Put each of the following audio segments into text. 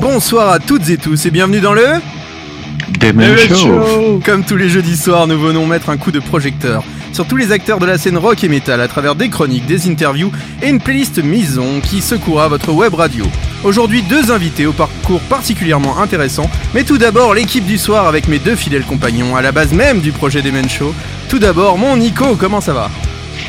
Bonsoir à toutes et tous et bienvenue dans le Demen Show. Comme tous les jeudis soirs, nous venons mettre un coup de projecteur sur tous les acteurs de la scène rock et metal à travers des chroniques, des interviews et une playlist maison qui secouera votre web radio. Aujourd'hui, deux invités au parcours particulièrement intéressant, mais tout d'abord l'équipe du soir avec mes deux fidèles compagnons à la base même du projet Demen Show. Tout d'abord, mon Nico, comment ça va?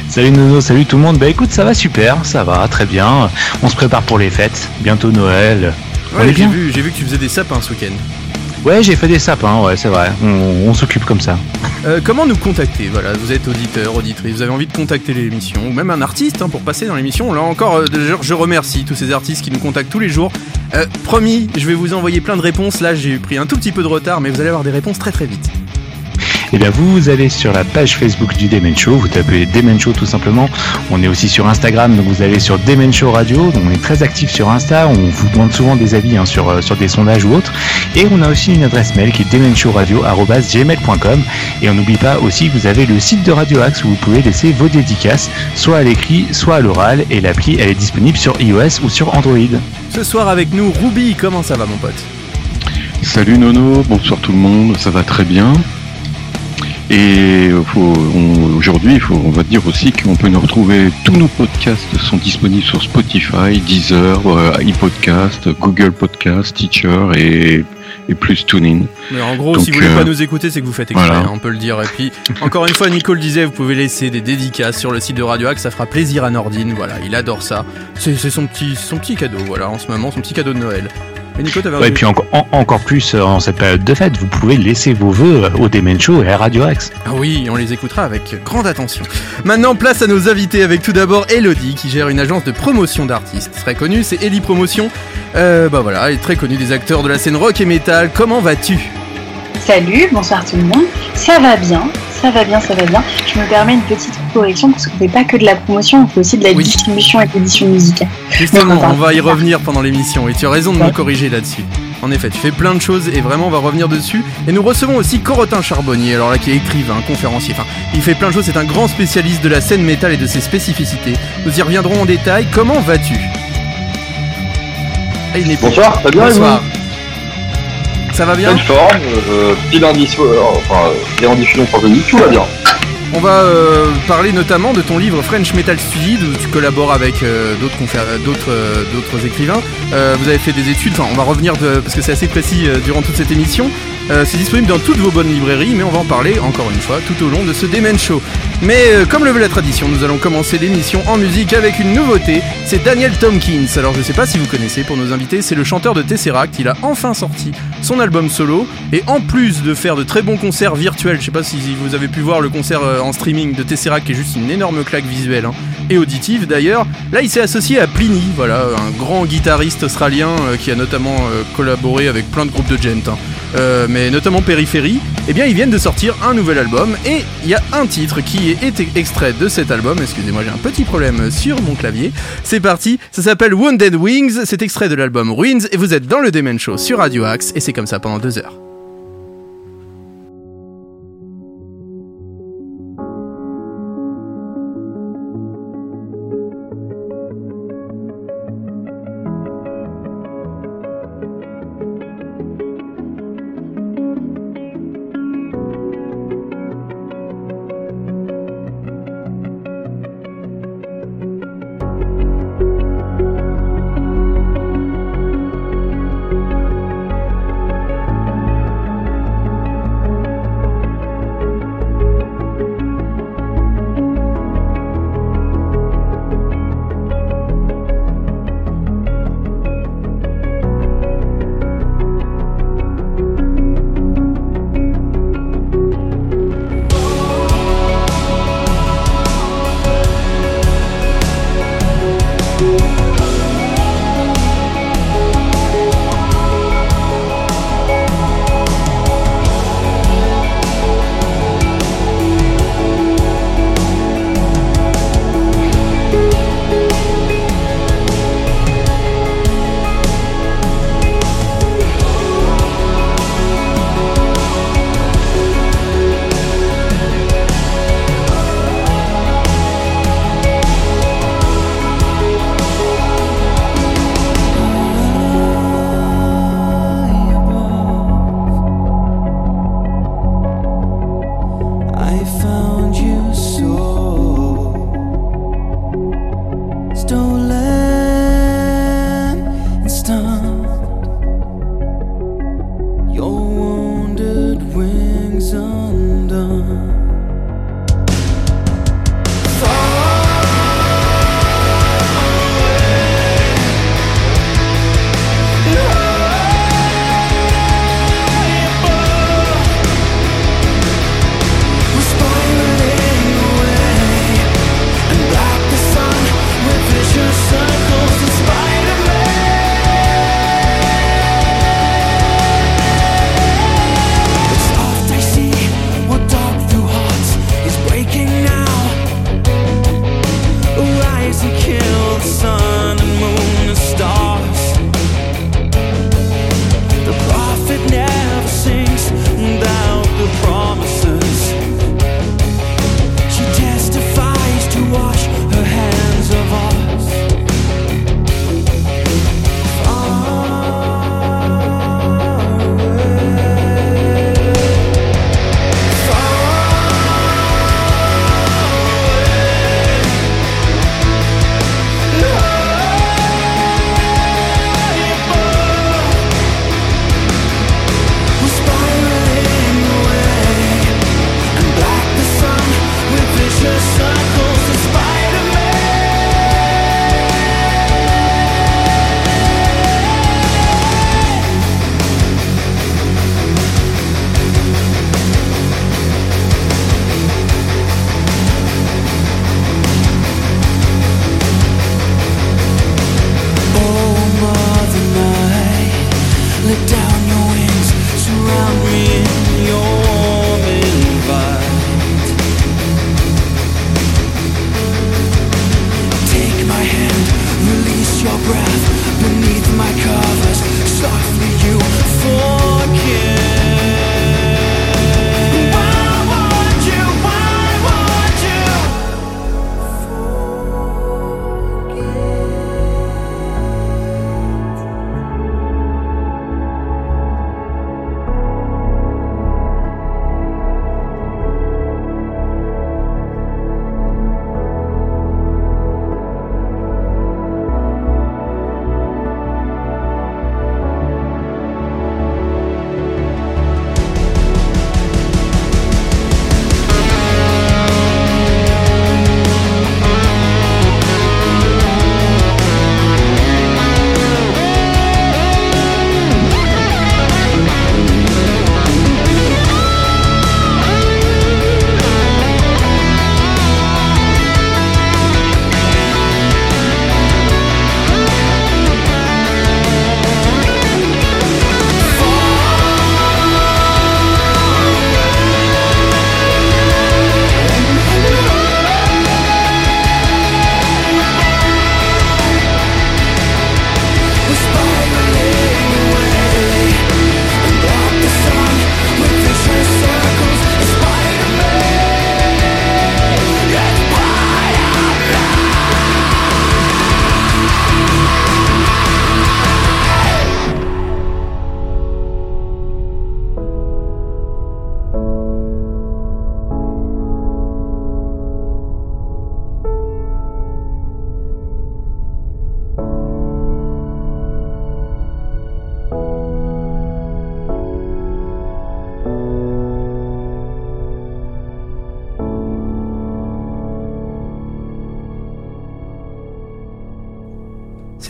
Salut Nono, salut tout le monde. Bah écoute, ça va super, ça va très bien. On se prépare pour les fêtes, bientôt Noël. Ouais, j'ai vu, j'ai vu que tu faisais des sapins ce week-end. Ouais, j'ai fait des sapins, ouais, c'est vrai. On, s'occupe comme ça. Euh, comment nous contacter? Voilà, vous êtes auditeur, auditrice, vous avez envie de contacter l'émission, ou même un artiste hein, pour passer dans l'émission. Là encore, euh, je, je remercie tous ces artistes qui nous contactent tous les jours. Euh, promis, je vais vous envoyer plein de réponses. Là, j'ai pris un tout petit peu de retard, mais vous allez avoir des réponses très très vite. Et bien vous allez sur la page Facebook du Demen Show, vous tapez Demen Show tout simplement. On est aussi sur Instagram, donc vous allez sur Demen Show Radio. Donc on est très actif sur Insta, on vous demande souvent des avis hein, sur, euh, sur des sondages ou autres. Et on a aussi une adresse mail qui est demenshowradio.gmail.com. Et on n'oublie pas aussi que vous avez le site de Radio Axe où vous pouvez laisser vos dédicaces, soit à l'écrit, soit à l'oral. Et l'appli elle est disponible sur iOS ou sur Android. Ce soir avec nous, Ruby, comment ça va mon pote? Salut Nono, bonsoir tout le monde, ça va très bien. Et euh, aujourd'hui, on va dire aussi qu'on peut nous retrouver. Tous nos podcasts sont disponibles sur Spotify, Deezer, euh, iPodcast, Google Podcast, Teacher et, et plus TuneIn. Mais en gros, Donc, si vous voulez euh, pas nous écouter, c'est que vous faites exprès, voilà. hein, on peut le dire. Et puis, encore une fois, Nicole disait, vous pouvez laisser des dédicaces sur le site de Radio Axe, ça fera plaisir à Nordine, voilà, il adore ça. C'est c'est son petit, son petit cadeau, voilà, en ce moment, son petit cadeau de Noël. Et Nico, Ouais, puis encore, en- encore plus euh, en cette période de fête, vous pouvez laisser vos vœux au Demen Show et à Radio Axe. Ah oui, on les écoutera avec grande attention. Maintenant, place à nos invités avec tout d'abord Elodie qui gère une agence de promotion d'artistes. Très connue, c'est Ellie Promotion. Euh, bah voilà, elle est très connue des acteurs de la scène rock et metal. Comment vas-tu? Salut, bonsoir tout le monde. Ça va bien, ça va bien, ça va bien. Je me permets une petite correction parce qu'on fait pas que de la promotion, on fait aussi de la Oui. distribution et de l'édition musicale. Justement, on va on va y pas- revenir pendant l'émission et tu as raison de me corriger là-dessus. En effet, tu fais plein de choses et vraiment on va revenir dessus. Et nous recevons aussi Corotin Charbonnier, alors là qui est écrivain, conférencier, enfin il fait plein de choses, c'est un grand spécialiste de la scène métal et de ses spécificités. Nous y reviendrons en détail. Comment vas-tu? Ah, il n'est plus. Bonsoir, très bien, vous? Bonsoir. Ça va bien forme, euh, petit lundi, so- euh, enfin, euh, pour jeudi, tout va bien. On va euh, parler notamment de ton livre French Metal Studied où tu collabores avec euh, d'autres euh, d'autres euh, d'autres écrivains. Euh, vous avez fait des études, enfin on va revenir de, parce que c'est assez précis euh, durant toute cette émission. Euh, c'est disponible dans toutes vos bonnes librairies, mais on va en parler encore une fois tout au long de ce Demen Show. Mais euh, comme le veut la tradition, nous allons commencer l'émission en musique avec une nouveauté. C'est Daniel Tompkins. Alors je sais pas si vous connaissez pour nos invités, c'est le chanteur de Tesseract. Il a enfin sorti son album solo et en plus de faire de très bons concerts virtuels, je sais pas si vous avez pu voir le concert euh, en streaming de Tesseract qui est juste une énorme claque visuelle hein, et auditive d'ailleurs. Là, il s'est associé à Pliny, voilà, un grand guitariste australien qui a notamment collaboré avec plein de groupes de gent, hein, euh, mais notamment Périphérie. Eh bien, ils viennent de sortir un nouvel album et il y a un titre qui est extrait de cet album. Excusez-moi, j'ai un petit problème sur mon clavier. C'est parti, ça s'appelle Wounded Wings, c'est extrait de l'album Ruins et vous êtes dans le Demen Show sur Radio Axe et c'est comme ça pendant deux heures.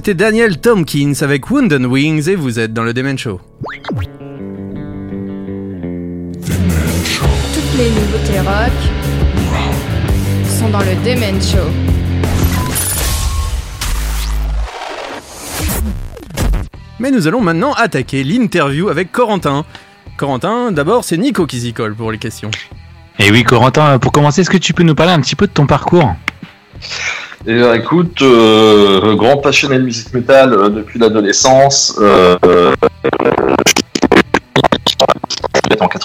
C'était Daniel Tompkins avec Wound and Wings et vous êtes dans le Demen Show. Toutes les nouveautés rock sont dans le Demen Show. Mais nous allons maintenant attaquer l'interview avec Corentin. Corentin, d'abord c'est Nico qui s'y colle pour les questions. Et oui, Corentin, pour commencer, est-ce que tu peux nous parler un petit peu de ton parcours? Et euh, écoute, euh, grand passionné de musique métal euh, depuis l'adolescence. Euh,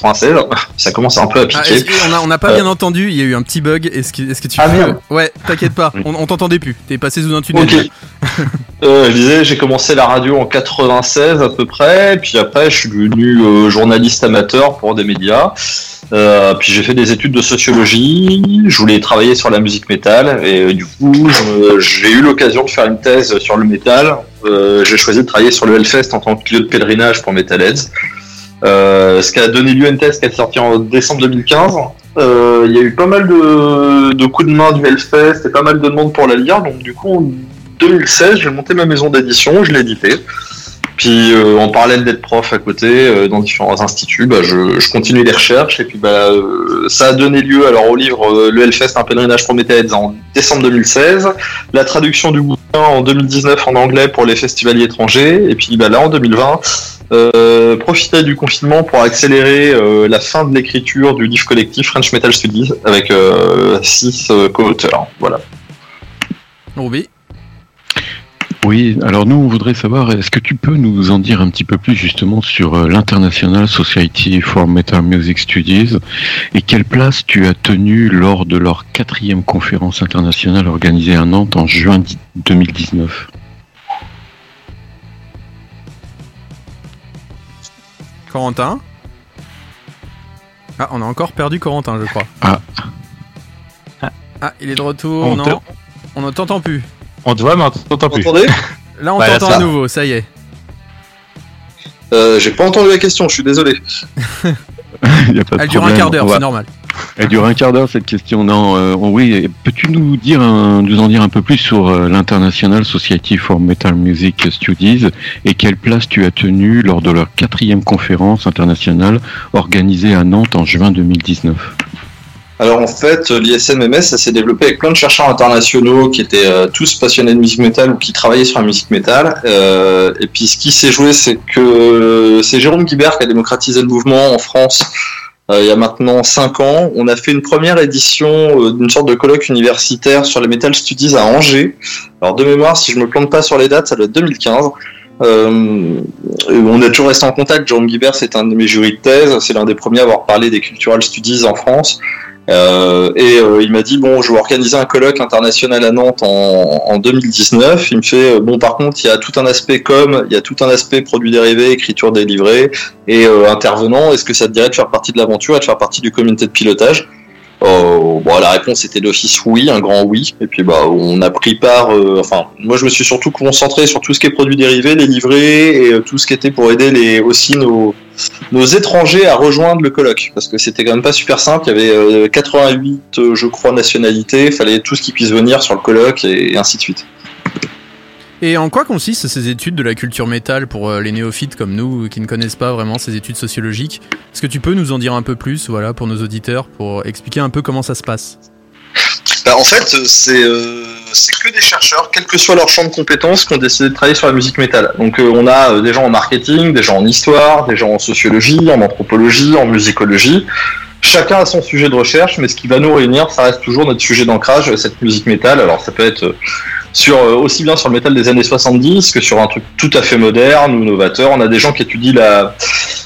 96, ça commence un peu à Ah, piquer. on n'a pas bien entendu, il y a eu un petit bug. Est-ce que, tu Ah, merde. Ouais, t'inquiète pas, on, on t'entendait plus. T'es passé sous un tunnel. Ok. Euh, je disais, j'ai commencé la radio en 96 à peu près, puis après je suis devenu euh, journaliste amateur pour des médias. Euh, puis j'ai fait des études de sociologie, je voulais travailler sur la musique métal, et euh, du coup j'ai eu l'occasion de faire une thèse sur le métal. Euh, j'ai choisi de travailler sur le Hellfest en tant que lieu de pèlerinage pour Metalheads. Euh, ce qui a donné lieu à une thèse qui est sortie en décembre 2015. Euh, Il y a eu pas mal de, de coups de main du Hellfest et pas mal de demandes pour la lire, donc du coup en 2016 j'ai monté ma maison d'édition, je l'ai édité. Puis euh, en parallèle d'être prof à côté euh, dans différents instituts, bah, je, je continue les recherches et puis bah, euh, ça a donné lieu alors au livre euh, Le Hellfest, un pèlerinage pour en décembre 2016, la traduction du bouquin en 2019 en anglais pour les festivaliers étrangers et puis bah, là en 2020 euh, profiter du confinement pour accélérer euh, la fin de l'écriture du livre collectif French Metal Studies avec euh, six euh, co-auteurs. Voilà. Ruby. Oui, alors nous, on voudrait savoir, est-ce que tu peux nous en dire un petit peu plus justement sur euh, l'International Society for Metal Music Studies et quelle place tu as tenue lors de leur quatrième conférence internationale organisée à Nantes en juin 2019 Corentin? Ah, on a encore perdu Corentin, je crois. Ah. Ah, il est de retour. On non, te- on ne t'entend plus. On te voit, mais on t'entend plus. Entendez Là, on Bah, t'entend à nouveau, ça y est. euh, J'ai pas entendu la question, je suis désolé. Il y a pas de Elle dure un quart d'heure, c'est normal. Elle dure un quart d'heure cette question. Non, euh, oui. et Peux-tu nous dire, un- nous en dire un peu plus sur euh, l'International Society for Metal Music Studies et quelle place tu as tenue lors de leur quatrième conférence internationale organisée à Nantes en juin 2019 Alors en fait, l'ISMMS, ça s'est développé avec plein de chercheurs internationaux qui étaient euh, tous passionnés de musique métal ou qui travaillaient sur la musique métal. Euh, et puis ce qui s'est joué, c'est que c'est Jérôme Guibert qui a démocratisé le mouvement en France euh, il y a maintenant 5 ans. On a fait une première édition d'une sorte de colloque universitaire sur les Metal Studies à Angers. Alors de mémoire, si je me plante pas sur les dates, ça doit être 2015. Euh, on est toujours resté en contact. Jérôme Guibert, c'est un de mes jurys de thèse. C'est l'un des premiers à avoir parlé des cultural studies en France. Euh, et euh, il m'a dit bon, je vais organiser un colloque international à Nantes en, en 2019. Il me fait euh, bon, par contre, il y a tout un aspect com, il y a tout un aspect produits dérivés, écriture délivrée et euh, intervenant. Est-ce que ça te dirait de faire partie de l'aventure et de faire partie du comité de pilotage? Euh, bon, la réponse était d'office oui, un grand oui. Et puis bah, on a pris part. euh, enfin, moi, je me suis surtout concentré sur tout ce qui est produits dérivés, les livrets et euh, tout ce qui était pour aider les aussi nos nos étrangers à rejoindre le colloque parce que c'était quand même pas super simple. Il y avait euh, 88, euh, je crois, nationalités. Il fallait tous qui puissent venir sur le colloque et ainsi de suite. Et en quoi consistent ces études de la culture métal pour euh, les néophytes comme nous qui ne connaissent pas vraiment ces études sociologiques? Est-ce que tu peux nous en dire un peu plus, voilà, pour nos auditeurs, pour expliquer un peu comment ça se passe? Bah, en fait, c'est euh, c'est que des chercheurs, quel que soit leur champ de compétences, qui ont décidé de travailler sur la musique métal. Donc euh, on a euh, des gens en marketing, des gens en histoire, des gens en sociologie, en anthropologie, en musicologie. Chacun a son sujet de recherche, mais ce qui va nous réunir, ça reste toujours notre sujet d'ancrage, cette musique métal. Alors ça peut être euh, sur euh, aussi bien sur le métal des années 70 que sur un truc tout à fait moderne ou novateur. On a des gens qui étudient la,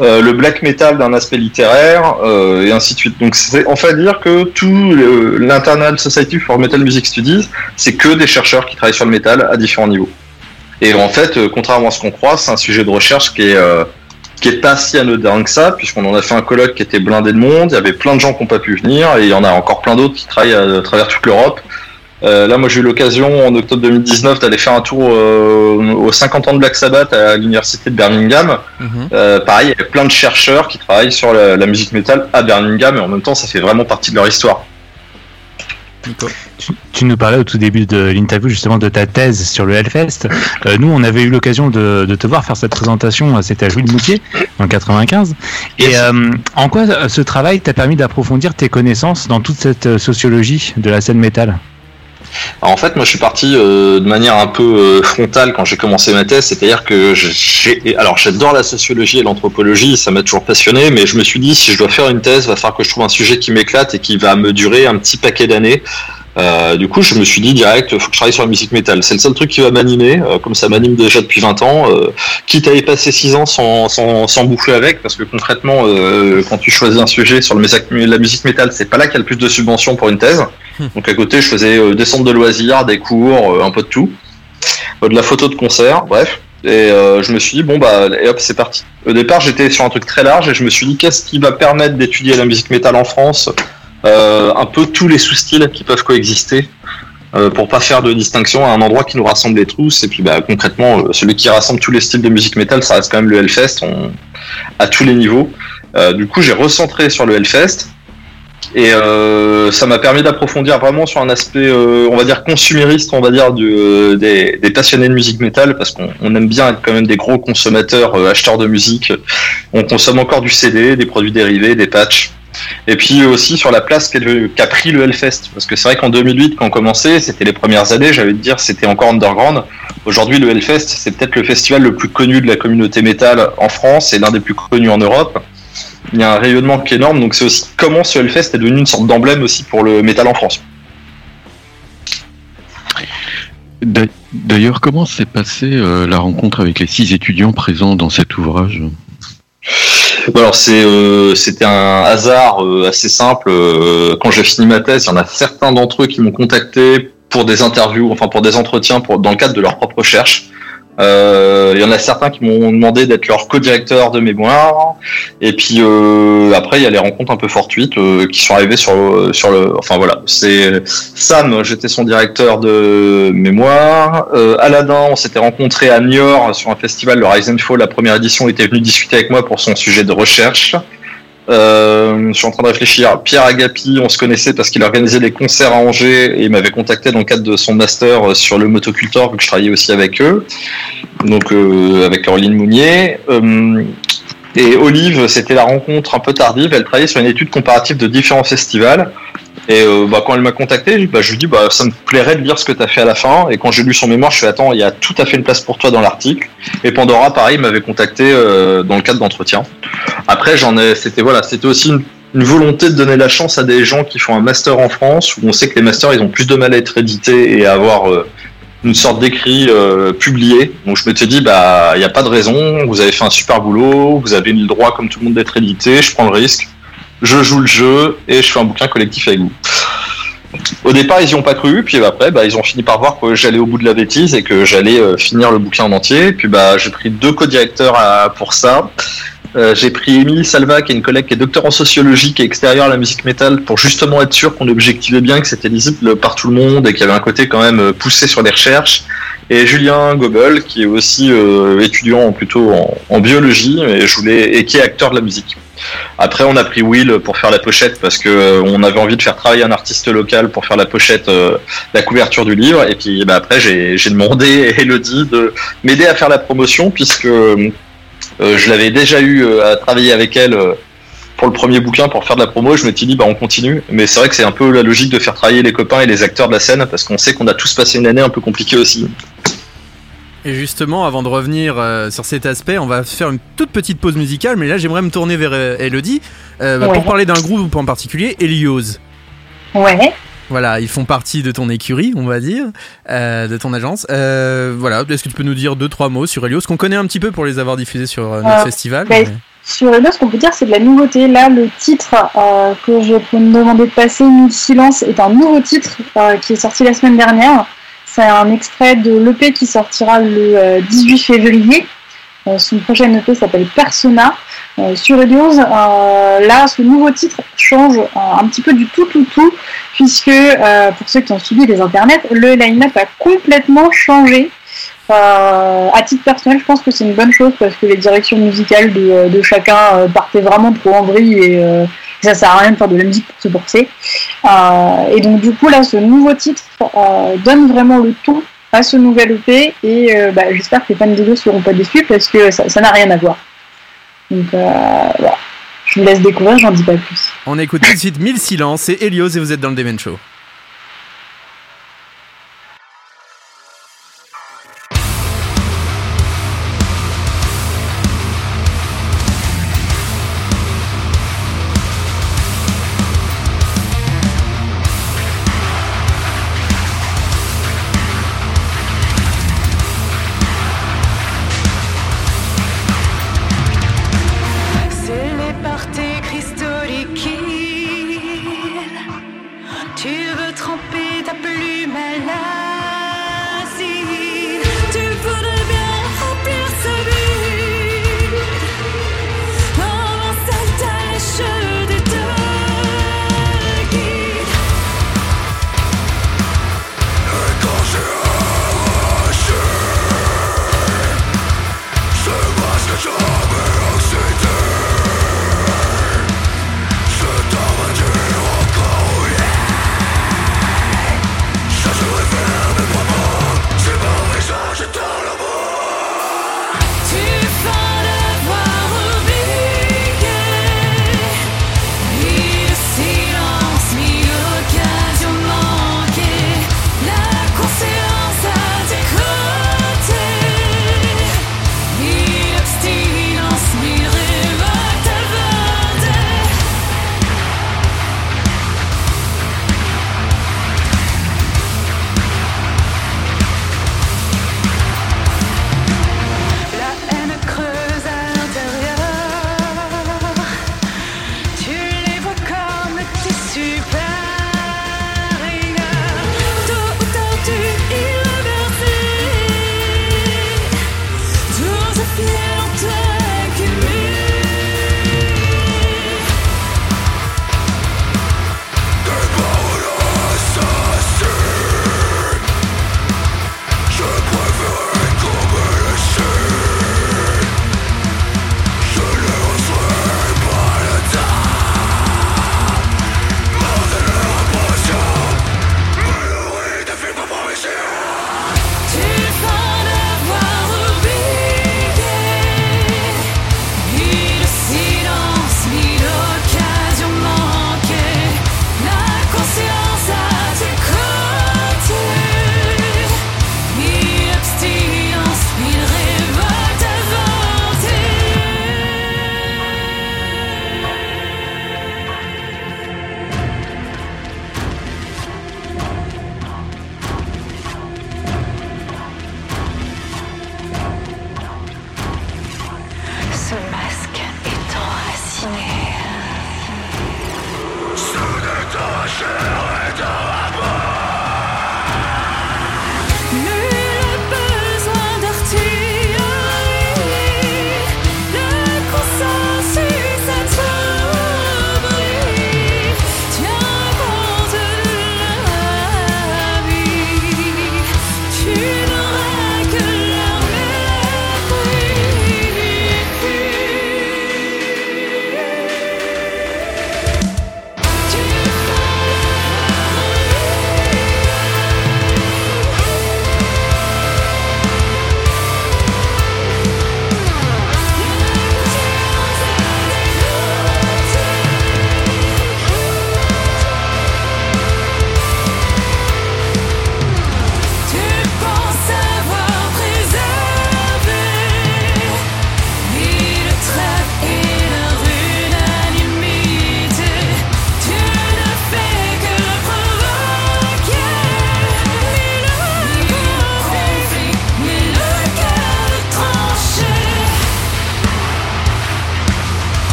euh, le black metal d'un aspect littéraire euh, et ainsi de suite. Donc c'est en fait dire que tout l'Internal Society for Metal Music Studies, c'est que des chercheurs qui travaillent sur le métal à différents niveaux. Et en fait, contrairement à ce qu'on croit, c'est un sujet de recherche qui est qui est pas si anodin que ça, puisqu'on en a fait un colloque qui était blindé de monde, il y avait plein de gens qui n'ont pas pu venir, et il y en a encore plein d'autres qui travaillent à travers toute l'Europe. Euh, là, moi, j'ai eu l'occasion en octobre 2019 d'aller faire un tour euh, aux 50 ans de Black Sabbath à l'université de Birmingham. Mhm. Euh, pareil, il y avait plein de chercheurs qui travaillent sur la, la musique métal à Birmingham, et en même temps, ça fait vraiment partie de leur histoire. Tu, tu nous parlais au tout début de l'interview justement de ta thèse sur le Hellfest. Euh, nous, on avait eu l'occasion de, de te voir faire cette présentation. C'était à de Moutier en 95. Et euh, en quoi ce travail t'a permis d'approfondir tes connaissances dans toute cette sociologie de la scène métal? En fait, moi, je suis parti euh, de manière un peu euh, frontale quand j'ai commencé ma thèse, c'est-à-dire que j'ai, alors j'adore la sociologie et l'anthropologie, ça m'a toujours passionné, mais je me suis dit si je dois faire une thèse, va falloir que je trouve un sujet qui m'éclate et qui va me durer un petit paquet d'années. Euh, du coup, je me suis dit direct, faut que je travaille sur la musique métal. C'est le seul truc qui va m'animer, comme ça m'anime déjà depuis 20 ans. Euh, quitte à y passer 6 ans sans, sans, sans bouffer avec, parce que concrètement, quand tu choisis un sujet sur la musique métal, c'est pas là qu'il y a le plus de subventions pour une thèse. Donc à côté, je faisais euh, des centres de loisirs, des cours, euh, un peu de tout, Euh, de la photo de concert, bref. Et je me suis dit bon bah et hop c'est parti. Au départ j'étais sur un truc très large et je me suis dit qu'est-ce qui va permettre d'étudier la musique métal en France, un peu tous les sous-styles qui peuvent coexister. euh, pour pas faire de distinction à un endroit qui nous rassemble les tous et puis bah concrètement celui qui rassemble tous les styles de musique métal ça reste quand même le Hellfest à tous les niveaux du coup j'ai recentré sur le Hellfest et euh, ça m'a permis d'approfondir vraiment sur un aspect, euh, on va dire consumériste, on va dire du, euh, des, des passionnés de musique métal, parce qu'on on aime bien être quand même des gros consommateurs, euh, acheteurs de musique. On consomme encore du CD, des produits dérivés, des patchs. Et puis aussi sur la place qu'a pris le Hellfest, parce que c'est vrai qu'en 2008, quand on commençait, c'était les premières années, j'avais de dire, c'était encore underground. Aujourd'hui, le Hellfest, c'est peut-être le festival le plus connu de la communauté métal en France et l'un des plus connus en Europe il y a un rayonnement qui est énorme, donc c'est aussi comment ce Hellfest est devenu une sorte d'emblème aussi pour le métal en France. D'a- D'ailleurs, comment s'est passée euh, la rencontre avec les six étudiants présents dans cet ouvrage? Alors c'est euh, c'était un hasard euh, assez simple. Quand j'ai fini ma thèse, il y en a certains d'entre eux qui m'ont contacté pour des interviews, enfin pour des entretiens, pour dans le cadre de leur propre recherche. Euh, il y en a certains qui m'ont demandé d'être leur co-directeur de mémoire. Et puis euh, après, il y a les rencontres un peu fortuites euh, qui sont arrivées sur le, sur le. Enfin voilà, c'est Sam, j'étais son directeur de mémoire. Euh, Aladdin, on s'était rencontré à Niort sur un festival, le Rise and Fall, la première édition, il était venu discuter avec moi pour son sujet de recherche. Euh, je suis en train de réfléchir. Pierre Agapi, on se connaissait parce qu'il organisait des concerts à Angers et il m'avait contacté dans le cadre de son master euh, sur le motocultor, vu que je travaillais aussi avec eux, donc euh, avec Caroline Mounier. Et Olive, c'était la rencontre un peu tardive. Elle travaillait sur une étude comparative de différents festivals. Et euh, bah, quand elle m'a contacté, bah, je lui dis bah, ça me plairait de lire ce que tu as fait à la fin. Et quand j'ai lu son mémoire, je suis attends, il y a tout à fait une place pour toi dans l'article. Et Pandora, pareil, m'avait contacté euh, dans le cadre d'entretien. Après, j'en ai, c'était voilà, c'était aussi une, une volonté de donner la chance à des gens qui font un master en France, où on sait que les masters, ils ont plus de mal à être édités et à avoir euh, une sorte d'écrit euh, publié. Donc je me suis dit, bah, il n'y a pas de raison, vous avez fait un super boulot, vous avez le droit comme tout le monde d'être édité, je prends le risque, je joue le jeu et je fais un bouquin collectif avec vous. Au départ, ils y ont pas cru, puis après, bah, ils ont fini par voir que j'allais au bout de la bêtise et que j'allais euh, finir le bouquin en entier. Puis bah, j'ai pris deux co-directeurs à- pour ça. Euh, j'ai pris Émilie Salva, qui est une collègue qui est docteur en sociologie, qui est extérieure à la musique métal, pour justement être sûr qu'on objectivait bien, que c'était lisible par tout le monde et qu'il y avait un côté quand même euh, poussé sur les recherches. Et Julien Gobel, qui est aussi euh, étudiant plutôt en, biologie, je voulais, et qui est acteur de la musique. Après, on a pris Will pour faire la pochette parce que euh, on avait envie de faire travailler un artiste local pour faire la pochette, euh, la couverture du livre. Et puis bah, après, j'ai demandé à Elodie de m'aider à faire la promotion puisque euh, je l'avais déjà eu à travailler avec elle pour le premier bouquin pour faire de la promo. Je me suis dit, bah, on continue. Mais c'est vrai que c'est un peu la logique de faire travailler les copains et les acteurs de la scène parce qu'on sait qu'on a tous passé une année un peu compliquée aussi. Et justement, avant de revenir euh, sur cet aspect, on va faire une toute petite pause musicale, mais là j'aimerais me tourner vers euh, Elodie euh, bah, Ouais. pour parler d'un groupe en particulier, Helios. Ouais. Voilà, ils font partie de ton écurie, on va dire, de ton agence. Voilà, est-ce que tu peux nous dire deux trois mots sur Helios, qu'on connaît un petit peu pour les avoir diffusés sur notre festival mais- Sur Helios, ce qu'on peut dire, c'est de la nouveauté. Là, le titre que je peux me demander de passer, Nuit de silence, est un nouveau titre qui est sorti la semaine dernière. C'est un extrait de l'EP qui sortira le euh, 18 février. Euh, son prochaine EP s'appelle Persona. Euh, sur Helios, euh, là, ce nouveau titre change euh, un petit peu du tout, tout, tout, puisque, euh, pour ceux qui ont suivi les internets, le line-up a complètement changé. Euh, à titre personnel, je pense que c'est une bonne chose parce que les directions musicales de, chacun euh, partaient vraiment trop en vrille et, euh, ça sert à rien de faire de la musique pour se forcer. et donc du coup là, ce nouveau titre donne vraiment le ton à ce nouvel EP et bah, j'espère que les fans des deux seront pas déçus parce que ça n'a rien à voir. Donc voilà. Je vous laisse découvrir, j'en dis pas plus. On écoute tout de suite Mille Silences, c'est Elios et vous êtes dans le Demen Show.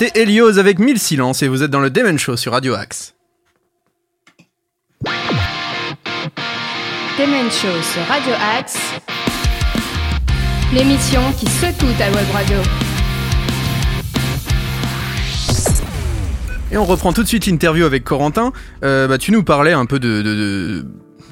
C'était Helios avec Mille Silences et vous êtes dans le Demon Show sur Radio Axe. Demon Show sur Radio Axe, l'émission qui secoue ta web radio. Et on reprend tout de suite l'interview avec Corentin. Euh, bah, tu nous parlais un peu de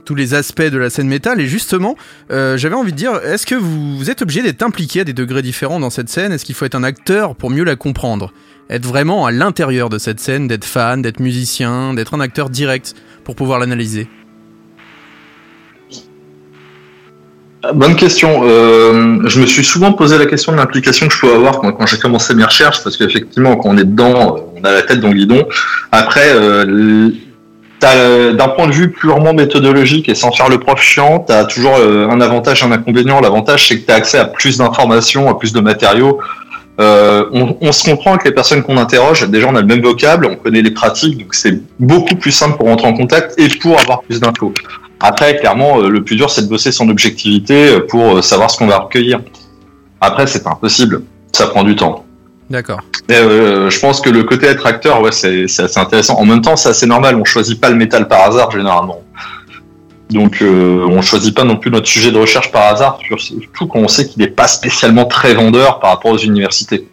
tous les aspects de la scène métal. Et justement, euh, j'avais envie de dire, est-ce que vous, vous êtes obligé d'être impliqué à des degrés différents dans cette scène? Est-ce qu'il faut être un acteur pour mieux la comprendre? Être vraiment à l'intérieur de cette scène, d'être fan, d'être musicien, d'être un acteur direct pour pouvoir l'analyser Bonne question. Euh, je me suis souvent posé la question de l'implication que je peux avoir quand, j'ai commencé mes recherches, parce qu'effectivement, quand on est dedans, on a la tête dans le guidon. Après, euh, d'un point de vue purement méthodologique et sans faire le prof chiant, tu as toujours euh, un avantage et un inconvénient. L'avantage, c'est que tu as accès à plus d'informations, à plus de matériaux. Euh, on, on se comprend avec les personnes qu'on interroge. Déjà, on a le même vocable, on connaît les pratiques, donc c'est beaucoup plus simple pour rentrer en contact et pour avoir plus d'infos. Après, clairement, euh, le plus dur, c'est de bosser son objectivité euh, pour savoir ce qu'on va recueillir. Après, c'est impossible. Ça prend du temps. D'accord. Mais, euh, je pense que le côté être acteur, ouais, c'est c'est assez intéressant. En même temps, c'est assez normal. On choisit pas le métal par hasard généralement. Donc, euh, on choisit pas non plus notre sujet de recherche par hasard, surtout quand on sait qu'il n'est pas spécialement très vendeur par rapport aux universités.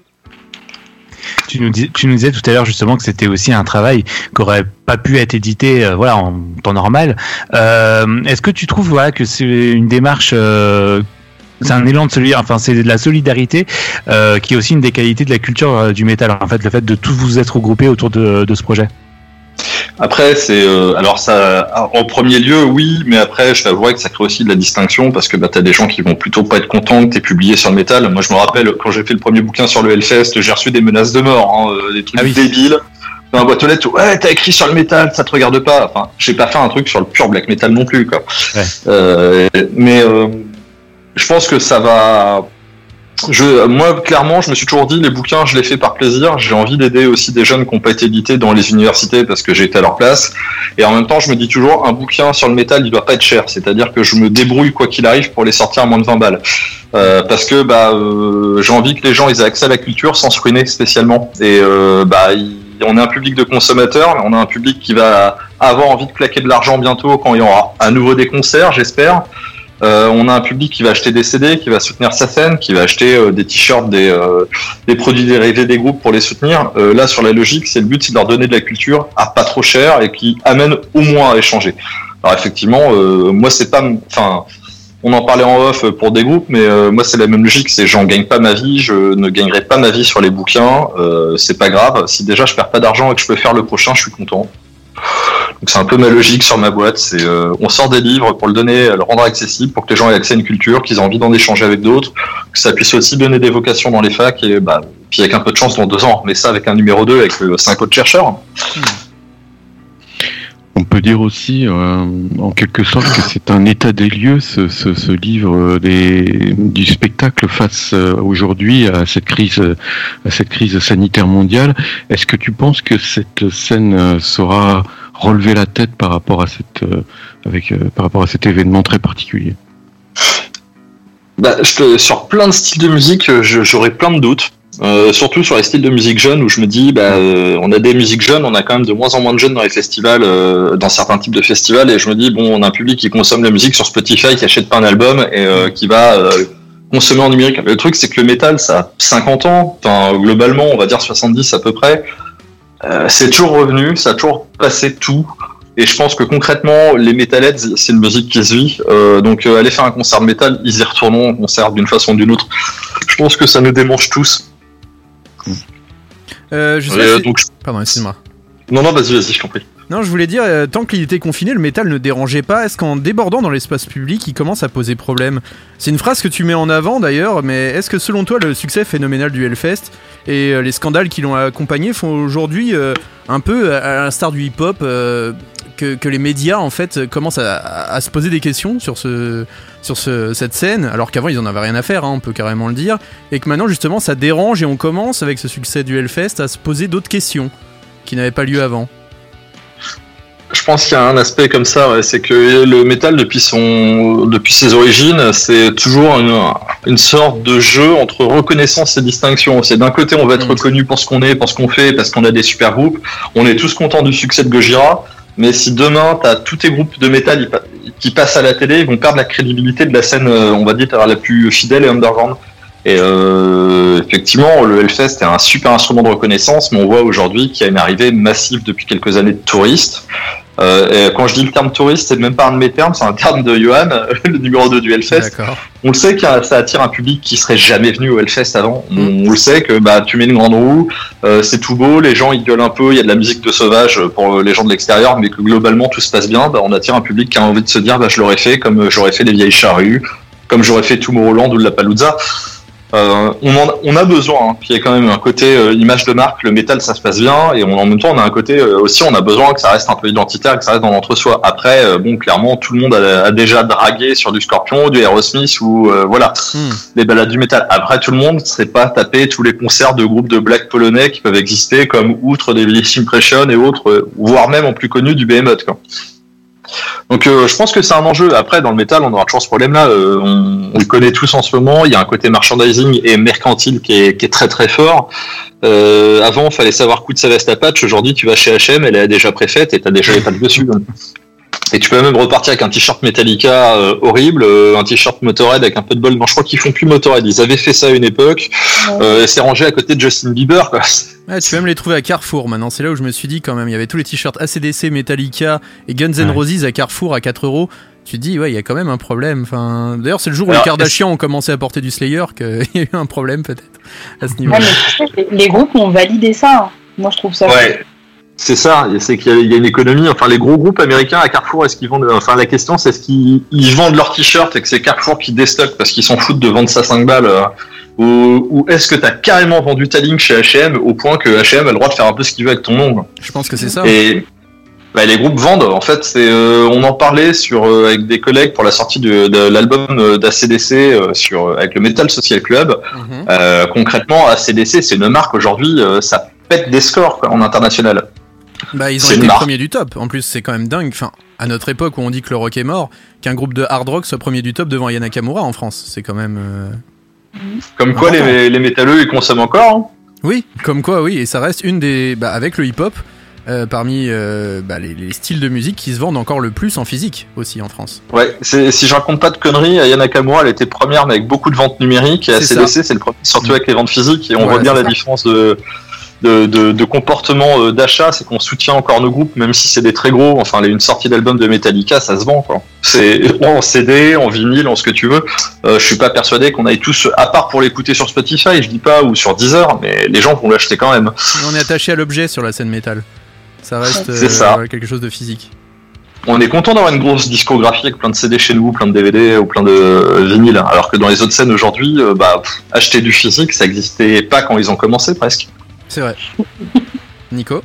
Tu nous, disais tout à l'heure justement que c'était aussi un travail qui aurait pas pu être édité euh, voilà, en temps normal. Euh, Est-ce que tu trouves voilà, que c'est une démarche, euh, c'est un élan de solidarité, enfin c'est de la solidarité qui est aussi une des qualités de la culture du métal, en fait, le fait de tous vous être regroupés autour de ce projet? Après, c'est euh, alors ça, en premier lieu, oui, mais après, je t'avouerais que ça crée aussi de la distinction parce que bah, t'as des gens qui vont plutôt pas être contents que t'aies publié sur le métal. Moi, je me rappelle quand j'ai fait le premier bouquin sur le Hellfest, j'ai reçu des menaces de mort, hein, euh, des trucs Ah oui. débiles. Dans la boîte aux lettres, ouais, t'as écrit sur le métal, ça te regarde pas. Enfin, j'ai pas fait un truc sur le pur black metal non plus, quoi. Ouais. Euh, mais euh, je pense que ça va. Je, moi, clairement, je me suis toujours dit, les bouquins, je les fais par plaisir. J'ai envie d'aider aussi des jeunes qui n'ont pas été édités dans les universités parce que j'ai été à leur place. Et en même temps, je me dis toujours, un bouquin sur le métal, il doit pas être cher. C'est-à-dire que je me débrouille quoi qu'il arrive pour les sortir à moins de 20 balles. Euh, parce que bah, euh, j'ai envie que les gens aient accès à la culture sans se ruiner spécialement. Et euh, bah, on est un public de consommateurs, mais on a un public qui va avoir envie de claquer de l'argent bientôt quand il y aura à nouveau des concerts, j'espère. Euh, on a un public qui va acheter des CD, qui va soutenir sa scène, qui va acheter euh, des t-shirts, des, euh, des produits dérivés des groupes pour les soutenir. Là, sur la logique, c'est le but, c'est de leur donner de la culture à pas trop cher et qui amène au moins à échanger. Alors effectivement, moi c'est pas, enfin, on en parlait en off pour des groupes, mais moi c'est la même logique, c'est j'en gagne pas ma vie, je ne gagnerai pas ma vie sur les bouquins, c'est pas grave. Si déjà je perds pas d'argent et que je peux faire le prochain, je suis content. Donc c'est un peu ma logique sur ma boîte, c'est euh, on sort des livres pour le donner, le rendre accessible, pour que les gens aient accès à une culture, qu'ils aient envie d'en échanger avec d'autres, que ça puisse aussi donner des vocations dans les facs et bah puis avec un peu de chance dans deux ans, mais ça avec un numéro 2 avec euh, cinq autres chercheurs. On peut dire aussi, euh, en quelque sorte, que c'est un état des lieux, ce, ce, livre euh, des, du spectacle face euh, aujourd'hui à cette crise, euh, à cette crise sanitaire mondiale. Est-ce que tu penses que cette scène euh, saura relever la tête par rapport à cette, euh, avec, euh, par rapport à cet événement très particulier Bah, je te- sur plein de styles de musique, euh, j'aurais plein de doutes. Euh, surtout sur les styles de musique jeunes où je me dis, bah, on a des musiques jeunes, on a quand même de moins en moins de jeunes dans les festivals, dans certains types de festivals, et je me dis, bon, on a un public qui consomme la musique sur Spotify, qui achète pas un album et euh, qui va consommer en numérique. Le truc, c'est que le métal, ça a 50 ans, enfin, globalement, on va dire 70 à peu près. Euh, c'est toujours revenu, ça a toujours passé tout. Et je pense que concrètement, les metalheads, c'est une musique qui se vit. Euh, donc euh, aller faire un concert de métal, ils y retourneront en concert d'une façon ou d'une autre. Je pense que ça nous démange tous. Euh, je sais Et, pas si- donc, je- Pardon, excuse-moi. Non, non, vas-y, vas-y, je t'en prie. Non, je voulais dire, euh, tant qu'il était confiné, le métal ne dérangeait pas. Est-ce qu'en débordant dans l'espace public, il commence à poser problème? C'est une phrase que tu mets en avant d'ailleurs, mais est-ce que selon toi, le succès phénoménal du Hellfest et euh, les scandales qui l'ont accompagné font aujourd'hui euh, un peu, à l'instar du hip-hop, que, les médias en fait commencent à, se poser des questions sur, ce, sur ce, cette scène, alors qu'avant ils en avaient rien à faire, hein, on peut carrément le dire, et que maintenant justement ça dérange et on commence avec ce succès du Hellfest à se poser d'autres questions qui n'avaient pas lieu avant. Je pense qu'il y a un aspect comme ça, ouais, c'est que le métal depuis son, depuis ses origines, c'est toujours une, une sorte de jeu entre reconnaissance et distinction. C'est d'un côté on va être Mm. reconnu pour ce qu'on est, pour ce qu'on fait, parce qu'on a des super groupes. On est tous contents du succès de Gojira, mais si demain t'as tous tes groupes de métal qui passent à la télé, ils vont perdre la crédibilité de la scène, euh, on va dire la plus fidèle et underground. Et euh, effectivement, le Hellfest est un super instrument de reconnaissance, mais on voit aujourd'hui qu'il y a une arrivée massive depuis quelques années de touristes. Euh, et quand je dis le terme touriste, c'est même pas un de mes termes, c'est un terme de Johan, le numéro 2 du Hellfest. D'accord. On le sait que ça attire un public qui serait jamais venu au Hellfest avant. On, le sait que bah tu mets une grande roue, euh, c'est tout beau, les gens ils gueulent un peu, il y a de la musique de sauvage pour les gens de l'extérieur, mais que globalement tout se passe bien. Bah, on attire un public qui a envie de se dire bah je l'aurais fait comme j'aurais fait les vieilles charrues, comme j'aurais fait Tomorrowland ou la Palooza. Euh, on, en- on a besoin. Hein. Puis il y a quand même un côté euh, image de marque, le métal ça se passe bien, et on, en même temps on a un côté euh, aussi on a besoin que ça reste un peu identitaire, que ça reste dans l'entre-soi. Après, bon clairement tout le monde a, a déjà dragué sur du Scorpion, du Aerosmith ou voilà Hmm. les balades du métal. Après tout le monde ne serait pas tapé tous les concerts de groupes de black polonais qui peuvent exister comme outre des Village Impression et autres, voire même en plus connu du Behemoth. Quoi. Donc euh, je pense que c'est un enjeu. Après dans le métal on aura toujours ce problème-là. Euh, on, le connaît tous en ce moment. Il y a un côté merchandising et mercantile qui est, très très fort. Euh, avant, fallait savoir coûte sa veste à patch. Aujourd'hui, tu vas chez H&M, elle est déjà préfaite et t'as déjà les pattes dessus. Et tu peux même repartir avec un t-shirt Metallica euh, horrible, euh, un t-shirt Motorhead avec un peu de bol. Non, je crois qu'ils font plus Motorhead. Ils avaient fait ça à une époque. Euh, et c'est rangé à côté de Justin Bieber. Quoi. Ouais, tu vas même les trouver à Carrefour maintenant. C'est là où je me suis dit quand même. Il y avait tous les t-shirts ACDC, Metallica et Guns N'. Roses à Carrefour à 4 euros. Tu te dis, ouais, il y a quand même un problème. Enfin, d'ailleurs, c'est le jour où Alors, les Kardashians ont commencé à porter du Slayer qu'il y a eu un problème peut-être à ce niveau. Ouais, mais tu sais, les, groupes ont validé ça. Moi, je trouve ça. Ouais. C'est ça, c'est qu'il y, a- une économie. Enfin, les gros groupes américains à Carrefour, est-ce qu'ils vendent Enfin, la question, c'est est-ce qu'ils ils vendent leurs t-shirts et que c'est Carrefour qui déstocke parce qu'ils s'en foutent de vendre ça 5 balles euh, Ou, ou est-ce que t'as carrément vendu ta ligne chez H&M au point que H&M a le droit de faire un peu ce qu'il veut avec ton nom quoi. Je pense que c'est ça. Et bah, les groupes vendent. En fait, c'est euh, on en parlait sur euh, avec des collègues pour la sortie de, de l'album d'ACDC sur avec le Metal Social Club. Mhm. Euh, concrètement, ACDC, c'est une marque aujourd'hui, ça pète des scores quoi, en international. Bah, ils ont été premiers du top. En plus, c'est quand même dingue. Enfin, à notre époque où on dit que le rock est mort, qu'un groupe de hard rock soit premier du top devant Yana Nakamura en France, c'est quand même. euh, Comme quoi, les, les métalleux, ils consomment encore. hein. Oui, comme quoi, oui, et ça reste une des. Bah, avec le hip-hop, euh, parmi euh, bah, les, les styles de musique qui se vendent encore le plus en physique aussi en France. Ouais, si je raconte pas de conneries, Aya Nakamura, elle était première, mais avec beaucoup de ventes numériques, et ACDC, c'est le premier, surtout avec les ventes physiques, et on voit bien la ça. différence de, de, de, de comportement euh, d'achat, c'est qu'on soutient encore nos groupes, même si c'est des très gros, enfin, une sortie d'album de Metallica, ça se vend, quoi. C'est en CD, en vinyle, en ce que tu veux. Euh, je suis pas persuadé qu'on aille tous, à part pour l'écouter sur Spotify, je dis pas, ou sur Deezer, mais les gens vont l'acheter quand même. On est attaché à l'objet sur la scène métal. Ça reste euh, ça. quelque chose de physique. On est content d'avoir une grosse discographie avec plein de CD chez nous, plein de DVD ou plein de euh, vinyles, alors que dans les autres scènes aujourd'hui, bah, acheter du physique, ça existait pas quand ils ont commencé presque. C'est vrai. Nico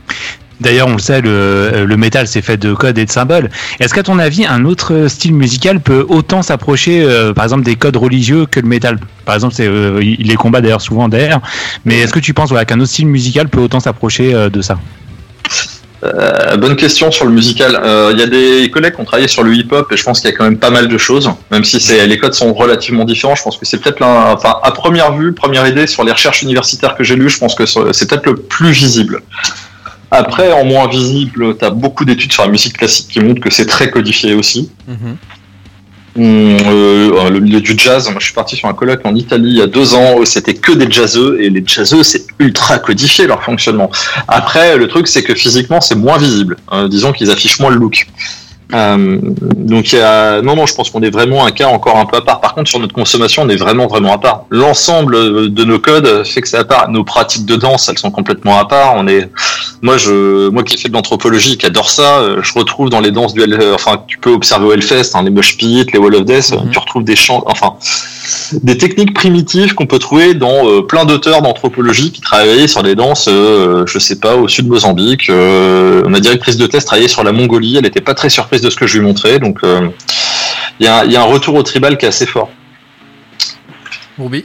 D'ailleurs, on le sait, le, le métal, c'est fait de codes et de symboles. Est-ce qu'à ton avis, un autre style musical peut autant s'approcher, euh, par exemple, des codes religieux que le métal? Par exemple, c'est, euh, il les combat d'ailleurs souvent d'ailleurs. Mais est-ce que tu penses voilà, qu'un autre style musical peut autant s'approcher euh, de ça? Euh, bonne question sur le musical. Euh, Il y a des collègues qui ont travaillé sur le hip-hop et je pense qu'il y a quand même pas mal de choses, même si les codes sont relativement différents. Je pense que c'est peut-être enfin à première vue, première idée sur les recherches universitaires que j'ai lues, je pense que c'est peut-être le plus visible. Après, en moins visible, tu as beaucoup d'études sur la musique classique qui montrent que c'est très codifié aussi. Mhm. Euh, le milieu du jazz, moi je suis parti sur un colloque en Italie il y a deux ans, c'était que des jazzeux, et les jazzeux c'est ultra codifié leur fonctionnement. Après, le truc c'est que physiquement c'est moins visible, Euh, disons qu'ils affichent moins le look. Euh, donc il y a... non non je pense qu'on est vraiment un cas encore un peu à part. Par contre sur notre consommation on est vraiment vraiment à part. L'ensemble euh, de nos codes fait que c'est à part. Nos pratiques de danse elles sont complètement à part. On est moi je moi qui fais de l'anthropologie qui adore ça, euh, je retrouve dans les danses du euh, enfin tu peux observer au Hellfest hein, les mosh pits, les Wall of Death, Mhm. tu retrouves des chants enfin des techniques primitives qu'on peut trouver dans euh, plein d'auteurs d'anthropologie qui travaillaient sur des danses, euh, je sais pas, au sud de Mozambique. Ma directrice de thèse travaillait sur la Mongolie, elle était pas très surprise de ce que je lui montrais, donc euh, il y, a, il y a un retour au tribal qui est assez fort. Ruby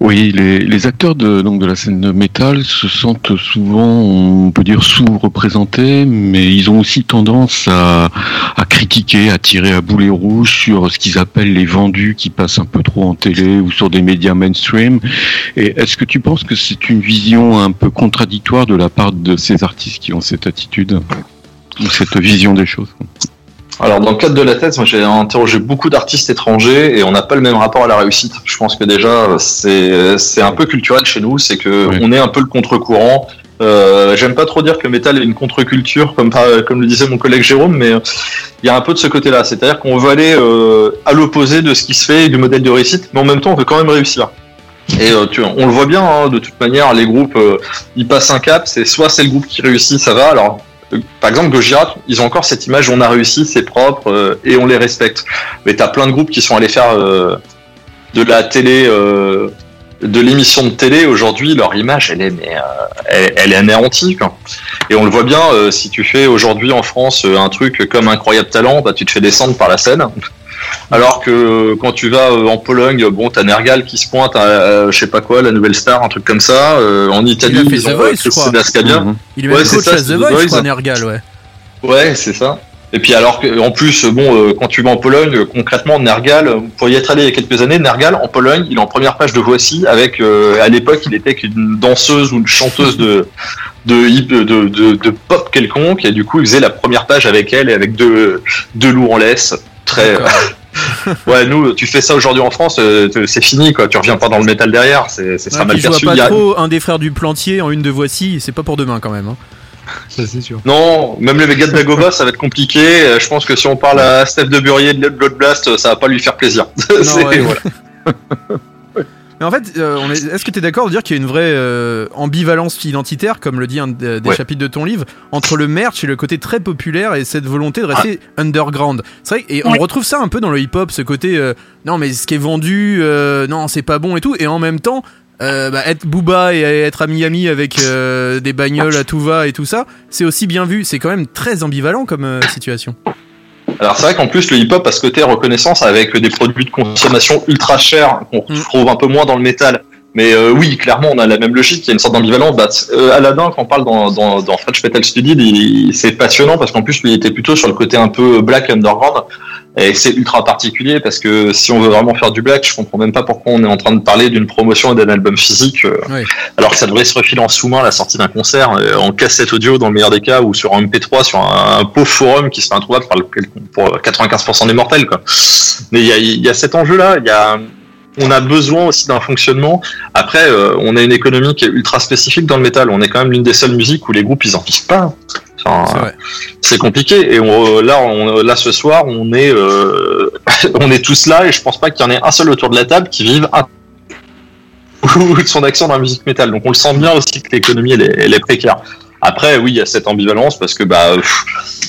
Oui, les, les acteurs de, donc de la scène de métal se sentent souvent, on peut dire, sous-représentés, mais ils ont aussi tendance à, à critiquer, à tirer à boulet rouge sur ce qu'ils appellent les vendus qui passent un peu trop en télé ou sur des médias mainstream. Et est-ce que tu penses que c'est une vision un peu contradictoire de la part de ces artistes qui ont cette attitude? Cette vision des choses Alors dans le cadre de la thèse, moi j'ai interrogé beaucoup d'artistes étrangers et on n'a pas le même rapport à la réussite. Je pense que déjà c'est c'est un peu culturel chez nous, c'est que Oui. on est un peu le contre-courant. Euh, J'aime pas trop dire que métal est une contre-culture, comme, comme le disait mon collègue Jérôme, mais il y a un peu de ce côté-là. C'est-à-dire qu'on veut aller euh, à l'opposé de ce qui se fait et du modèle de réussite, mais en même temps, on veut quand même réussir. Et euh, tu, on le voit bien, hein, de toute manière, les groupes, ils passent un cap. C'est soit c'est le groupe qui réussit, ça va. Alors, par exemple, Gojira, ils ont encore cette image, on a réussi, c'est propre euh, et on les respecte. Mais t'as plein de groupes qui sont allés faire euh, de la télé, euh, de l'émission de télé. Aujourd'hui, leur image, elle est, mais, euh, elle, est anéantie. Et on le voit bien, euh, si tu fais aujourd'hui en France euh, un truc comme Incroyable Talent, bah, tu te fais descendre par la scène. Alors que euh, quand tu vas euh, en Pologne, bon, t'as Nergal qui se pointe, à, euh, je sais pas quoi, la nouvelle star, un truc comme ça. Euh, en Italie, Il a fait ils The ont Voice, euh, je crois. Mhm. Il est Ouais, même c'est coach ça, à c'est The The Voice, Voice. crois, Nergal, ouais. Ouais, c'est ça. Et puis alors que, en plus, bon, euh, quand tu vas en Pologne, concrètement, Nergal, pour y être allé il y a quelques années, Nergal en Pologne, il est en première page de Voici avec, euh, à l'époque, il était qu'une danseuse ou une chanteuse de de, hip- de, de, de pop quelconque, et du coup, il faisait la première page avec elle et avec deux deux loups en laisse. Très. Ouais, nous, tu fais ça aujourd'hui en France, euh, c'est fini, quoi. Tu reviens pas dans le métal derrière, c'est Ouais, mal perçu. pas Il y a- trop un des frères du plantier en une de Voici, c'est pas pour demain quand même. hein. Ça, c'est sûr. Non, même les gars de Dagoba, ça va être compliqué. Euh, Je pense que si on parle à Steph de Burier de Blood Blast, ça va pas lui faire plaisir. C'est- ouais. voilà. Mais en fait, euh, on est- est-ce que tu es d'accord de dire qu'il y a une vraie euh, ambivalence identitaire, comme le dit un des, des Ouais. chapitres de ton livre, entre le merch et le côté très populaire et cette volonté de rester underground? C'est vrai, et on retrouve ça un peu dans le hip-hop, ce côté euh, non, mais ce qui est vendu, euh, non, c'est pas bon et tout, et en même temps. euh, bah, être Booba et être à Miami avec euh, des bagnoles à tout va et tout ça, c'est aussi bien vu. C'est quand même très ambivalent comme euh, situation. Alors c'est vrai qu'en plus le hip-hop a ce côté reconnaissance avec des produits de consommation ultra chers qu'on Mm. retrouve un peu moins dans le métal. Mais euh, oui, clairement, on a la même logique. Il y a une sorte d'ambivalence. Bah, euh, Aladdin, quand on parle dans, dans, dans French Metal Study, c'est passionnant parce qu'en plus, lui, il était plutôt sur le côté un peu black underground. Et c'est ultra particulier parce que si on veut vraiment faire du black, je comprends même pas pourquoi on est en train de parler d'une promotion et d'un album physique, euh, Oui. alors que ça devrait se refiler en sous-main à la sortie d'un concert, euh, en cassette audio dans le meilleur des cas, ou sur un MP3, sur un, un pauvre forum qui serait introuvable pour 95% des mortels. Quoi. Mais il y a, y a cet enjeu-là. Il y a, on a besoin aussi d'un fonctionnement. Après, euh, on a une économie qui est ultra spécifique dans le métal. On est quand même l'une des seules musiques où les groupes ils en vivent pas. Enfin, C'est compliqué. Et on, là, on, là, ce soir, on est, euh, on est tous là, et je pense pas qu'il y en ait un seul autour de la table qui vive un ou de son action dans la musique métal. Donc on le sent bien aussi que l'économie elle est, elle est précaire. Après, oui, il y a cette ambivalence parce que bah,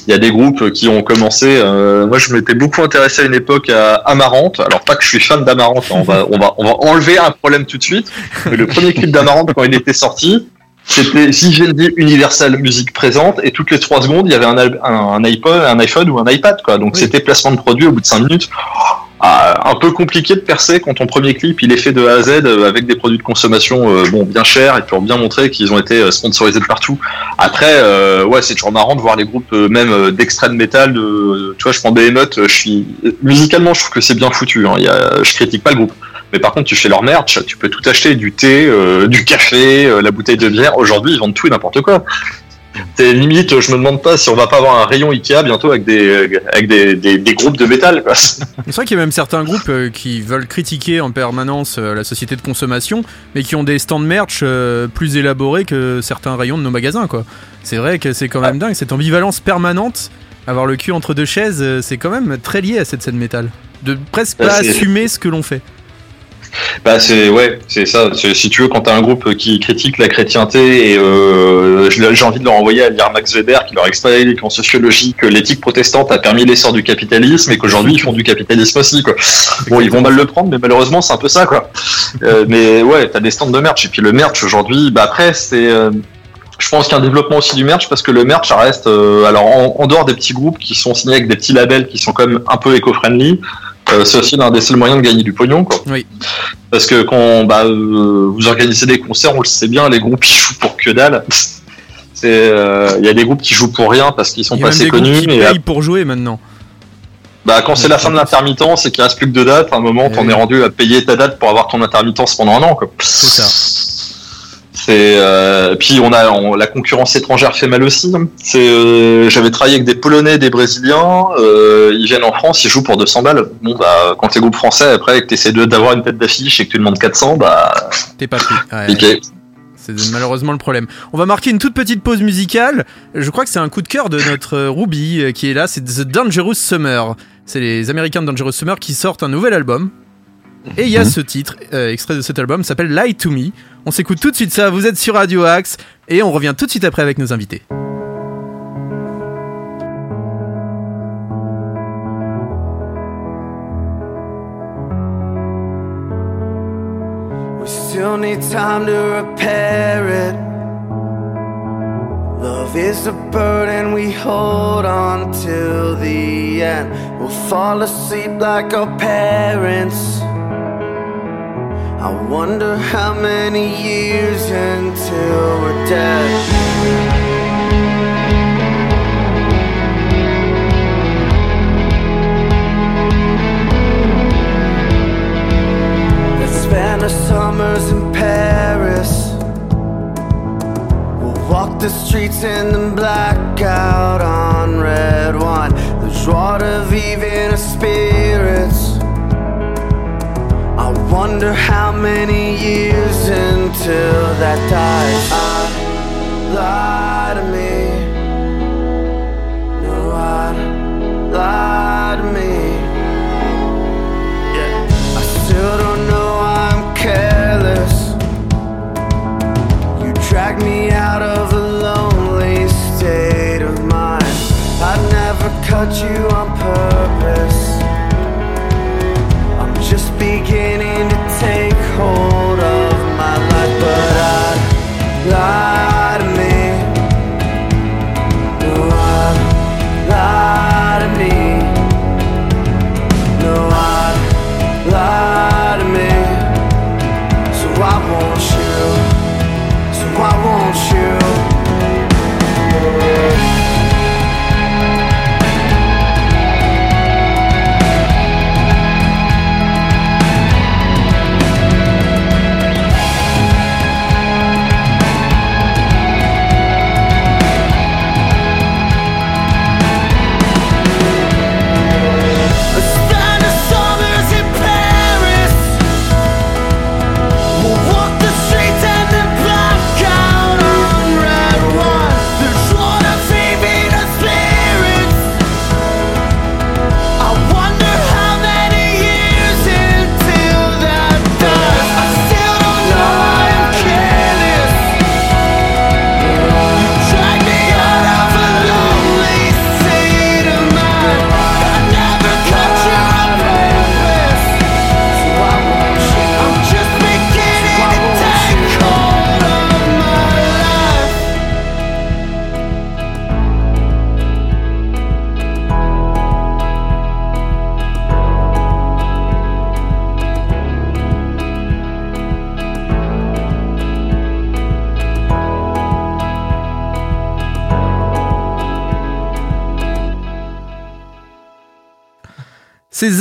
il y a des groupes qui ont commencé. euh, moi, je m'étais beaucoup intéressé à une époque à Amarante. Alors pas que je suis fan d'Amarante. hein, on va, on va, on va enlever un problème tout de suite. Mais le premier clip d'Amarante quand il était sorti, c'était Vivendi Universal Music présente et toutes les trois secondes, il y avait un, un, un iPod, un iPhone ou un iPad quoi. Donc Oui. c'était placement de produit au bout de cinq minutes. Ah, un peu compliqué de percer quand ton premier clip il est fait de A à Z euh, avec des produits de consommation euh, bon bien chers et pour bien montrer qu'ils ont été euh, sponsorisés de partout. Après euh, ouais c'est toujours marrant de voir les groupes euh, même d'extrême métal de tu vois je prends Behemoth je suis musicalement je trouve que c'est bien foutu hein. il y a, je critique pas le groupe mais par contre tu fais leur merch tu peux tout acheter du thé euh, du café euh, la bouteille de bière aujourd'hui ils vendent tout et n'importe quoi c'est limite, je me demande pas si on va pas avoir un rayon Ikea bientôt avec des, avec des, des, des groupes de métal. C'est vrai qu'il y a même certains groupes euh, qui veulent critiquer en permanence la société de consommation, mais qui ont des stands merch plus élaborés que certains rayons de nos magasins, quoi. C'est vrai que c'est quand même dingue, cette ambivalence permanente, avoir le cul entre deux chaises, c'est quand même très lié à cette scène métal. De presque pas assumer ce que l'on fait. Bah c'est ouais, c'est ça. Si tu veux, quand t'as un groupe qui critique la chrétienté et euh, j'ai envie de leur envoyer à lire Max Weber qui leur explique en sociologie que l'éthique protestante a permis l'essor du capitalisme et qu'aujourd'hui ils font du capitalisme aussi quoi. Bon, ils vont mal le prendre, mais malheureusement c'est un peu ça quoi. Euh, mais ouais, t'as des stands de merch et puis le merch aujourd'hui, bah après c'est euh, je pense qu'il y a un développement aussi du merch parce que le merch ça reste alors en, en dehors des petits groupes qui sont signés avec des petits labels qui sont quand même un peu éco-friendly, euh, c'est aussi l'un des seuls moyens de gagner du pognon quoi. Oui. Parce que quand bah, euh, vous organisez des concerts, on le sait bien, les groupes ils jouent pour que dalle. C'est, euh, il y a des groupes qui jouent pour rien parce qu'ils sont pas assez connus. qui payent pour jouer maintenant. bah, quand c'est la fin de l'intermittence et qu'il reste plus que deux dates, à un moment, t'en oui. es rendu à payer ta date pour avoir ton intermittence pendant un an. Quoi. C'est ça. C'est euh, puis on a on- la concurrence étrangère fait mal aussi. C'est euh, j'avais travaillé avec des Polonais, des Brésiliens. euh, ils viennent en France, ils jouent pour 200 balles. Bon bah quand t'es groupe français après que t'essaies d'avoir une tête d'affiche et que tu demandes 400, bah T'es pas pris. Ouais. C'est malheureusement le problème. On va marquer une toute petite pause musicale. Je crois que c'est un coup de cœur de notre Ruby qui est là. C'est The Dangerous Summer. C'est les Américains de Dangerous Summer qui sortent un nouvel album. Et il y a ce titre, euh, extrait de cet album, s'appelle Lie to Me. On s'écoute tout de suite ça. Vous êtes sur Radio Axe et on revient tout de suite après avec nos invités. We still need time to repair it. Love is a burden we hold on till the end. We'll fall asleep like our parents. I wonder how many years until we're dead. spent our summers in Paris. We'll walk the streets in the blackout on red wine. The de vivre in our spirits. Wonder how many years until that dies. I lie to me. No, I lie to me. Yeah. I still don't know I'm careless. You drag me out of a lonely state of mind. I never cut you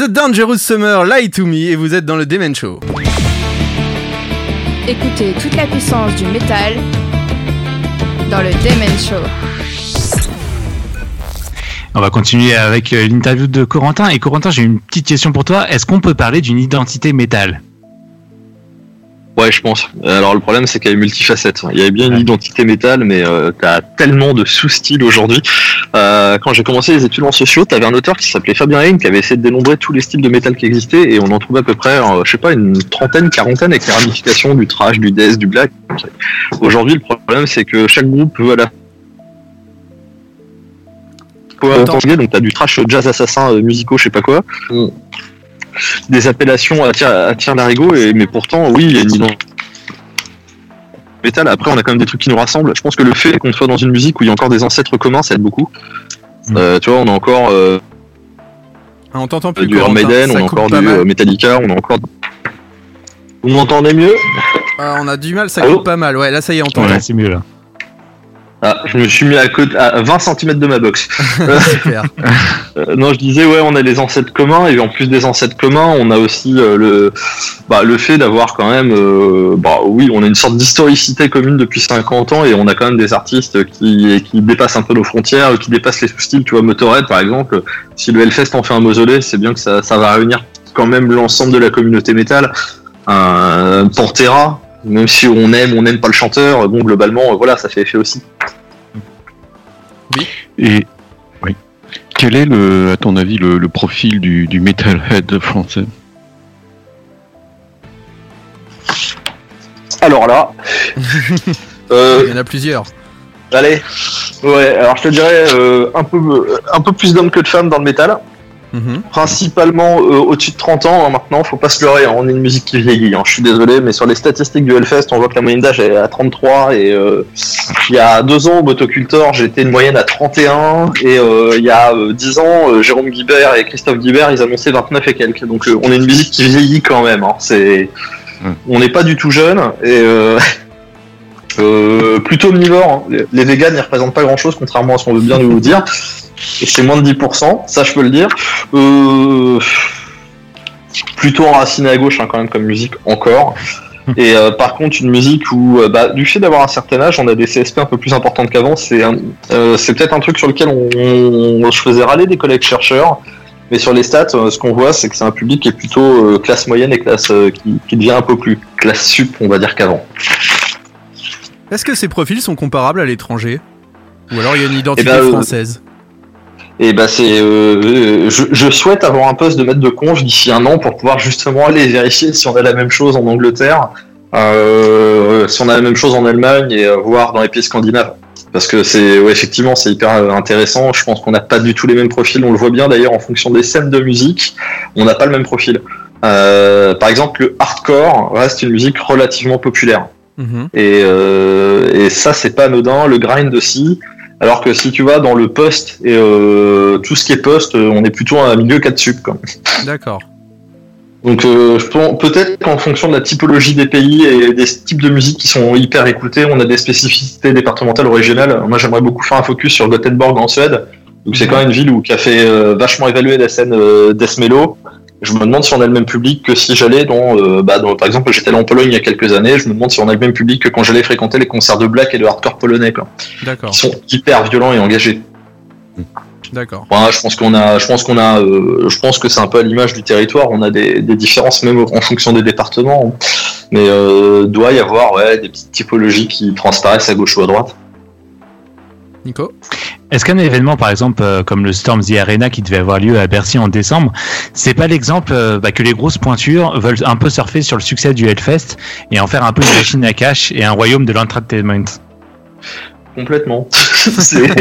The Dangerous Summer, Lie to Me, et vous êtes dans le Demen Show. Écoutez toute la puissance du métal dans le Demen Show. On va continuer avec euh, l'interview de Corentin. Et Corentin, j'ai une petite question pour toi. Est-ce qu'on peut parler d'une identité métal? Ouais, je pense. Alors le problème, c'est qu'elle est multifacette. Il y avait bien une identité métal, mais euh, t'as tellement de sous-styles aujourd'hui. Euh, quand j'ai commencé les études en sociaux, t'avais un auteur qui s'appelait Fabien Hein qui avait essayé de dénombrer tous les styles de métal qui existaient, et on en trouvait à peu près, euh, je sais pas, une trentaine, quarantaine avec les ramifications du trash, du death, du black. Aujourd'hui, le problème, c'est que chaque groupe veut à la fois donc t'as du trash jazz assassin musicaux, je sais pas quoi. Des appellations à tir, à tir larigot, et mais pourtant, oui, il y a une identité métal. Après, on a quand même des trucs qui nous rassemblent. Je pense que le fait qu'on soit dans une musique où il y a encore des ancêtres communs, ça aide beaucoup. Mm. Euh, tu vois, on a encore euh, Ah, on t'entend plus. du Iron Maiden, on a encore du mal. euh, Metallica, on a encore. Vous m'entendez mieux? Ah, on a du mal, ça Allô? coupe pas mal. Ouais, là ça y est, on t'entend. C'est mieux là. Ah, je me suis mis à, côté, à 20 cm de ma box. Euh, non, je disais, ouais, on a les ancêtres communs, et en plus des ancêtres communs, on a aussi euh, le, bah, le fait d'avoir quand même, euh, bah, oui, on a une sorte d'historicité commune depuis 50 ans, et on a quand même des artistes qui, qui dépassent un peu nos frontières, qui dépassent les sous-styles, tu vois, Motorhead, par exemple, si le Hellfest en fait un mausolée, c'est bien que ça, ça va réunir quand même l'ensemble de la communauté métal. Un Pantera, même si on aime, on n'aime pas le chanteur, bon, globalement, euh, voilà, ça fait effet aussi. Et oui. Quel est, le, à ton avis, le, le profil du, du metalhead français? Alors là, euh, Il y en a plusieurs. allez, ouais, alors je te dirais euh, un, peu, un peu plus d'hommes que de femmes dans le métal. Principalement euh, au-dessus de 30 ans hein, maintenant, faut pas se leurrer, hein, on est une musique qui vieillit, hein, je suis désolé, mais sur les statistiques du Hellfest, on voit que la moyenne d'âge est à 33 et euh, il y a deux ans au Motocultor, j'étais une moyenne à 31 et euh, il y a euh, 10 ans, Jérôme Guibert et Christophe Guibert, ils annonçaient 29 et quelques, donc on est une musique qui vieillit quand même, c'est... On n'est pas du tout jeune et... Euh... plutôt omnivore, hein. les, les véganes ils représentent pas grand chose contrairement à ce qu'on veut bien nous dire c'est moins de 10%, ça je peux le dire. Euh, plutôt enraciné à gauche hein, quand même comme musique encore. Et euh, par contre une musique où euh, bah, du fait d'avoir un certain âge, on a des CSP un peu plus importantes qu'avant. C'est peut-être un truc sur lequel on, on- je faisais râler des collègues chercheurs. Mais sur les stats, ce qu'on voit, c'est que c'est un public qui est plutôt classe moyenne et classe qui, qui devient un peu plus classe sup, on va dire qu'avant. Est-ce que ces profils sont comparables à l'étranger? Ou alors il y a une identité Eh ben, euh, française? Et bah c'est, euh, je, je souhaite avoir un poste de maître de conf d'ici un an pour pouvoir justement aller vérifier si on a la même chose en Angleterre, euh, si on a la même chose en Allemagne et euh, voir dans les pays scandinaves. Parce que c'est, ouais, effectivement, c'est hyper euh, intéressant. Je pense qu'on n'a pas du tout les mêmes profils. On le voit bien d'ailleurs en fonction des scènes de musique, on n'a pas le même profil. Euh, par exemple, le hardcore reste une musique relativement populaire. Mhm. Et, euh, et ça, c'est pas anodin. Le grind aussi. Alors que si tu vas dans le post et euh, tout ce qui est post, euh, on est plutôt à un milieu 4 sub. D'accord. Donc euh, peut-être qu'en fonction de la typologie des pays et des types de musique qui sont hyper écoutés, on a des spécificités départementales ou régionales. Moi, j'aimerais beaucoup faire un focus sur Gothenburg en Suède. Donc c'est quand même une ville où qui a fait euh, vachement évaluer la scène euh. Je me demande si on a le même public que si j'allais dans, euh, bah, dans- par exemple, j'étais en Pologne il y a quelques années. Je me demande si on a le même public que quand j'allais fréquenter les concerts de black et de hardcore polonais, quoi, D'accord. qui sont hyper violents et engagés. D'accord. Voilà, je pense qu'on a, je pense qu'on a, euh, je pense que c'est un peu à l'image du territoire. On a des, des différences même en fonction des départements, mais euh, doit y avoir ouais, des petites typologies qui transparaissent à gauche ou à droite. Nico Est-ce qu'un événement, par exemple, euh, comme le Storm The Arena qui devait avoir lieu à Bercy en décembre, c'est pas l'exemple euh, bah, que les grosses pointures veulent un peu surfer sur le succès du Hellfest et en faire un peu une machine à cash et un royaume de l'entertainment? Complètement.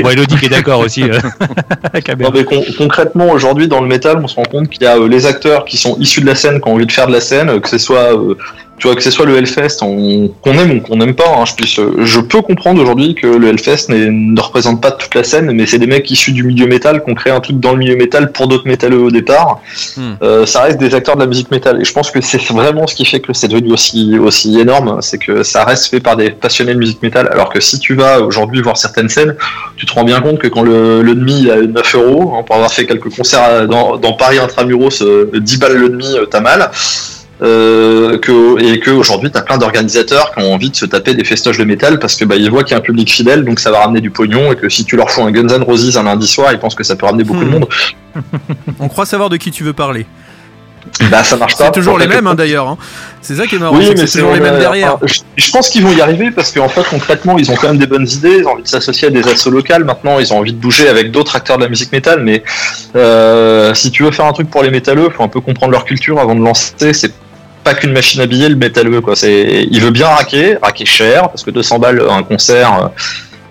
Bon, Elodie qui est d'accord aussi. euh. Non, mais con- concrètement, aujourd'hui, dans le métal, on se rend compte qu'il y a euh, les acteurs qui sont issus de la scène, qui ont envie de faire de la scène, que ce soit, euh, tu vois, que ce soit le Hellfest, on- qu'on aime ou qu'on n'aime pas. hein, je, puisse, euh, je peux comprendre aujourd'hui que le Hellfest ne représente pas toute la scène, mais c'est des mecs issus du milieu métal qui ont créé un truc dans le milieu métal pour d'autres métalleux au départ. Hmm. Euh, ça reste des acteurs de la musique métal, et je pense que c'est vraiment ce qui fait que c'est devenu aussi aussi énorme, c'est que ça reste fait par des passionnés de musique métal. Alors que si tu vas aujourd'hui voir certaines scènes, tu te rends bien compte que quand le, le demi a 9 euros, hein, pour avoir fait quelques concerts à- dans, dans Paris Intramuros, euh, 10 balles le demi, euh, t'as mal. Euh, que, et que aujourd'hui t'as plein d'organisateurs qui ont envie de se taper des festoches de métal parce que bah, ils voient qu'il y a un public fidèle donc ça va ramener du pognon et que si tu leur fous un Guns N' Roses un lundi soir ils pensent que ça peut ramener beaucoup Hmm. de monde On croit savoir de qui tu veux parler. Bah ça marche pas C'est toujours les mêmes hein, d'ailleurs. hein. C'est ça qui est marrant. Oui, c'est que mais c'est toujours les mêmes derrière. enfin, je, je pense qu'ils vont y arriver parce qu'en fait, concrètement, ils ont quand même des bonnes idées. Ils ont envie de s'associer à des assos locales. Maintenant, ils ont envie de bouger avec d'autres acteurs de la musique métal. Mais euh, si tu veux faire un truc pour les métalleux, faut un peu comprendre leur culture avant de lancer. C'est pas qu'une machine à billets le métalleux quoi. C'est, il veut bien raquer, raquer cher parce que 200 balles un concert. euh,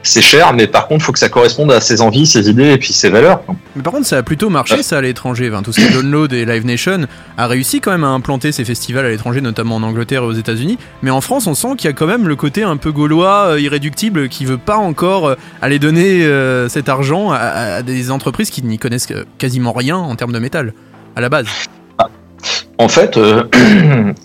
C'est cher, mais par contre, faut que ça corresponde à ses envies, ses idées et puis ses valeurs. Mais par contre, ça a plutôt marché ça à l'étranger. Enfin, tout ce qui est Download et Live Nation a réussi quand même à implanter ces festivals à l'étranger, notamment en Angleterre et aux États-Unis. Mais en France, on sent qu'il y a quand même le côté un peu gaulois, euh, irréductible, qui veut pas encore euh, aller donner euh, cet argent à, à des entreprises qui n'y connaissent quasiment rien en termes de métal à la base. En fait, euh,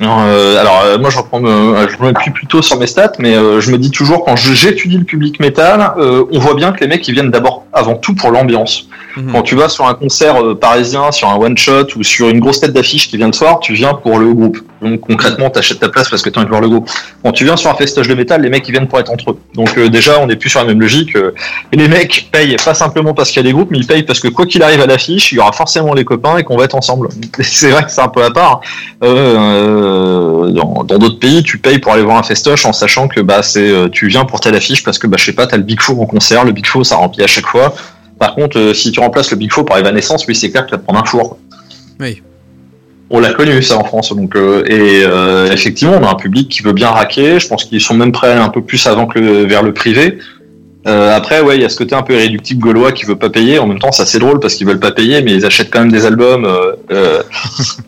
euh, alors euh, moi je reprends, me- je me appuie plutôt sur mes stats, mais je me dis toujours quand j'étudie le public métal, on voit bien que les mecs ils viennent d'abord avant tout pour l'ambiance. Mhm. Quand tu vas sur un concert parisien, sur un one shot ou sur une grosse tête d'affiche qui vient le soir, tu viens pour le groupe. Donc concrètement, t'achètes ta place parce que t'as envie de voir le groupe. Quand tu viens sur un festoche de métal, les mecs ils viennent pour être entre eux. Donc déjà, on n'est plus sur la même logique. et les mecs payent pas simplement parce qu'il y a des groupes, mais ils payent parce que quoi qu'il arrive à l'affiche, il y aura forcément les copains et qu'on va être ensemble. C'est vrai que c'est un peu à part. Voir. Euh, dans d'autres pays, tu payes pour aller voir un festoche en sachant que bah c'est euh, tu viens pour telle affiche parce que bah je sais pas, t'as le Big Four en concert, le Big Four ça remplit à chaque fois. Par contre, euh, si tu remplaces le Big Four par Evanescence, oui c'est clair que tu vas te prendre un four. Oui. On l'a connu ça en France, donc euh, et euh, effectivement on a un public qui veut bien raquer. Je pense qu'ils sont même prêts un peu plus avant que le, vers le privé. Euh, après, ouais, il y a ce côté un peu irréductible gaulois qui veut pas payer. En même temps, c'est assez drôle parce qu'ils veulent pas payer, mais ils achètent quand même des albums. euh, euh,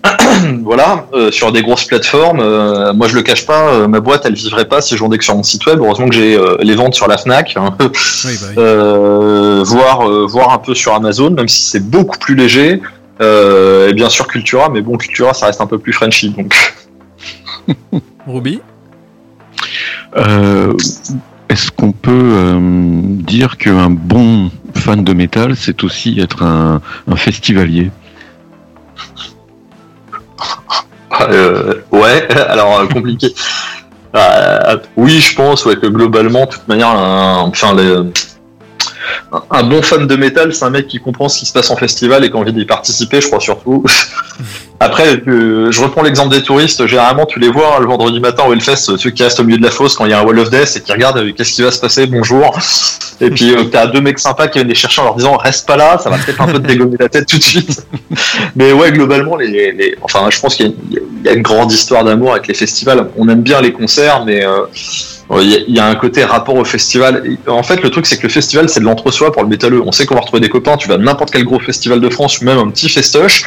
voilà, euh, sur des grosses plateformes. Euh, moi, je le cache pas, euh, ma boîte, elle vivrait pas si je vendais que sur mon site web. Heureusement que j'ai euh, les ventes sur la Fnac, hein. Oui, bah oui. euh, voire euh, voire un peu sur Amazon, même si c'est beaucoup plus léger. Euh, et bien sûr Cultura, mais bon, Cultura, ça reste un peu plus Frenchy, donc. Ruby? Euh, Est-ce qu'on peut euh, dire qu'un bon fan de métal, c'est aussi être un, festivalier? Euh, ouais, alors euh, compliqué. Euh, oui, je pense ouais, que globalement, de toute manière, un, enfin, les- un, bon fan de métal, c'est un mec qui comprend ce qui se passe en festival et qui a envie d'y participer, je crois surtout. Après, euh, je reprends l'exemple des touristes. Généralement, tu les vois hein, le vendredi matin au Hellfest, ceux qui restent au milieu de la fosse quand il y a un Wall of Death et qui regardent euh, qu'est-ce qui va se passer, bonjour. Et puis, euh, t'as deux mecs sympas qui viennent les chercher en leur disant reste pas là, ça va peut-être un peu te dégommer la tête tout de suite. Mais ouais, globalement, les, enfin, je pense qu'il y, y a une grande histoire d'amour avec les festivals. On aime bien les concerts, mais euh, il y, a- un côté rapport au festival. En fait, le truc, c'est que le festival, c'est de l'entre-soi pour le métalleux. On sait qu'on va retrouver des copains. Tu vas à n'importe quel gros festival de France même un petit festoche.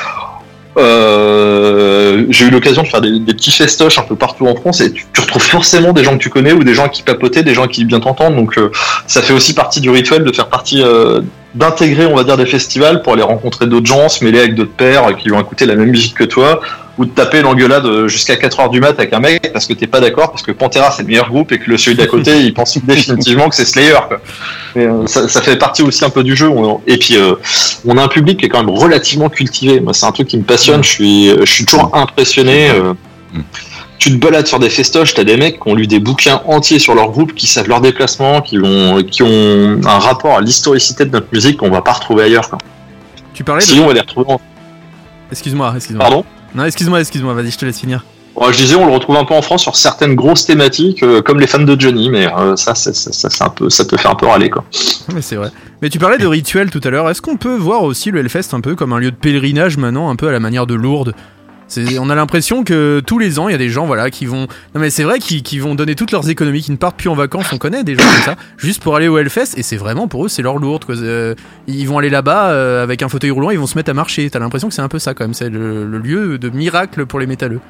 Euh, j'ai eu l'occasion de faire des, petits festoches un peu partout en France et tu, retrouves forcément des gens que tu connais ou des gens qui papotaient, des gens qui bien t'entendent. Donc euh, ça fait aussi partie du rituel de faire partie, euh, d'intégrer, on va dire, des festivals pour aller rencontrer d'autres gens, se mêler avec d'autres pairs qui vont écouter la même musique que toi, ou de taper l'engueulade euh, jusqu'à 4 heures du mat avec un mec parce que t'es pas d'accord, parce que Pantera c'est le meilleur groupe et que le celui d'à côté il pense définitivement que c'est Slayer. Quoi. Mais, euh, ça, ça fait partie aussi un peu du jeu. On- Et puis euh, on a un public qui est quand même relativement cultivé. Moi c'est un truc qui me passionne. Je suis, je suis toujours impressionné. euh, tu te balades sur des festoches, t'as des mecs qui ont lu des bouquins entiers sur leur groupe, qui savent leurs déplacements, qui ont, qui ont un rapport à l'historicité de notre musique qu'on va pas retrouver ailleurs. Quoi. Tu parlais de. Sinon, on va les retrouver en... Excuse-moi, excuse-moi. Pardon? Non, excuse-moi, excuse-moi, vas-y, je te laisse finir. Bon, Je disais, on le retrouve un peu en France sur certaines grosses thématiques, euh, comme les fans de Johnny, mais euh, ça, c'est- ça, ça, c'est un peu, ça peut faire un peu râler. Quoi. Mais c'est vrai. Mais tu parlais de rituel tout à l'heure. Est-ce qu'on peut voir aussi le Hellfest un peu comme un lieu de pèlerinage maintenant, un peu à la manière de Lourdes? On a l'impression que tous les ans, il y a des gens voilà, qui vont. Non, mais c'est vrai, qui, vont donner toutes leurs économies, qui ne partent plus en vacances. On connaît des gens comme ça, juste pour aller au Hellfest. Et c'est vraiment pour eux, c'est leur Lourdes. Quoi. Euh, Ils vont aller là-bas euh, avec un fauteuil roulant, ils vont se mettre à marcher. T'as l'impression que c'est un peu ça quand même. C'est le, le lieu de miracle pour les métalleux.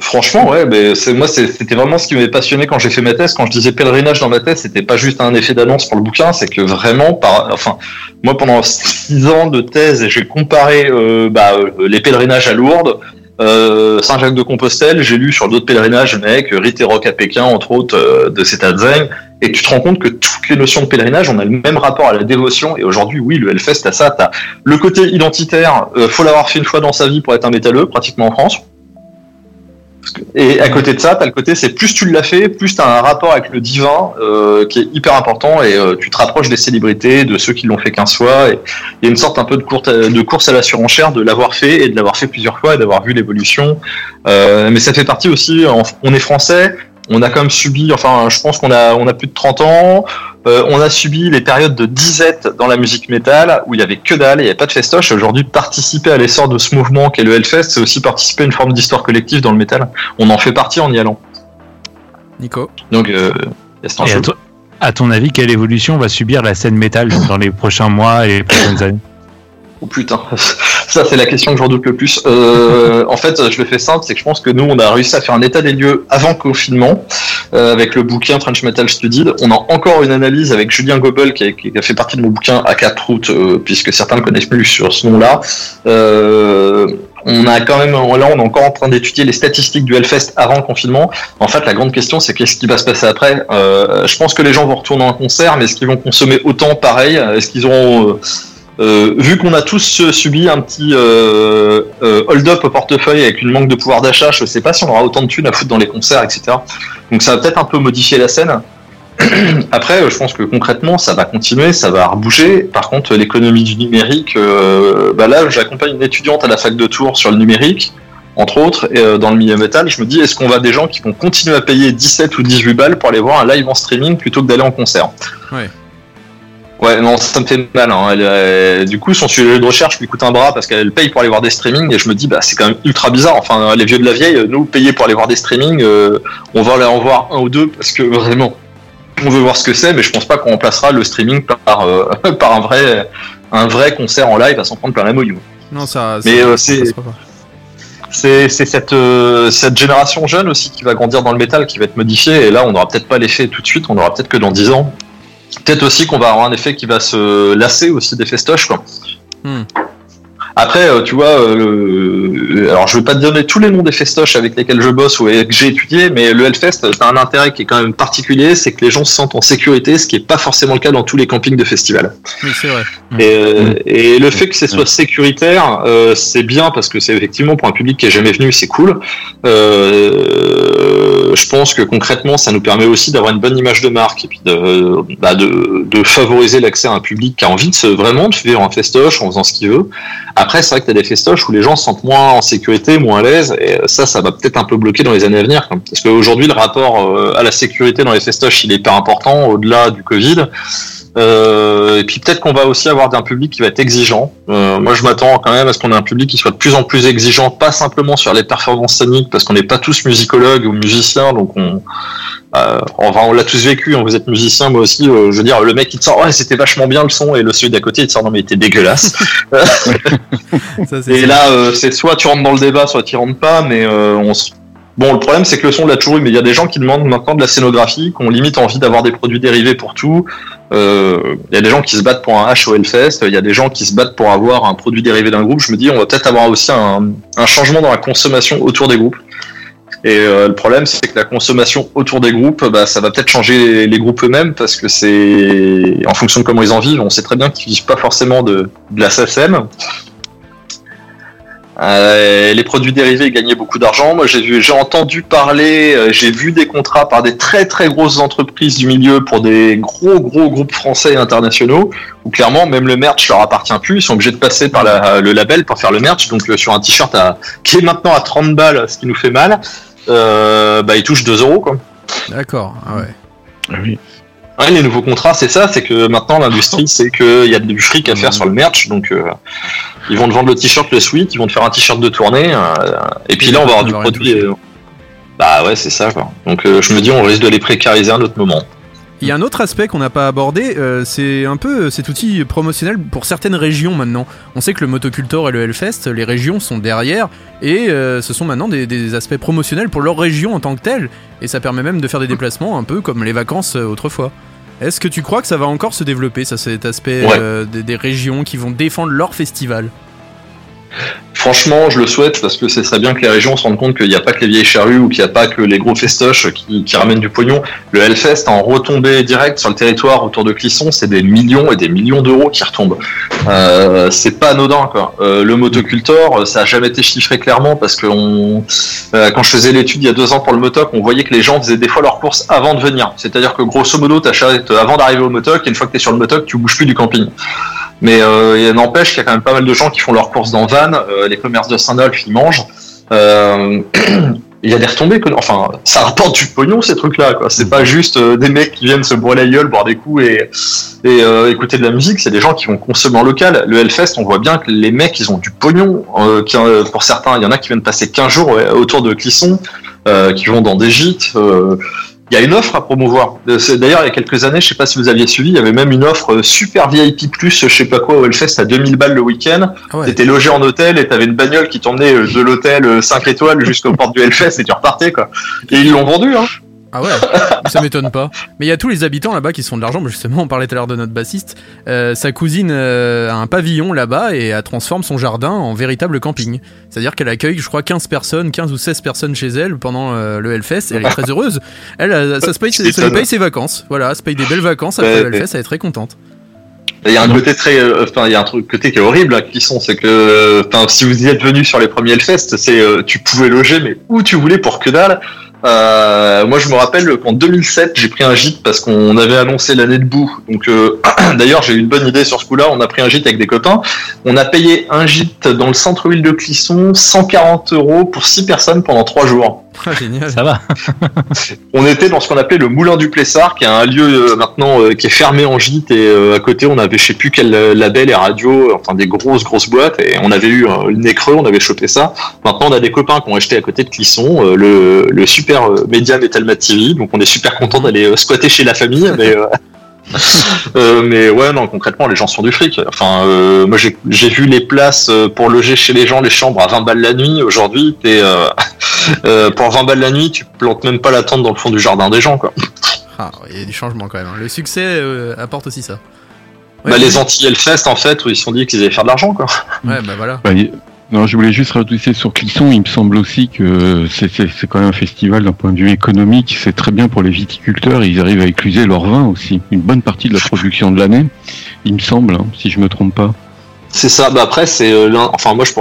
Franchement, ouais, mais c'est moi, c'était vraiment ce qui m'avait passionné quand j'ai fait ma thèse. Quand je disais pèlerinage dans ma thèse, c'était pas juste un effet d'annonce pour le bouquin, c'est que vraiment, par, enfin, moi pendant six ans de thèse, j'ai comparé euh, bah, euh, les pèlerinages à Lourdes. Euh, Saint-Jacques-de-Compostelle, j'ai lu sur d'autres pèlerinages, mec, Rite et Rock à Pékin, entre autres, euh, de cet Adzeng, et tu te rends compte que toutes les notions de pèlerinage, on a le même rapport à la dévotion, et aujourd'hui, oui, le Hellfest, t'as ça, t'as le côté identitaire, euh, faut l'avoir fait une fois dans sa vie pour être un métalleux, pratiquement en France. Et à côté de ça, t'as le côté, c'est plus tu l'as fait, plus t'as un rapport avec le divin euh, qui est hyper important et euh, tu te rapproches des célébrités, de ceux qui l'ont fait qu'un fois. Et il y a une sorte un peu de, course à la surenchère de l'avoir fait et de l'avoir fait plusieurs fois et d'avoir vu l'évolution. Euh, mais ça fait partie aussi, on est français, on a quand même subi, enfin, je pense qu'on a, on a plus de 30 ans, euh, on a subi les périodes de disette dans la musique métal où il y avait que dalle, il n'y avait pas de festoche. Aujourd'hui, participer à l'essor de ce mouvement qu'est le Hellfest, c'est aussi participer à une forme d'histoire collective dans le métal. On en fait partie en y allant. Nico Donc, euh, il y a cet Et enjeu. à, to- à ton avis, quelle évolution va subir la scène métal dans les prochains mois et les prochaines années? Oh putain, ça c'est la question que je redoute le plus. Euh, en fait, je le fais simple, c'est que je pense que nous, on a réussi à faire un état des lieux avant confinement, euh, avec le bouquin French Metal Studied. On a encore une analyse avec Julien Gobel, qui a, fait partie de mon bouquin à 4 routes, euh, puisque certains le connaissent plus sur ce nom-là. Euh, on a quand même, là, on est encore en train d'étudier les statistiques du Hellfest avant le confinement. En fait, la grande question, c'est qu'est-ce qui va se passer après? Je pense que les gens vont retourner en concert, mais est-ce qu'ils vont consommer autant pareil? Est-ce qu'ils auront euh, vu qu'on a tous subi un petit euh, euh, hold-up au portefeuille avec une manque de pouvoir d'achat, je sais pas si on aura autant de thunes à foutre dans les concerts, etc. Donc ça va peut-être un peu modifier la scène. Après, je pense que concrètement, ça va continuer, ça va rebouger. Par contre, l'économie du numérique, bah là, j'accompagne une étudiante à la fac de Tours sur le numérique. entre autres, et, dans le milieu métal, je me dis, est-ce qu'on va des gens qui vont continuer à payer 17 ou 18 balles pour aller voir un live en streaming plutôt que d'aller en concert? Ouais, non, ça me fait mal. Hein. Elle, euh, du coup, son sujet de recherche lui coûte un bras parce qu'elle paye pour aller voir des streamings et je me dis, bah, c'est quand même ultra bizarre. Enfin, les vieux de la vieille, nous, payer pour aller voir des streamings, euh, on va aller en voir un ou deux parce que vraiment, on veut voir ce que c'est, mais je pense pas qu'on remplacera le streaming par, euh, par un vrai, un vrai concert en live à s'en prendre plein la mouille. Non, ça. Mais, ça- euh, ça c'est-. C'est c'est cette, euh, cette génération jeune aussi qui va grandir dans le métal, qui va être modifiée, et là on n'aura peut-être pas l'effet tout de suite, on aura peut-être que dans 10 ans. Peut-être aussi qu'on va avoir un effet qui va se lasser aussi des festoches. Quoi. Hmm. Après, euh, tu vois, euh, le- alors je vais pas te donner tous les noms des festoches avec lesquels je bosse ou que j'ai étudié, mais le Hellfest, t'as un intérêt qui est quand même particulier, c'est que les gens se sentent en sécurité, ce qui est pas forcément le cas dans tous les campings de festival. Oui, c'est vrai. Et, euh, et le fait que ce soit sécuritaire, euh, c'est bien parce que c'est effectivement pour un public qui est jamais venu, c'est cool. Euh, je pense que concrètement, ça nous permet aussi d'avoir une bonne image de marque et puis de, bah, de, de favoriser l'accès à un public qui a envie de se, vraiment de vivre un festoche en faisant ce qu'il veut. Après, c'est vrai que tu as des festoches où les gens se sentent moins en sécurité, moins à l'aise, et ça, ça va peut-être un peu bloquer dans les années à venir. Parce qu'aujourd'hui, le rapport euh, à la sécurité dans les festoches, il est hyper important au-delà du Covid. Euh, et puis peut-être qu'on va aussi avoir un public qui va être exigeant. Euh, moi, je m'attends quand même à ce qu'on ait un public qui soit de plus en plus exigeant, pas simplement sur les performances scéniques, parce qu'on n'est pas tous musicologues ou musiciens, donc on, euh, enfin, on l'a tous vécu. hein, vous êtes musicien, moi aussi. euh, je veux dire, le mec il te sort, ouais, c'était vachement bien le son, et le celui d'à côté il te sort, non mais il était dégueulasse. Ça, Et là, c'est soit tu rentres dans le débat, soit tu rentres pas, mais on s- Bon, le problème, c'est que le son, on l'a toujours eu, mais il y a des gens qui demandent maintenant de la scénographie, qui ont limite envie d'avoir des produits dérivés pour tout. Euh, Il y a des gens qui se battent pour un H au il y a des gens qui se battent pour avoir un produit dérivé d'un groupe. Je me dis, on va peut-être avoir aussi un, changement dans la consommation autour des groupes. Et euh, le problème, c'est que la consommation autour des groupes, bah, ça va peut-être changer les, les groupes eux-mêmes, parce que c'est en fonction de comment ils en vivent. On sait très bien qu'ils vivent pas forcément de, de la SACEM. Euh, les produits dérivés gagnaient beaucoup d'argent. Moi, j'ai entendu parler, euh, j'ai vu des contrats par des très très grosses entreprises du milieu pour des gros gros groupes français et internationaux où clairement même le merch leur appartient plus. Ils sont obligés de passer par la- le label pour faire le merch. Donc euh, sur un t-shirt à- qui est maintenant à 30 balles, ce qui nous fait mal, euh, bah ils touchent 2 euros quoi. D'accord. Ah ouais. Oui. Ouais, les nouveaux contrats, c'est ça, c'est que maintenant l'industrie, c'est qu'il y a du fric à faire sur le merch, donc euh, ils vont te vendre le t-shirt, le sweat, ils vont te faire un t-shirt de tournée, euh, et puis là on va avoir du produit. euh, bah ouais, c'est ça quoi. Donc euh, je me dis, on risque de les précariser à un autre moment. Il y a un autre aspect qu'on n'a pas abordé, euh, c'est un peu euh, cet outil promotionnel pour certaines régions maintenant. On sait que le Motocultor et le Hellfest, les régions sont derrière, et euh, ce sont maintenant des, des aspects promotionnels pour leur région en tant que telle, et ça permet même de faire des déplacements un peu comme les vacances autrefois. Est-ce que tu crois que ça va encore se développer, ça, cet aspect Ouais. euh, des, des régions qui vont défendre leur festival? Franchement, je le souhaite parce que ce serait bien que les régions se rendent compte qu'il n'y a pas que les vieilles charrues ou qu'il n'y a pas que les gros festoches qui, ramènent du pognon. Le Hellfest en retombée directe sur le territoire autour de Clisson, c'est des millions et des millions d'euros qui retombent. Euh, c'est pas anodin quoi. Euh, le motocultor, ça a jamais été chiffré clairement parce que euh, quand je faisais l'étude il y a deux ans pour le motoc, on voyait que les gens faisaient des fois leurs courses avant de venir. C'est-à-dire que grosso modo, t'achètes avant d'arriver au motoc et une fois que t'es sur le motoc, tu bouges plus du camping. Mais euh, il n'empêche qu'il y a quand même pas mal de gens qui font leurs courses dans Vannes, euh, les commerces de Saint-Dolph, ils mangent. Euh, il y a des retombées, que, enfin, ça rapporte du pognon ces trucs-là, quoi. C'est pas juste euh, des mecs qui viennent se boire la gueule, boire des coups et, et euh, écouter de la musique, c'est des gens qui vont consommer en local. Le Hellfest, on voit bien que les mecs, ils ont du pognon. euh, euh, pour certains, il y en a qui viennent passer 15 jours autour de Clisson, euh, qui vont dans des gîtes. Il y a une offre à promouvoir. Euh, D'ailleurs, il y a quelques années, je sais pas si vous aviez suivi, il y avait même une offre euh, super VIP+, je sais pas quoi, au Hellfest à 2000 balles le week-end. Ah ouais. T'étais logé en hôtel et t'avais une bagnole qui t'emmenait euh, de l'hôtel euh, 5 étoiles jusqu'aux portes du Hellfest et tu repartais, quoi. Et ils l'ont vendu, hein. Ah ouais, ça m'étonne pas. Mais il y a tous les habitants là-bas qui se font de l'argent. Justement, on parlait tout à l'heure de notre bassiste. Euh, sa cousine euh, a un pavillon là-bas et elle transforme son jardin en véritable camping. C'est-à-dire qu'elle accueille, je crois, 15 personnes, 15 ou 16 personnes chez elle pendant euh, le Hellfest. Et elle est très heureuse. Elle, ça, se paye, ça lui paye ses vacances. Voilà, elle se paye des belles vacances après le Hellfest. Elle est très contente. Il y a un côté très, enfin, il y a un truc côté qui est horrible à Clisson, c'est que, enfin, si vous y êtes venu sur les premiers Hellfest, c'est, tu pouvais loger, mais où tu voulais pour que dalle. Euh, moi, je me rappelle qu'en 2007, j'ai pris un gîte parce qu'on avait annoncé l'année de boue. Donc, euh, d'ailleurs, j'ai eu une bonne idée sur ce coup-là. On a pris un gîte avec des copains. On a payé un gîte dans le centre-ville de Clisson, 140 euros pour 6 personnes pendant 3 jours. Ah, génial. Ça va. On était dans ce qu'on appelait le Moulin du Plessard, qui est un lieu euh, maintenant euh, qui est fermé en gîte. Et euh, à côté, on avait je sais plus quel label et radio, enfin des grosses grosses boîtes. Et on avait eu euh, le nez creux, on avait chopé ça. Maintenant, on a des copains qui ont acheté à côté de Clisson euh, le, le super euh, média Metal Mat TV. Donc, on est super content d'aller euh, squatter chez la famille. Mais, euh, mais ouais, non, concrètement, les gens sont du fric. Enfin, euh, moi, j'ai j'ai vu les places euh, pour loger chez les gens, les chambres à 20 balles la nuit. Aujourd'hui, t'es, euh, euh, pour 20 balles la nuit, tu plantes même pas la tente dans le fond du jardin des gens, quoi. Ah, il y a du changement quand même. hein. Le succès euh, apporte aussi ça. Ouais, bah, les anti-Hellfest, en fait, où ils se sont dit qu'ils allaient faire de l'argent, quoi. Ouais, bah voilà. Bah, y- non, je voulais juste rajouter sur Clisson, il me semble aussi que c'est quand même un festival d'un point de vue économique, c'est très bien pour les viticulteurs, ils arrivent à écluser leur vin aussi, une bonne partie de la production de l'année, il me semble, hein, si je me trompe pas. C'est ça. Bah après, c'est euh, enfin moi je,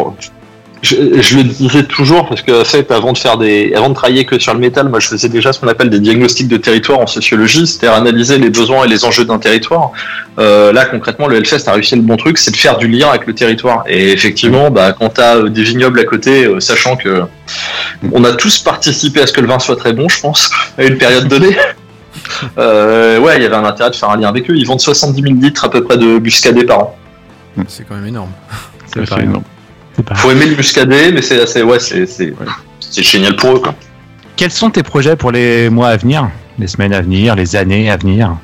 je je le disais toujours parce que en fait avant de faire des avant de travailler que sur le métal, moi je faisais déjà ce qu'on appelle des diagnostics de territoire en sociologie, c'est-à-dire analyser les besoins et les enjeux d'un territoire. Euh, là concrètement, le Hellfest a réussi le bon truc, c'est de faire du lien avec le territoire. Et effectivement, bah quand t'as euh, des vignobles à côté, euh, sachant que on a tous participé à ce que le vin soit très bon, je pense, à une période donnée. Euh, ouais, il y avait un intérêt de faire un lien avec eux. Ils vendent 70 000 litres à peu près de muscadet par an. C'est quand même énorme. C'est énorme. Pas faut aimer le muscadet, mais c'est assez, ouais, c'est, c'est, génial pour eux, quoi. Quels sont tes projets pour les mois à venir, les semaines à venir, les années à venir?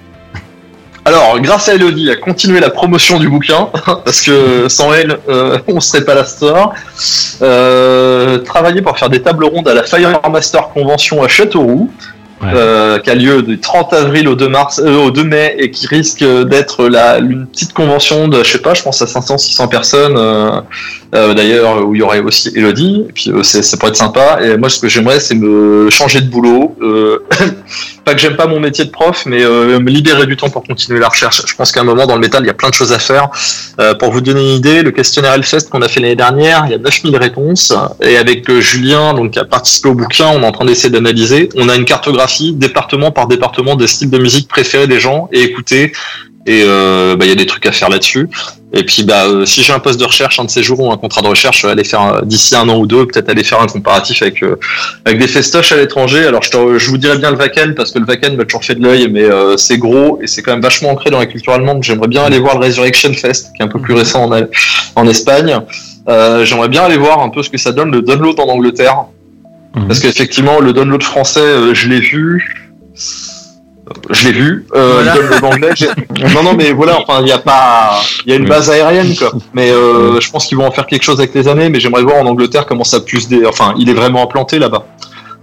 Alors, grâce à Elodie, à continuer la promotion du bouquin, parce que sans elle, euh, on serait pas la store. Euh, travailler pour faire des tables rondes à la Firemaster Convention à Châteauroux, Ouais. euh, qui a lieu du 30 avril au 2 mars, au 2 mai, et qui risque d'être une petite convention de, je sais pas, je pense à 500, 600 personnes, euh, d'ailleurs, où il y aurait aussi Elodie, et puis euh, ça pourrait être sympa. Et moi, ce que j'aimerais, c'est me changer de boulot. Euh, pas que j'aime pas mon métier de prof, mais euh, me libérer du temps pour continuer la recherche. Je pense qu'à un moment, dans le métal, il y a plein de choses à faire. Euh, pour vous donner une idée, le questionnaire Hellfest qu'on a fait l'année dernière, il y a 9000 réponses. Et avec Julien, donc, qui a participé au bouquin, on est en train d'essayer d'analyser. On a une cartographie, département par département, des styles de musique préférés des gens et écouter. Et euh, bah, il y a des trucs à faire là-dessus. Et puis, bah, euh, si j'ai un poste de recherche un de ces jours ou un contrat de recherche, je vais aller faire euh, d'ici un an ou deux, peut-être aller faire un comparatif avec euh, avec des festoches à l'étranger. Alors, je, te- je vous dirais bien le Wacken parce que le Wacken m'a toujours fait de l'œil, mais c'est gros et c'est quand même vachement ancré dans la culture allemande. J'aimerais bien aller voir le Resurrection Fest, qui est un peu plus récent en, en Espagne. J'aimerais bien aller voir un peu ce que ça donne le download en Angleterre, Mhm. parce qu'effectivement, le download français, je l'ai vu. Je l'ai vu. Euh, Voilà. Le non, non, mais voilà. Enfin, il y a pas, il y a une base aérienne, quoi. Mais euh, je pense qu'ils vont en faire quelque chose avec les années. Mais j'aimerais voir en Angleterre comment ça puisse. Dé... Enfin, il est vraiment implanté là-bas.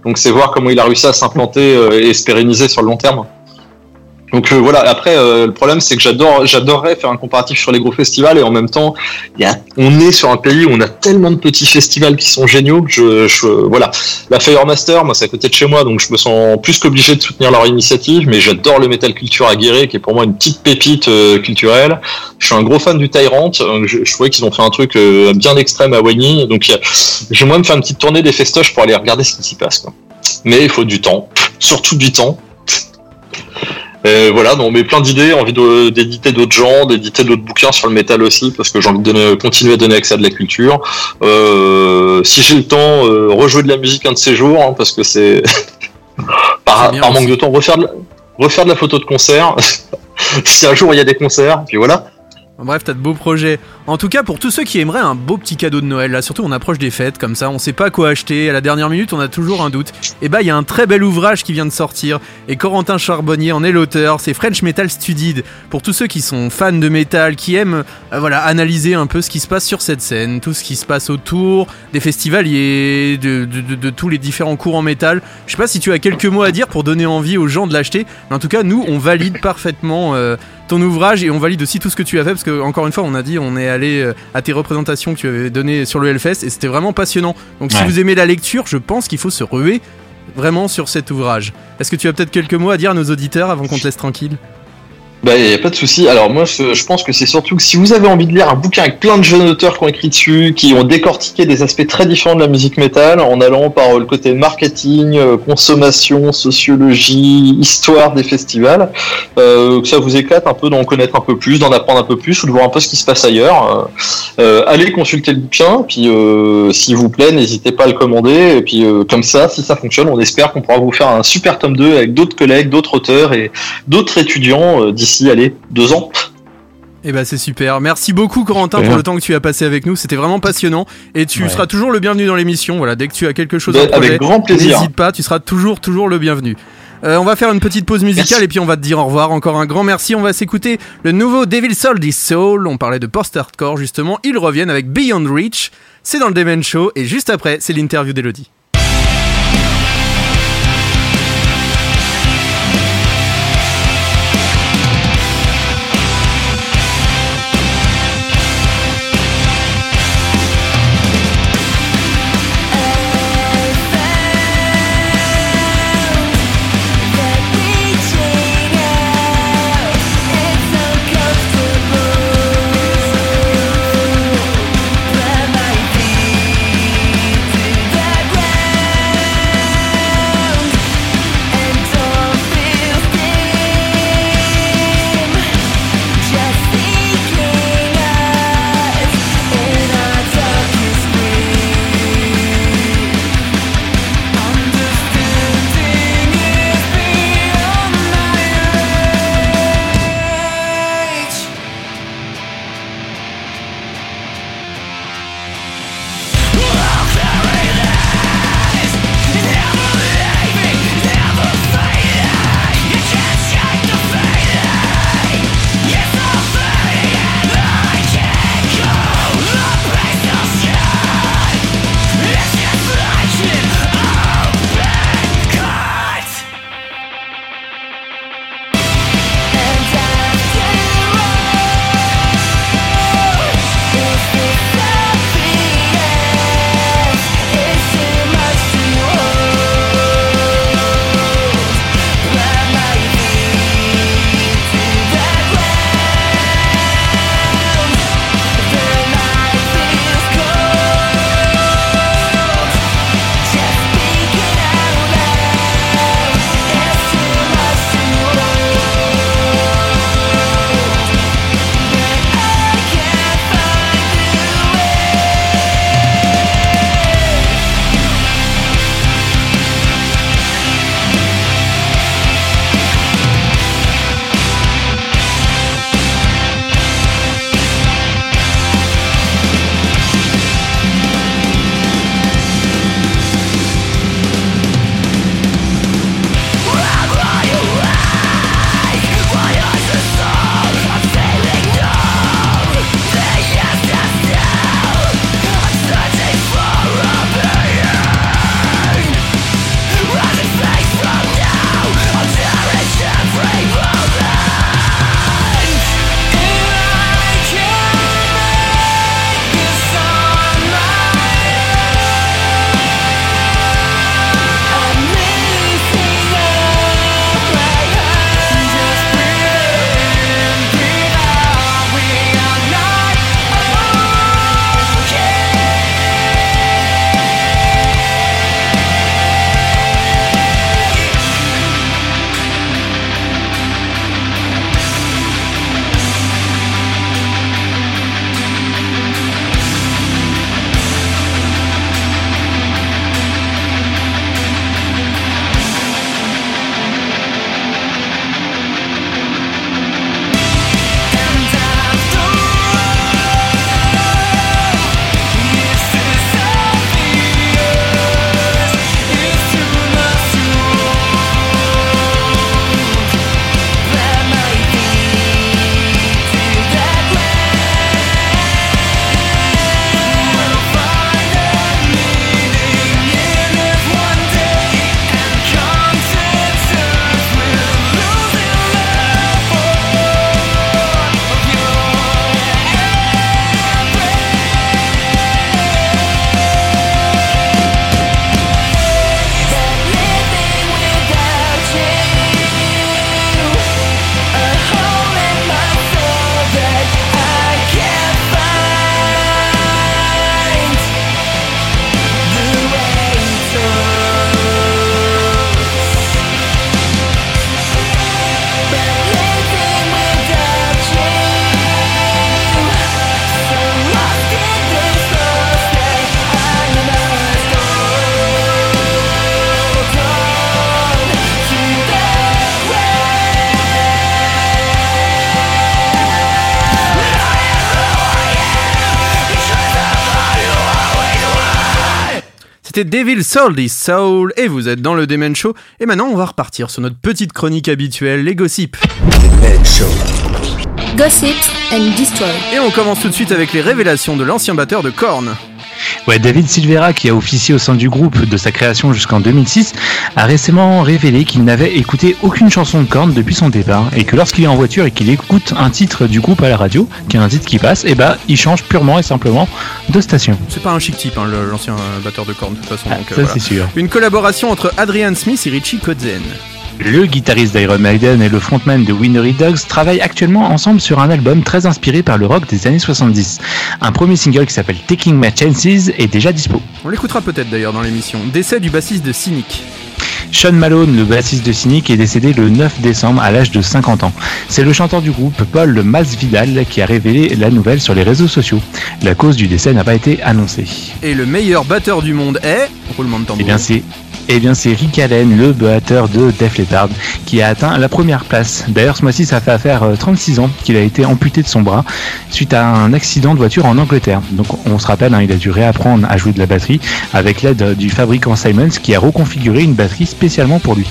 Donc, c'est voir comment il a réussi à s'implanter euh, et se pérenniser sur le long terme. Donc euh, voilà. Après, euh, le problème, c'est que j'adore, j'adorerais faire un comparatif sur les gros festivals et en même temps, on est sur un pays où on a tellement de petits festivals qui sont géniaux. Je, je, voilà. La Firemaster, moi, c'est à côté de chez moi, donc je me sens plus qu'obligé de soutenir leur initiative. Mais j'adore le Metal Culture à Guéret, qui est pour moi une petite pépite euh, culturelle. Je suis un gros fan du Tyrant. Je, je trouvais qu'ils ont fait un truc bien extrême à Wagny. Donc, a- j'aimerais me faire une petite tournée des festoches pour aller regarder ce qui s'y passe. Mais il faut du temps, surtout du temps. Voilà, donc mais plein d'idées, envie d'éditer d'autres gens, d'éditer d'autres bouquins sur le métal aussi, parce que j'ai envie de donner- continuer à donner accès à de la culture. Euh, si j'ai le temps, euh, rejouer de la musique un de ces jours, hein, parce que c'est par, manque de temps, refaire de, refaire de la photo de concert. si un jour il y a des concerts, puis voilà. Bref, t'as de beaux projets. En tout cas, pour tous ceux qui aimeraient un beau petit cadeau de Noël, là, surtout on approche des fêtes comme ça, on sait pas quoi acheter, à la dernière minute on a toujours un doute. Et bah, il y a un très bel ouvrage qui vient de sortir, et Corentin Charbonnier en est l'auteur, c'est French Metal Studied. Pour tous ceux qui sont fans de métal, qui aiment euh, voilà, analyser un peu ce qui se passe sur cette scène, tout ce qui se passe autour des festivaliers, de- de tous les différents cours en métal. Je sais pas si tu as quelques mots à dire pour donner envie aux gens de l'acheter, mais en tout cas, nous, on valide parfaitement. euh, ton ouvrage et on valide aussi tout ce que tu as fait parce que encore une fois on a dit on est allé euh, à tes représentations que tu avais données sur le Hellfest et c'était vraiment passionnant. Donc si vous aimez la lecture je pense qu'il faut se ruer vraiment sur cet ouvrage. Est-ce que tu as peut-être quelques mots à dire à nos auditeurs avant qu'on te laisse tranquille? Bah, y a pas de souci. Alors moi, je, pense que c'est surtout que si vous avez envie de lire un bouquin avec plein de jeunes auteurs qui ont écrit dessus, qui ont décortiqué des aspects très différents de la musique métal, en allant par euh, le côté marketing, euh, consommation, sociologie, histoire des festivals, euh, que ça vous éclate un peu d'en connaître un peu plus, d'en apprendre un peu plus, ou de voir un peu ce qui se passe ailleurs, allez consulter le bouquin, puis s'il vous plaît, n'hésitez pas à le commander, et puis comme ça, si ça fonctionne, on espère qu'on pourra vous faire un super tome 2 avec d'autres collègues, d'autres auteurs et d'autres étudiants euh, d'ici, allez, deux ans. Eh ben c'est super. Merci beaucoup Corentin pour le temps que tu as passé avec nous. C'était vraiment passionnant et tu Ouais. seras toujours le bienvenu dans l'émission. Voilà, dès que tu as quelque chose Ben, à projet, avec grand plaisir. n'hésite pas, tu seras toujours toujours le bienvenu. Euh, on va faire une petite pause musicale Merci. et puis on va te dire au revoir. Encore un grand merci. On va s'écouter le nouveau Devil Soul this Soul. On parlait de post-hardcore justement. Ils reviennent avec Beyond Reach. C'est dans le Demen Show et juste après, c'est l'interview d'Elodie. C'était Devil Soul This Soul et vous êtes dans le Demen Show. Et maintenant, on va repartir sur notre petite chronique habituelle, les gossips. Gossip and Destroy. Et on commence tout de suite avec les révélations de l'ancien batteur de Korn. Ouais, David Silvera, qui a officié au sein du groupe de sa création jusqu'en 2006, a récemment révélé qu'il n'avait écouté aucune chanson de Korn depuis son départ et que lorsqu'il est en voiture et qu'il écoute un titre du groupe à la radio, qui est un titre qui passe, et bah il change purement et simplement de station. C'est pas un chic type, hein, l'ancien batteur de Korn, de toute façon. Ah, donc, euh, ça voilà. c'est sûr. Une collaboration entre Adrian Smith et Richie Kotzen. Le guitariste d'Iron Maiden et le frontman de Winery Dogs travaillent actuellement ensemble sur un album très inspiré par le rock des années 70. Un premier single qui s'appelle Taking My Chances est déjà dispo. On l'écoutera peut-être d'ailleurs dans l'émission. Décès du bassiste de Cynic. Sean Malone, le bassiste de Cynic, est décédé le 9 décembre à l'âge de 50 ans. C'est le chanteur du groupe, Paul Masvidal, qui a révélé la nouvelle sur les réseaux sociaux. La cause du décès n'a pas été annoncée. Et le meilleur batteur du monde est. Roulement de tambour. Eh bien, c'est eh bien, c'est Rick Allen, le batteur de Def Leppard, qui a atteint la première place. D'ailleurs, ce mois-ci, ça fait affaire euh, 36 ans qu'il a été amputé de son bras suite à un accident de voiture en Angleterre. Donc, on se rappelle, hein, il a dû réapprendre à jouer de la batterie avec l'aide du fabricant Simons qui a reconfiguré une batterie spécialement pour lui.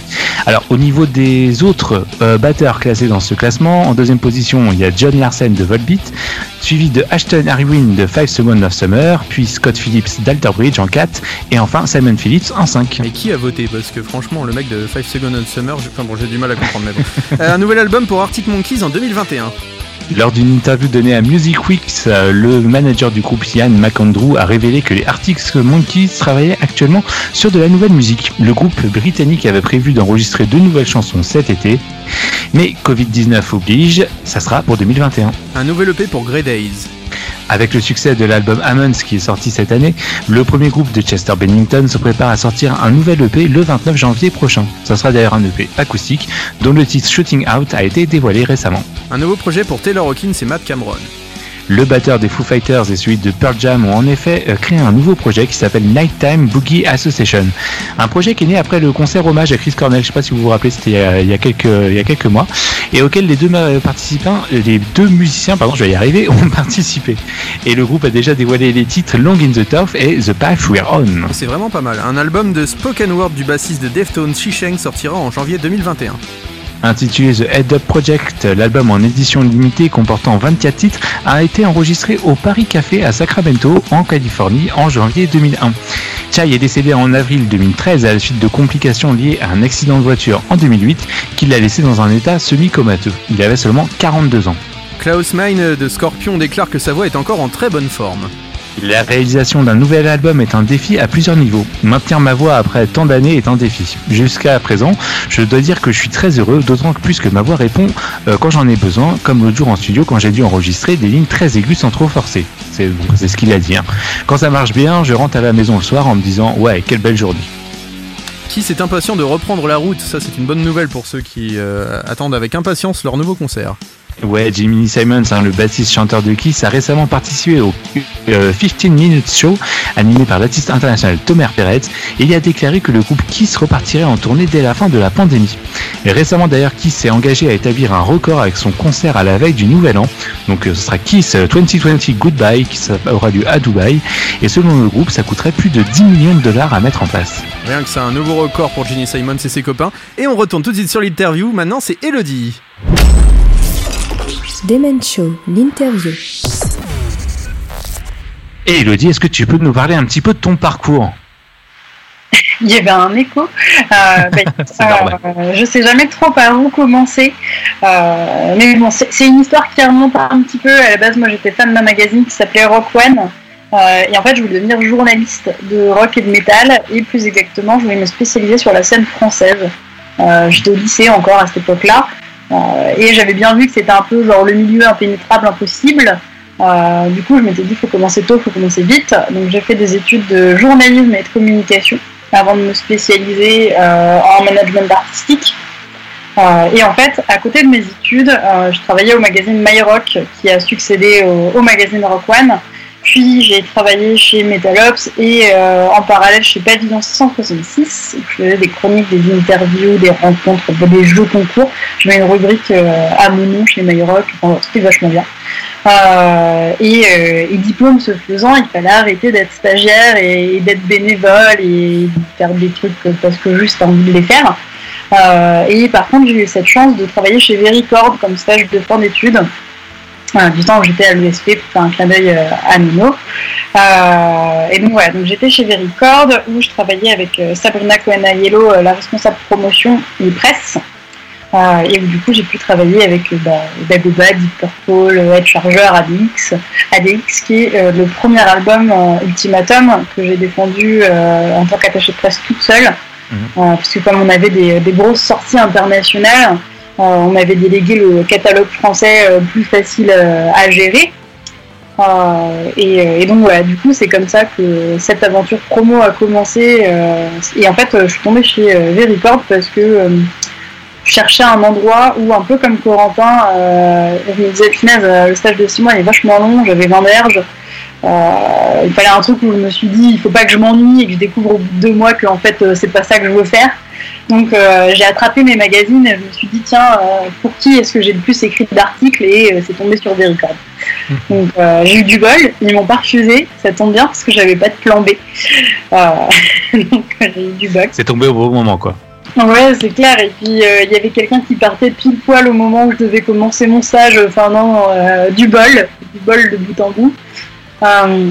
Alors, au niveau des autres euh, batteurs classés dans ce classement, en deuxième position, il y a John Larsen de Volbeat, suivi de Ashton Harwin de 5 Seconds of Summer, puis Scott Phillips d'Alter Bridge en 4, et enfin Simon Phillips en 5. Et qui a voté? Parce que franchement, le mec de 5 Seconds on Summer, j'ai enfin, bon, du mal à comprendre, mais bon. Euh, un nouvel album pour Arctic Monkeys en 2021. Lors d'une interview donnée à Music Week, euh, le manager du groupe Ian McAndrew a révélé que les Arctic Monkeys travaillaient actuellement sur de la nouvelle musique. Le groupe britannique avait prévu d'enregistrer deux nouvelles chansons cet été, mais Covid-19 oblige, ça sera pour 2021. Un nouvel EP pour Grey Days. Avec le succès de l'album Ammons qui est sorti cette année, le premier groupe de Chester Bennington se prépare à sortir un nouvel EP le 29 janvier prochain. Ça sera d'ailleurs un EP acoustique dont le titre Shooting Out a été dévoilé récemment. Un nouveau projet pour Taylor Hawkins et Matt Cameron. Le batteur des Foo Fighters et celui de Pearl Jam ont en effet euh, créé un nouveau projet qui s'appelle Nighttime Boogie Association. Un projet qui est né après le concert hommage à Chris Cornell, je sais pas si vous vous rappelez, c'était il, y a- quelques, mois, et auquel les deux ma- participants, euh, les deux musiciens, pardon, je vais y arriver, ont participé. Et le groupe a déjà dévoilé les titres Long in the Tooth et The Path We're On. C'est vraiment pas mal. Un album de spoken word du bassiste de Deftones, Shisheng, sortira en janvier 2021. Intitulé The Head Up Project, l'album en édition limitée comportant 24 titres a été enregistré au Paris Café à Sacramento, en Californie, en janvier 2001. Chai est décédé en avril 2013 à la suite de complications liées à un accident de voiture en 2008 qui l'a laissé dans un état semi-comateux. Il avait seulement 42 ans. Klaus Meine de Scorpion déclare que sa voix est encore en très bonne forme. La réalisation d'un nouvel album est un défi à plusieurs niveaux. Maintenir ma voix après tant d'années est un défi. Jusqu'à présent, je dois dire que je suis très heureux, d'autant que plus que ma voix répond euh, quand j'en ai besoin, comme l'autre jour en studio quand j'ai dû enregistrer des lignes très aiguës sans trop forcer. C'est ce qu'il a dit. hein. Quand ça marche bien, je rentre à la maison le soir en me disant ouais, quelle belle journée. Qui est impatient de reprendre la route? Ça, c'est une bonne nouvelle pour ceux qui euh, attendent avec impatience leur nouveau concert. Ouais, Jimmy Simons, hein, le bassiste chanteur de Kiss, a récemment participé au euh, 15 Minutes Show animé par l'artiste international Tomer Perez et il a déclaré que le groupe Kiss repartirait en tournée dès la fin de la pandémie. Et récemment d'ailleurs, Kiss s'est engagé à établir un record avec son concert à la veille du Nouvel An. Donc euh, ce sera Kiss euh, 2020 Goodbye qui aura lieu à Dubaï et selon le groupe, ça coûterait plus de 10 millions de dollars à mettre en place. Rien que c'est un nouveau record pour Ginny Simons et ses copains. Et on retourne tout de suite sur l'interview. Maintenant, c'est Elodie. Demen Show, l'interview. Et Elodie, est-ce que tu peux nous parler un petit peu de ton parcours Il y avait un écho. Euh, ben, euh, je sais jamais trop par où commencer. Euh, mais bon, c'est c'est une histoire qui remonte un petit peu. À la base, moi, j'étais fan d'un magazine qui s'appelait Rock One. Euh, et en fait, je voulais devenir journaliste de rock et de métal. Et plus exactement, je voulais me spécialiser sur la scène française. Euh, j'étais au lycée encore à cette époque-là. Euh, et j'avais bien vu que c'était un peu genre le milieu impénétrable, impossible. Euh, du coup, je m'étais dit, faut commencer tôt, faut commencer vite. Donc, j'ai fait des études de journalisme et de communication avant de me spécialiser euh, en management artistique. Et en fait, à côté de mes études, je travaillais au magazine My Rock qui a succédé au magazine Rock One. Puis j'ai travaillé chez Metalops et euh, en parallèle chez Pavillon 166. où Je faisais des chroniques, des interviews, des rencontres, des jeux concours. Je mets une rubrique euh, à mon nom chez My Rock, enfin, c'était vachement bien. Euh, et, diplôme se faisant, il fallait arrêter d'être stagiaire et, d'être bénévole et faire des trucs parce que juste envie de les faire. Et par contre, j'ai eu cette chance de travailler chez Vericord comme stage de fin d'études. Du temps où j'étais à l'USP pour faire un clin d'œil euh, à Nino. Euh, et donc voilà, donc j'étais chez Vericord où je travaillais avec euh, Sabrina Cohen-Aiello, euh, la responsable promotion et presse. Euh, et où du coup j'ai pu travailler avec bah, Dagoba, Deep Purple, Head Charger, ADX, ADX qui est euh, le premier album euh, Ultimatum que j'ai défendu en tant qu'attaché de presse toute seule. Euh, puisque comme on avait des, des grosses sorties internationales, on avait délégué le catalogue français euh, plus facile euh, à gérer. Euh, et, donc voilà, du coup c'est comme ça que cette aventure promo a commencé. et en fait, je suis tombée chez Vericord parce que je cherchais un endroit où, un peu comme Corentin, je me disais, punaise, le stage de 6 mois est vachement long, j'avais 20 berges. Euh, il fallait un truc où je me suis dit, il faut pas que je m'ennuie et que je découvre au bout de deux mois que en fait c'est pas ça que je veux faire. Donc euh, j'ai attrapé mes magazines et je me suis dit, tiens, euh, pour qui est-ce que j'ai le plus écrit d'articles et euh, c'est tombé sur Vericord. Donc euh, j'ai eu du bol, ils m'ont pas refusé, ça tombe bien parce que j'avais pas de plan B. Donc j'ai eu du bol. C'est tombé au bon moment, quoi. Ouais, c'est clair. Et puis euh, il y avait quelqu'un qui partait pile poil au moment où je devais commencer mon stage. Enfin non, euh, du bol, du bol de bout en bout. Euh,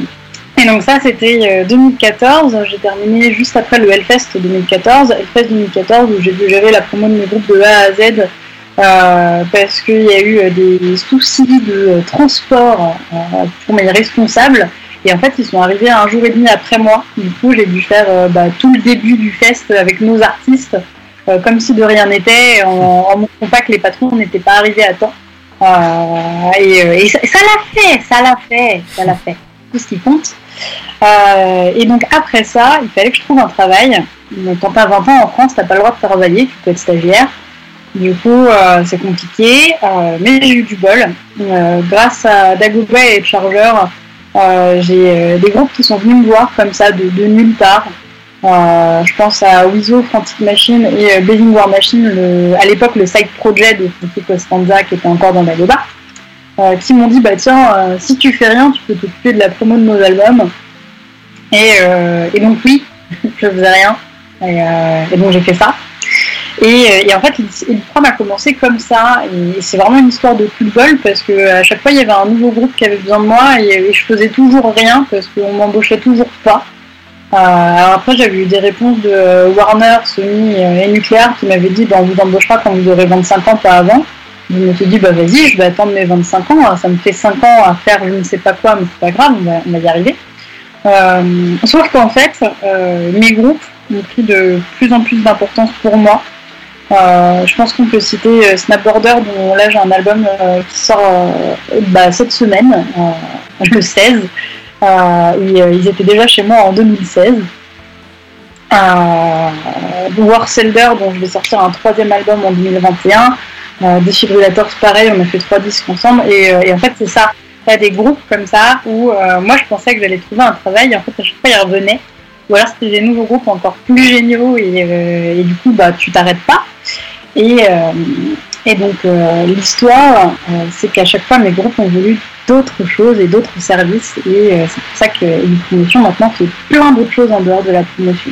et donc ça, c'était euh, 2014. J'ai terminé juste après le Hellfest 2014. Hellfest 2014 où j'ai dû gérer la promo de mes groupes de A à Z. euh, parce qu'il y a eu euh, des soucis de euh, transport euh, pour mes responsables. Et en fait, ils sont arrivés un jour et demi après moi. Du coup, j'ai dû faire euh, bah, tout le début du fest avec nos artistes, euh, comme si de rien n'était, en, en montrant pas que les patrons n'étaient pas arrivés à temps. Euh, et euh, et ça l'a fait, ça l'a fait, ça l'a fait. Tout ce qui compte. Euh, et donc après ça, il fallait que je trouve un travail. Donc, quand t'as 20 ans en France, t'as pas le droit de travailler, tu peux être stagiaire. Du coup, euh, c'est compliqué, euh, mais j'ai eu du bol. Grâce à Dagoba et Charger, j'ai des groupes qui sont venus me voir comme ça de, nulle part. Je pense à Wizo, Frantic Machine et Baving War Machine, à l'époque le side project de Frankie Costanza qui était encore dans Dagoba, euh, qui m'ont dit bah tiens, euh, si tu fais rien, tu peux t'occuper de la promo de nos albums. Et, euh, et donc oui, je faisais rien. Et, donc j'ai fait ça. Et, en fait, l'IPROM a commencé comme ça. Et c'est vraiment une histoire de coup de parce que à chaque fois, il y avait un nouveau groupe qui avait besoin de moi et, je faisais toujours rien parce qu'on m'embauchait toujours pas. Alors après, j'avais eu des réponses de Warner, Sony et Nuclear qui m'avaient dit bah, on vous embauchera quand vous aurez 25 ans, pas avant. Je me suis dit bah vas-y, je vais attendre mes 25 ans. Ça me fait 5 ans à faire je ne sais pas quoi, mais c'est pas grave, on va, y arriver. Euh, sauf qu'en fait, euh, mes groupes ont pris de plus en plus d'importance pour moi. Euh, je pense qu'on peut citer euh, Snapboarder, dont là j'ai un album qui sort bah, cette semaine, le 16. Euh, et, euh, ils étaient déjà chez moi en 2016. Euh, War Selder, dont je vais sortir un troisième album en 2021. Euh, Défibrillators, pareil, on a fait trois disques ensemble. Et, euh, et en fait, c'est ça. T'as des groupes comme ça où euh, moi je pensais que j'allais trouver un travail. Et en fait, à chaque fois, ils revenaient. Ou alors, c'était des nouveaux groupes encore plus géniaux. Et, euh, et du coup, bah, tu t'arrêtes pas. Et, donc, l'histoire, c'est qu'à chaque fois, mes groupes ont voulu d'autres choses et d'autres services. Et c'est pour ça que une promotion maintenant fait plein d'autres choses en dehors de la promotion.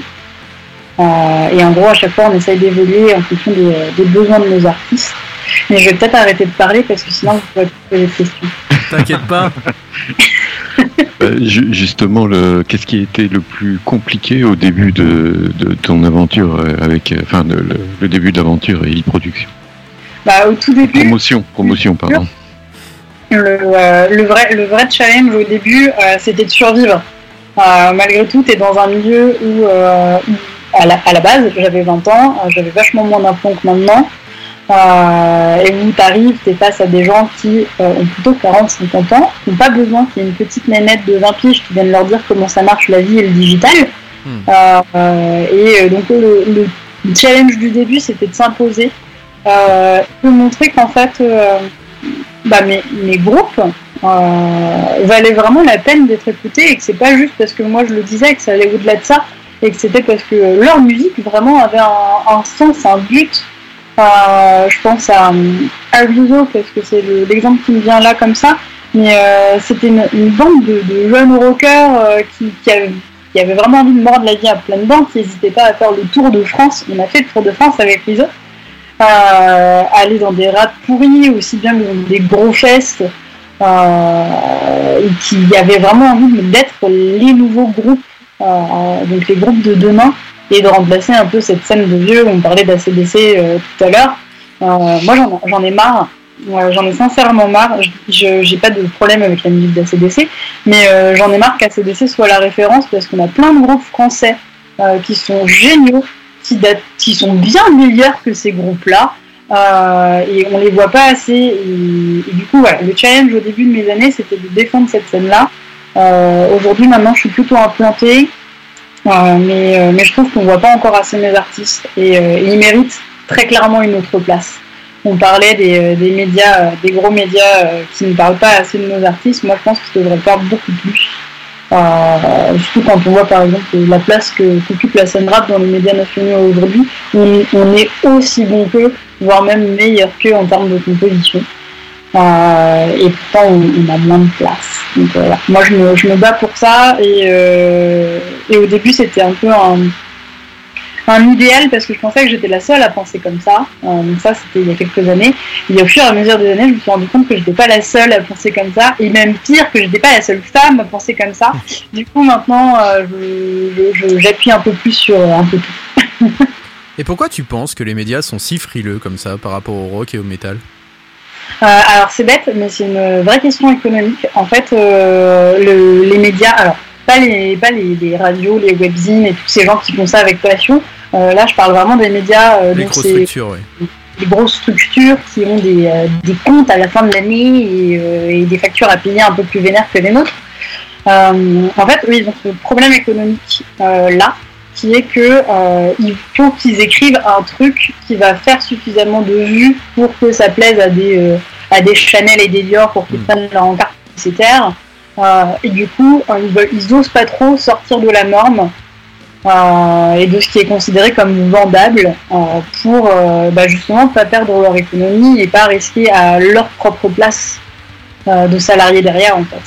Et en gros, à chaque fois, on essaye d'évoluer en fonction des besoins de nos artistes. Mais je vais peut-être arrêter de parler parce que sinon, vous pourrez poser des questions. T'inquiète pas. Euh, ju- justement, le, qu'est-ce qui a été le plus compliqué au début de, de ton aventure euh, avec, euh, enfin, le, le- le début de l'aventure et e-production? Bah, au tout début, Promotion, promotion, pardon. le, euh, le, vrai, le vrai challenge au début, euh, c'était de survivre. Euh, malgré tout, tu es dans un milieu où, euh, à, la, à la base, j'avais 20 ans, j'avais vachement moins d'infos que maintenant. Euh, et où tu arrives, tu es face à des gens qui euh, ont plutôt 40-50 ans, qui n'ont pas besoin qu'il y ait une petite nénette de 20 piges qui vienne leur dire comment ça marche la vie et le digital. Hmm. Euh, et euh, donc le, le challenge du début, c'était de s'imposer, euh, de montrer qu'en fait, bah, mes, mes groupes euh, valaient vraiment la peine d'être écoutés et que c'est pas juste parce que moi je le disais que ça allait au-delà de ça et que c'était parce que leur musique vraiment avait un, un sens, un but. Euh, je pense à, à Rizzo parce que c'est le- l'exemple qui me vient là comme ça, mais euh, c'était une, bande de, jeunes rockers euh, qui, avaient, vraiment envie de mordre la vie à plein dents, qui n'hésitaient pas à faire le tour de France. On a fait le tour de France avec euh, aller dans des rats pourris, aussi bien que dans des gros fests, euh, et qui avaient vraiment envie d'être les nouveaux groupes, donc les groupes de demain, et de remplacer un peu cette scène de vieux, on parlait d'ACDC euh, tout à l'heure. Euh, moi j'en ai marre, j'en ai sincèrement marre. Je- j'ai pas de problème avec la musique d'ACDC, mais euh, j'en ai marre qu'ACDC soit la référence parce qu'on a plein de groupes français qui sont géniaux, qui, sont bien meilleurs que ces groupes-là. et on les voit pas assez. Et, du coup, le challenge au début de mes années, c'était de défendre cette scène-là. Aujourd'hui, maintenant, je suis plutôt implantée, mais, euh, mais je trouve qu'on voit pas encore assez mes artistes et euh, ils méritent très clairement une autre place on parlait des, euh, médias, des gros médias qui ne parlent pas assez de nos artistes. Moi, je pense qu'ils devraient faire beaucoup plus. Surtout quand on voit par exemple la place que qu'occupe la scène rap dans les médias nationaux aujourd'hui, on, on est aussi bon qu'eux, voire même meilleur qu'eux en termes de composition. Euh, et pourtant, on, on a moins de place. Donc euh, voilà. Moi, je me, je me bats pour ça. Et, euh, et au début, c'était un peu un, un idéal parce que je pensais que j'étais la seule à penser comme ça. Euh, donc ça, c'était il y a quelques années. Et au fur et à mesure des années, je me suis rendu compte que j'étais pas la seule à penser comme ça. Et même pire, que j'étais pas la seule femme à penser comme ça. Du coup, maintenant, euh, j'appuie un peu plus sur euh, un peu tout. Et pourquoi tu penses que les médias sont si frileux comme ça par rapport au rock et au métal? Alors c'est bête, mais c'est une vraie question économique. En fait, euh, le- les médias, alors pas les, pas les, les radios, les webzines et tous ces gens qui font ça avec passion. Euh, là, je parle vraiment des médias, euh, Les donc grosses c'est structures, oui. des grosses structures qui ont des, euh, des comptes à la fin de l'année et, euh, et des factures à payer un peu plus vénères que les nôtres. Euh, en fait, ils ont ce problème économique euh, là, qui est que euh, il faut qu'ils écrivent un truc qui va faire suffisamment de vues pour que ça plaise à des, euh, à des Chanel et des Dior pour qu'ils Mm. prennent leur encart publicitaire. Euh, et du coup, euh, ils, veulent- ils osent pas trop sortir de la norme euh, et de ce qui est considéré comme vendable pour bah, justement pas perdre leur économie et pas risquer à leur propre place de salariés derrière en fait.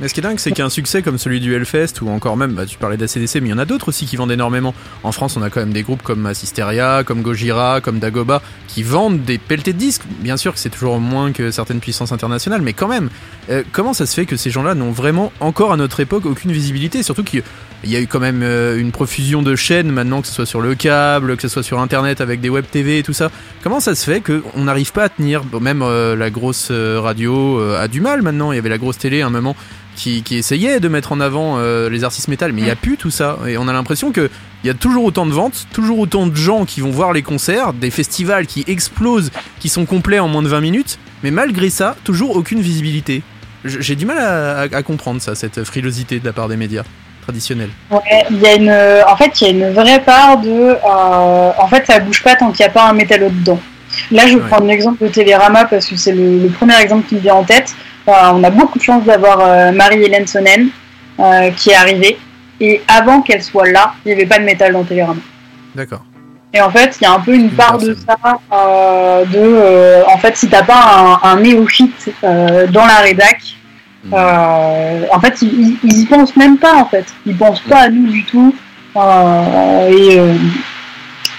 Mais ce qui est dingue, c'est qu'un succès comme celui du Hellfest, ou encore même, bah, tu parlais d'ACDC, mais il y en a d'autres aussi qui vendent énormément. En France, on a quand même des groupes comme Assisteria, comme Gojira, comme Dagoba, qui vendent des pelletés de disques. Bien sûr que c'est toujours moins que certaines puissances internationales, mais quand même, euh, comment ça se fait que ces gens-là n'ont vraiment, encore à notre époque, aucune visibilité? Surtout qu'il y a eu quand même euh, une profusion de chaînes maintenant, que ce soit sur le câble, que ce soit sur Internet avec des web TV et tout ça. Comment ça se fait qu'on n'arrive pas à tenir? Bon, Même euh, la grosse euh, radio euh, a du mal maintenant. Il y avait la grosse télé à un moment qui, qui essayait de mettre en avant euh, les artistes métal, mais il n'y a plus tout ça. Et on a l'impression que il y a toujours autant de ventes, toujours autant de gens qui vont voir les concerts, des festivals qui explosent, qui sont complets en moins de 20 minutes, mais malgré ça, toujours aucune visibilité. J'ai du mal à, à- à comprendre ça, cette frilosité de la part des médias traditionnels. Ouais, il y a une, en fait, il y a une vraie part de, euh, en fait, ça bouge pas tant qu'il n'y a pas un métallo dedans. Là, je vais Ouais. prendre l'exemple de Télérama parce que c'est le, le premier exemple qui me vient en tête. On a beaucoup de chance d'avoir euh, Marie-Hélène Sonnen euh, qui est arrivée. Et avant qu'elle soit là, il n'y avait pas de métal dans Télérama. D'accord. Et en fait, il y a un peu une part de ça, euh, de, en fait, si t'as pas un, un néophyte dans la rédac, Mm. euh, en fait, ils, ils y pensent même pas, en fait. Ils pensent pas à nous du tout. Et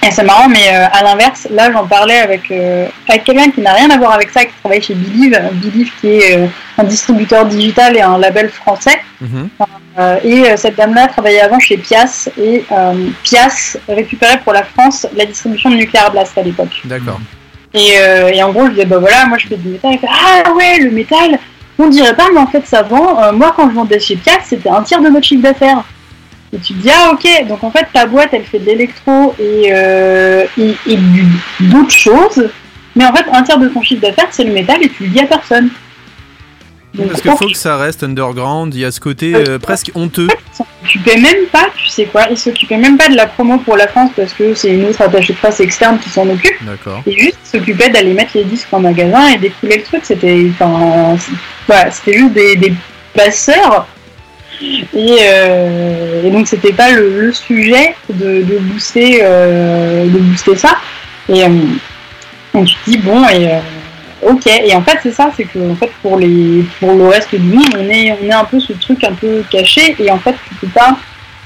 et c'est marrant, mais euh, à l'inverse, là, j'en parlais avec, euh, avec quelqu'un qui n'a rien à voir avec ça, qui travaille chez Believe. Believe qui est euh, un distributeur digital et un label français. Mhm. Euh, et euh, cette dame-là travaillait avant chez Pias et euh, Pias récupérait pour la France la distribution de Nuclear Blast à l'époque. D'accord. Et, euh, et en gros, je disais, bah voilà, moi je fais du métal. Elle fait, ah ouais, le métal, on dirait pas, mais en fait ça vend. Euh, moi quand je vendais chez Pias, c'était un tiers de notre chiffre d'affaires. Et tu te dis, ah ok, donc en fait ta boîte elle fait de l'électro et, euh, et, d'autres choses. Mais en fait, un tiers de ton chiffre d'affaires, c'est le métal et tu le dis à personne. Donc, Parce qu'il faut que ça reste underground, il y a ce côté euh, presque honteux. ils s'occupaient même pas, tu sais quoi, ils s'occupaient même pas de la promo pour la France parce que c'est une autre attachée de presse externe qui s'en occupe. D'accord. Et juste s'occupaient d'aller mettre les disques en magasin et d'écouler le truc. C'était, enfin, voilà, c'était juste des, des passeurs. Et, euh, et donc c'était pas le, le sujet de, de booster, euh, de booster ça. Et euh, tu te dis bon et, ok. Et en fait, c'est ça, c'est que en fait, pour, les, pour le reste du monde, on est, on est un peu ce truc un peu caché. Et en fait, tu peux pas.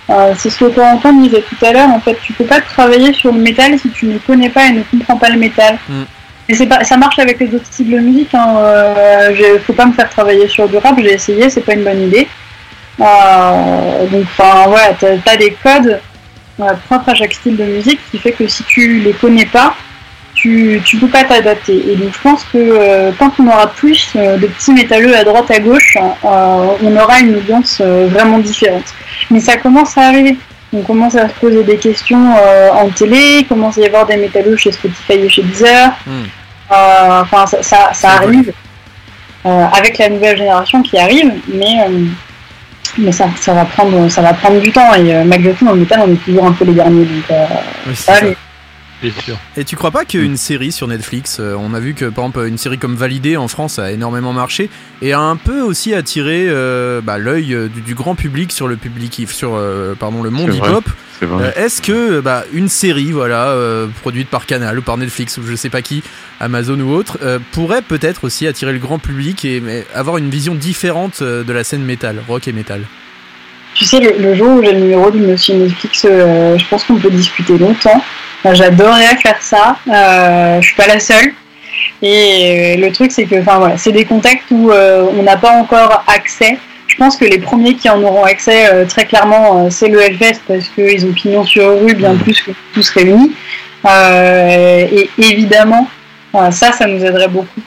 euh, c'est ce que Corentin disait tout à l'heure. En fait, tu peux pas travailler sur le métal si tu ne connais pas et ne comprends pas le métal. Mm. Et c'est pas, ça marche avec les autres styles de musique. Hein. Euh, faut pas me faire travailler sur du rap. J'ai essayé, c'est pas une bonne idée. Euh, donc, enfin, ouais, t'as as des codes euh, propres à chaque style de musique qui fait que si tu les connais pas, tu, tu peux pas t'adapter. Et donc je pense que euh, quand on aura plus euh, de petits métalleux à droite à gauche, on aura une audience vraiment différente. Mais ça commence à arriver. On commence à se poser des questions en télé, il commence à y avoir des métalleux chez Spotify et chez Deezer. Hmm. Enfin, ça, ça, ça arrive avec la nouvelle génération qui arrive, mais, mais ça, ça, va prendre, ça va prendre du temps. Et euh, malgré tout, le métal, on est toujours un peu les derniers. Donc, euh, Oui, ça. Bien sûr. Et tu crois pas qu'une série sur Netflix, euh, on a vu que par exemple une série comme Validé en France a énormément marché et a un peu aussi attiré euh, bah, l'œil euh, du, du grand public sur le public sur euh, pardon le monde hip-hop. Euh, Est-ce que bah, une série voilà euh, produite par Canal ou par Netflix ou je sais pas qui, Amazon ou autre, euh, pourrait peut-être aussi attirer le grand public et mais, avoir une vision différente de la scène métal, rock et métal? Tu sais, le, le jour où j'ai le numéro du monsieur Netflix, euh, je pense qu'on peut discuter longtemps. Enfin, J'adorerais faire ça. Euh, je suis pas la seule. Et euh, le truc, c'est que, enfin voilà, c'est des contacts où euh, on n'a pas encore accès. Je pense que les premiers qui en auront accès, euh, très clairement, euh, c'est le Hellfest parce qu'ils ont pignon sur rue bien plus que tous réunis. Euh, et évidemment, euh, ça, ça nous aiderait beaucoup.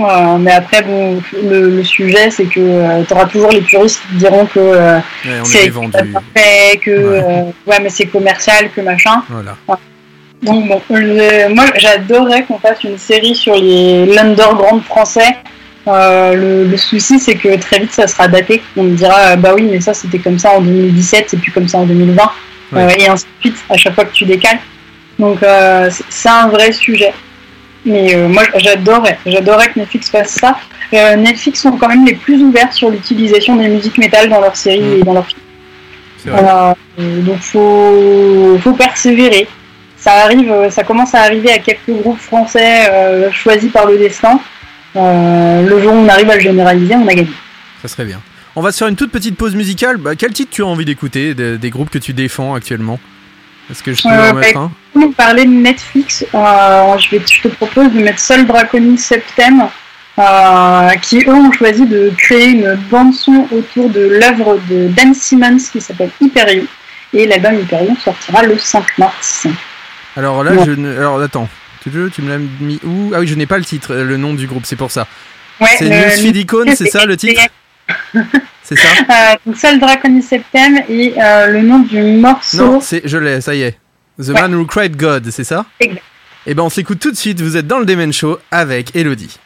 Euh, mais après, bon, le, le sujet, c'est que tu auras toujours les puristes qui te diront que euh, Ouais, c'est parfait, que Ouais. euh, ouais, mais c'est commercial, que machin. Voilà. Donc bon, le- moi j'adorerais qu'on fasse une série sur les l'underground français. Euh, le, le souci c'est que très vite ça sera daté. On me dira euh, bah oui mais ça c'était comme ça en 2017 c'est plus comme ça en 2020 Ouais. Euh, et ainsi de suite à chaque fois que tu décales. Donc euh, c'est- un vrai sujet. Mais euh, moi j'adorerais, j'adorerais que Netflix fasse ça. Euh, Netflix sont quand même les plus ouverts sur l'utilisation des musiques métal dans leurs séries Mm. et dans leurs films. Euh, donc faut, faut persévérer. Ça arrive, euh, ça commence à arriver à quelques groupes français euh, choisis par le destin. Euh, le jour où on arrive à le généraliser, on a gagné. Ça serait bien. On va se faire une toute petite pause musicale. Bah, quel titre tu as envie d'écouter de- des groupes que tu défends actuellement? Est-ce que je peux Euh, en mettre un? Pour nous parler de Netflix, je, vais, je te propose de mettre Sol Draconis Septem, qui eux ont choisi de créer une bande son autour de l'œuvre de Dan Simmons qui s'appelle Hyperion. Et l'album Hyperion sortira le 5 mars. Alors là, Non. je ne... Alors attends. Tu, tu me l'as mis où? Ah oui, je n'ai pas le titre, euh, le nom du groupe, c'est pour ça. Ouais, C'est le- Newsfeed Icon, c'est ça le titre? C'est ça? Euh, donc Sol Draconis Septem et euh, le nom du morceau. Non, c'est, je l'ai, ça y est. The Ouais. Man Who Cried God, c'est ça? Exact. Et ben on s'écoute tout de suite, vous êtes dans le Demen Show avec Elodie.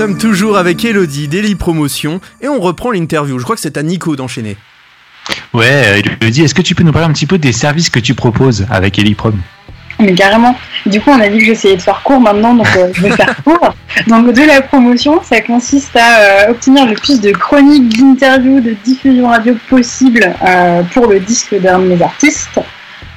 Sommes toujours avec Elodie, Daily Promotion, et on reprend l'interview. Je crois que c'est à Nico d'enchaîner. Ouais, Elodie, est-ce que tu peux nous parler un petit peu des services que tu proposes avec Eliprom mais carrément. Du coup, on a dit que j'essayais de faire court maintenant, donc euh, je vais faire court. Donc, de la promotion, ça consiste à euh, obtenir le plus de chroniques, d'interviews, de diffusion radio possible euh, pour le disque d'un de mes artistes.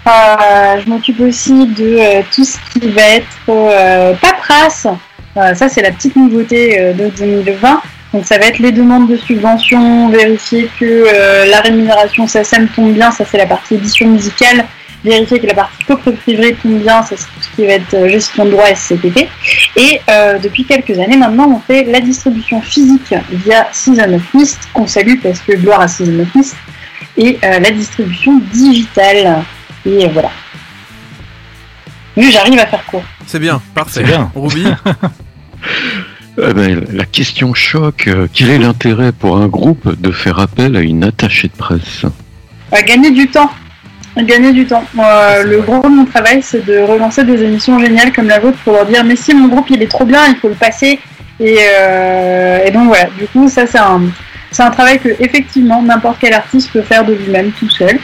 je m'occupe aussi de tout ce qui va être paperasse. Ça, c'est la petite nouveauté de 2020. Donc, ça va être les demandes de subventions, vérifier que la rémunération SACEM tombe bien. Ça, c'est la partie édition musicale vérifier que la partie copropriété tombe bien, c'est tout ce qui va être euh, gestion de droit SCPP. Et euh, depuis quelques années maintenant, on fait la distribution physique via Season of Mist, qu'on salue parce que gloire à Season of Mist, et euh, la distribution digitale. Et voilà. Mais j'arrive à faire court. C'est bien, parfait. bien. Ruby eh ben, la question choc, quel est l'intérêt pour un groupe de faire appel à une attachée de presse Gagner du temps. Gagner du temps. le gros de mon travail, c'est de relancer des émissions géniales comme la vôtre pour leur dire mais si mon groupe il est trop bien, il faut le passer. Et, euh, donc voilà, du coup ça c'est un, c'est un travail que effectivement n'importe quel artiste peut faire de lui-même tout seul.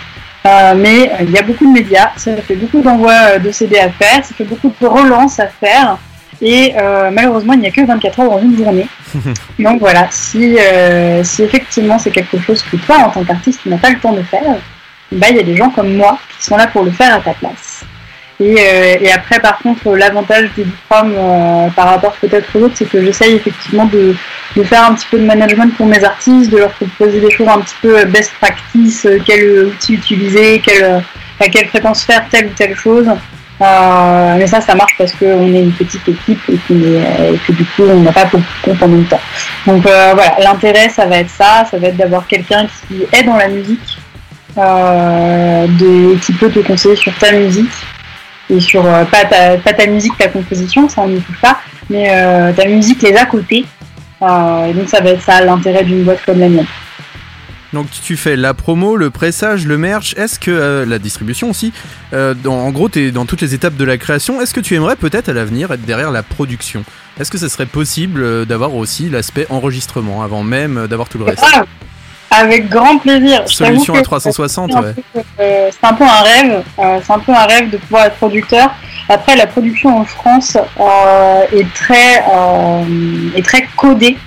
Euh, mais il y a beaucoup de médias, ça fait beaucoup d'envois de CD à faire, ça fait beaucoup de relances à faire. Et euh, malheureusement, il n'y a que 24 heures dans une journée. donc voilà, si, si effectivement c'est quelque chose que toi, en tant qu'artiste, tu n'as pas le temps de faire, bah, il y a des gens comme moi qui sont là pour le faire à ta place. Et, euh, et après, par contre, l'avantage des diplômes euh, par rapport peut-être aux autres, c'est que j'essaye effectivement de, faire un petit peu de management pour mes artistes, de leur proposer des choses un petit peu best practice, euh, quel outil utiliser, à quelle fréquence faire telle ou telle chose. Euh, mais ça, ça marche parce qu'on est une petite équipe et, que du coup, on n'a pas beaucoup de compte en même temps. Donc voilà, l'intérêt, ça va être ça, ça va être d'avoir quelqu'un qui est dans la musique, euh, qui peut te conseiller sur ta musique et sur euh, pas, ta, pas, ta, musique, ta composition, ça on n'y touche pas, mais euh, ta musique, les à côté. et donc ça va être ça l'intérêt d'une boîte comme la mienne. Donc tu fais la promo, le pressage, le merch, est-ce que la distribution aussi, en gros tu es dans toutes les étapes de la création, est-ce que tu aimerais peut-être à l'avenir être derrière la production? Est-ce que ce serait possible d'avoir aussi l'aspect enregistrement avant même d'avoir tout le reste? Ah, avec grand plaisir. Solution à 360, ouais. Euh, c'est un peu un rêve. Euh, c'est un peu un rêve de pouvoir être producteur. Après, la production en France euh, est très est très codée.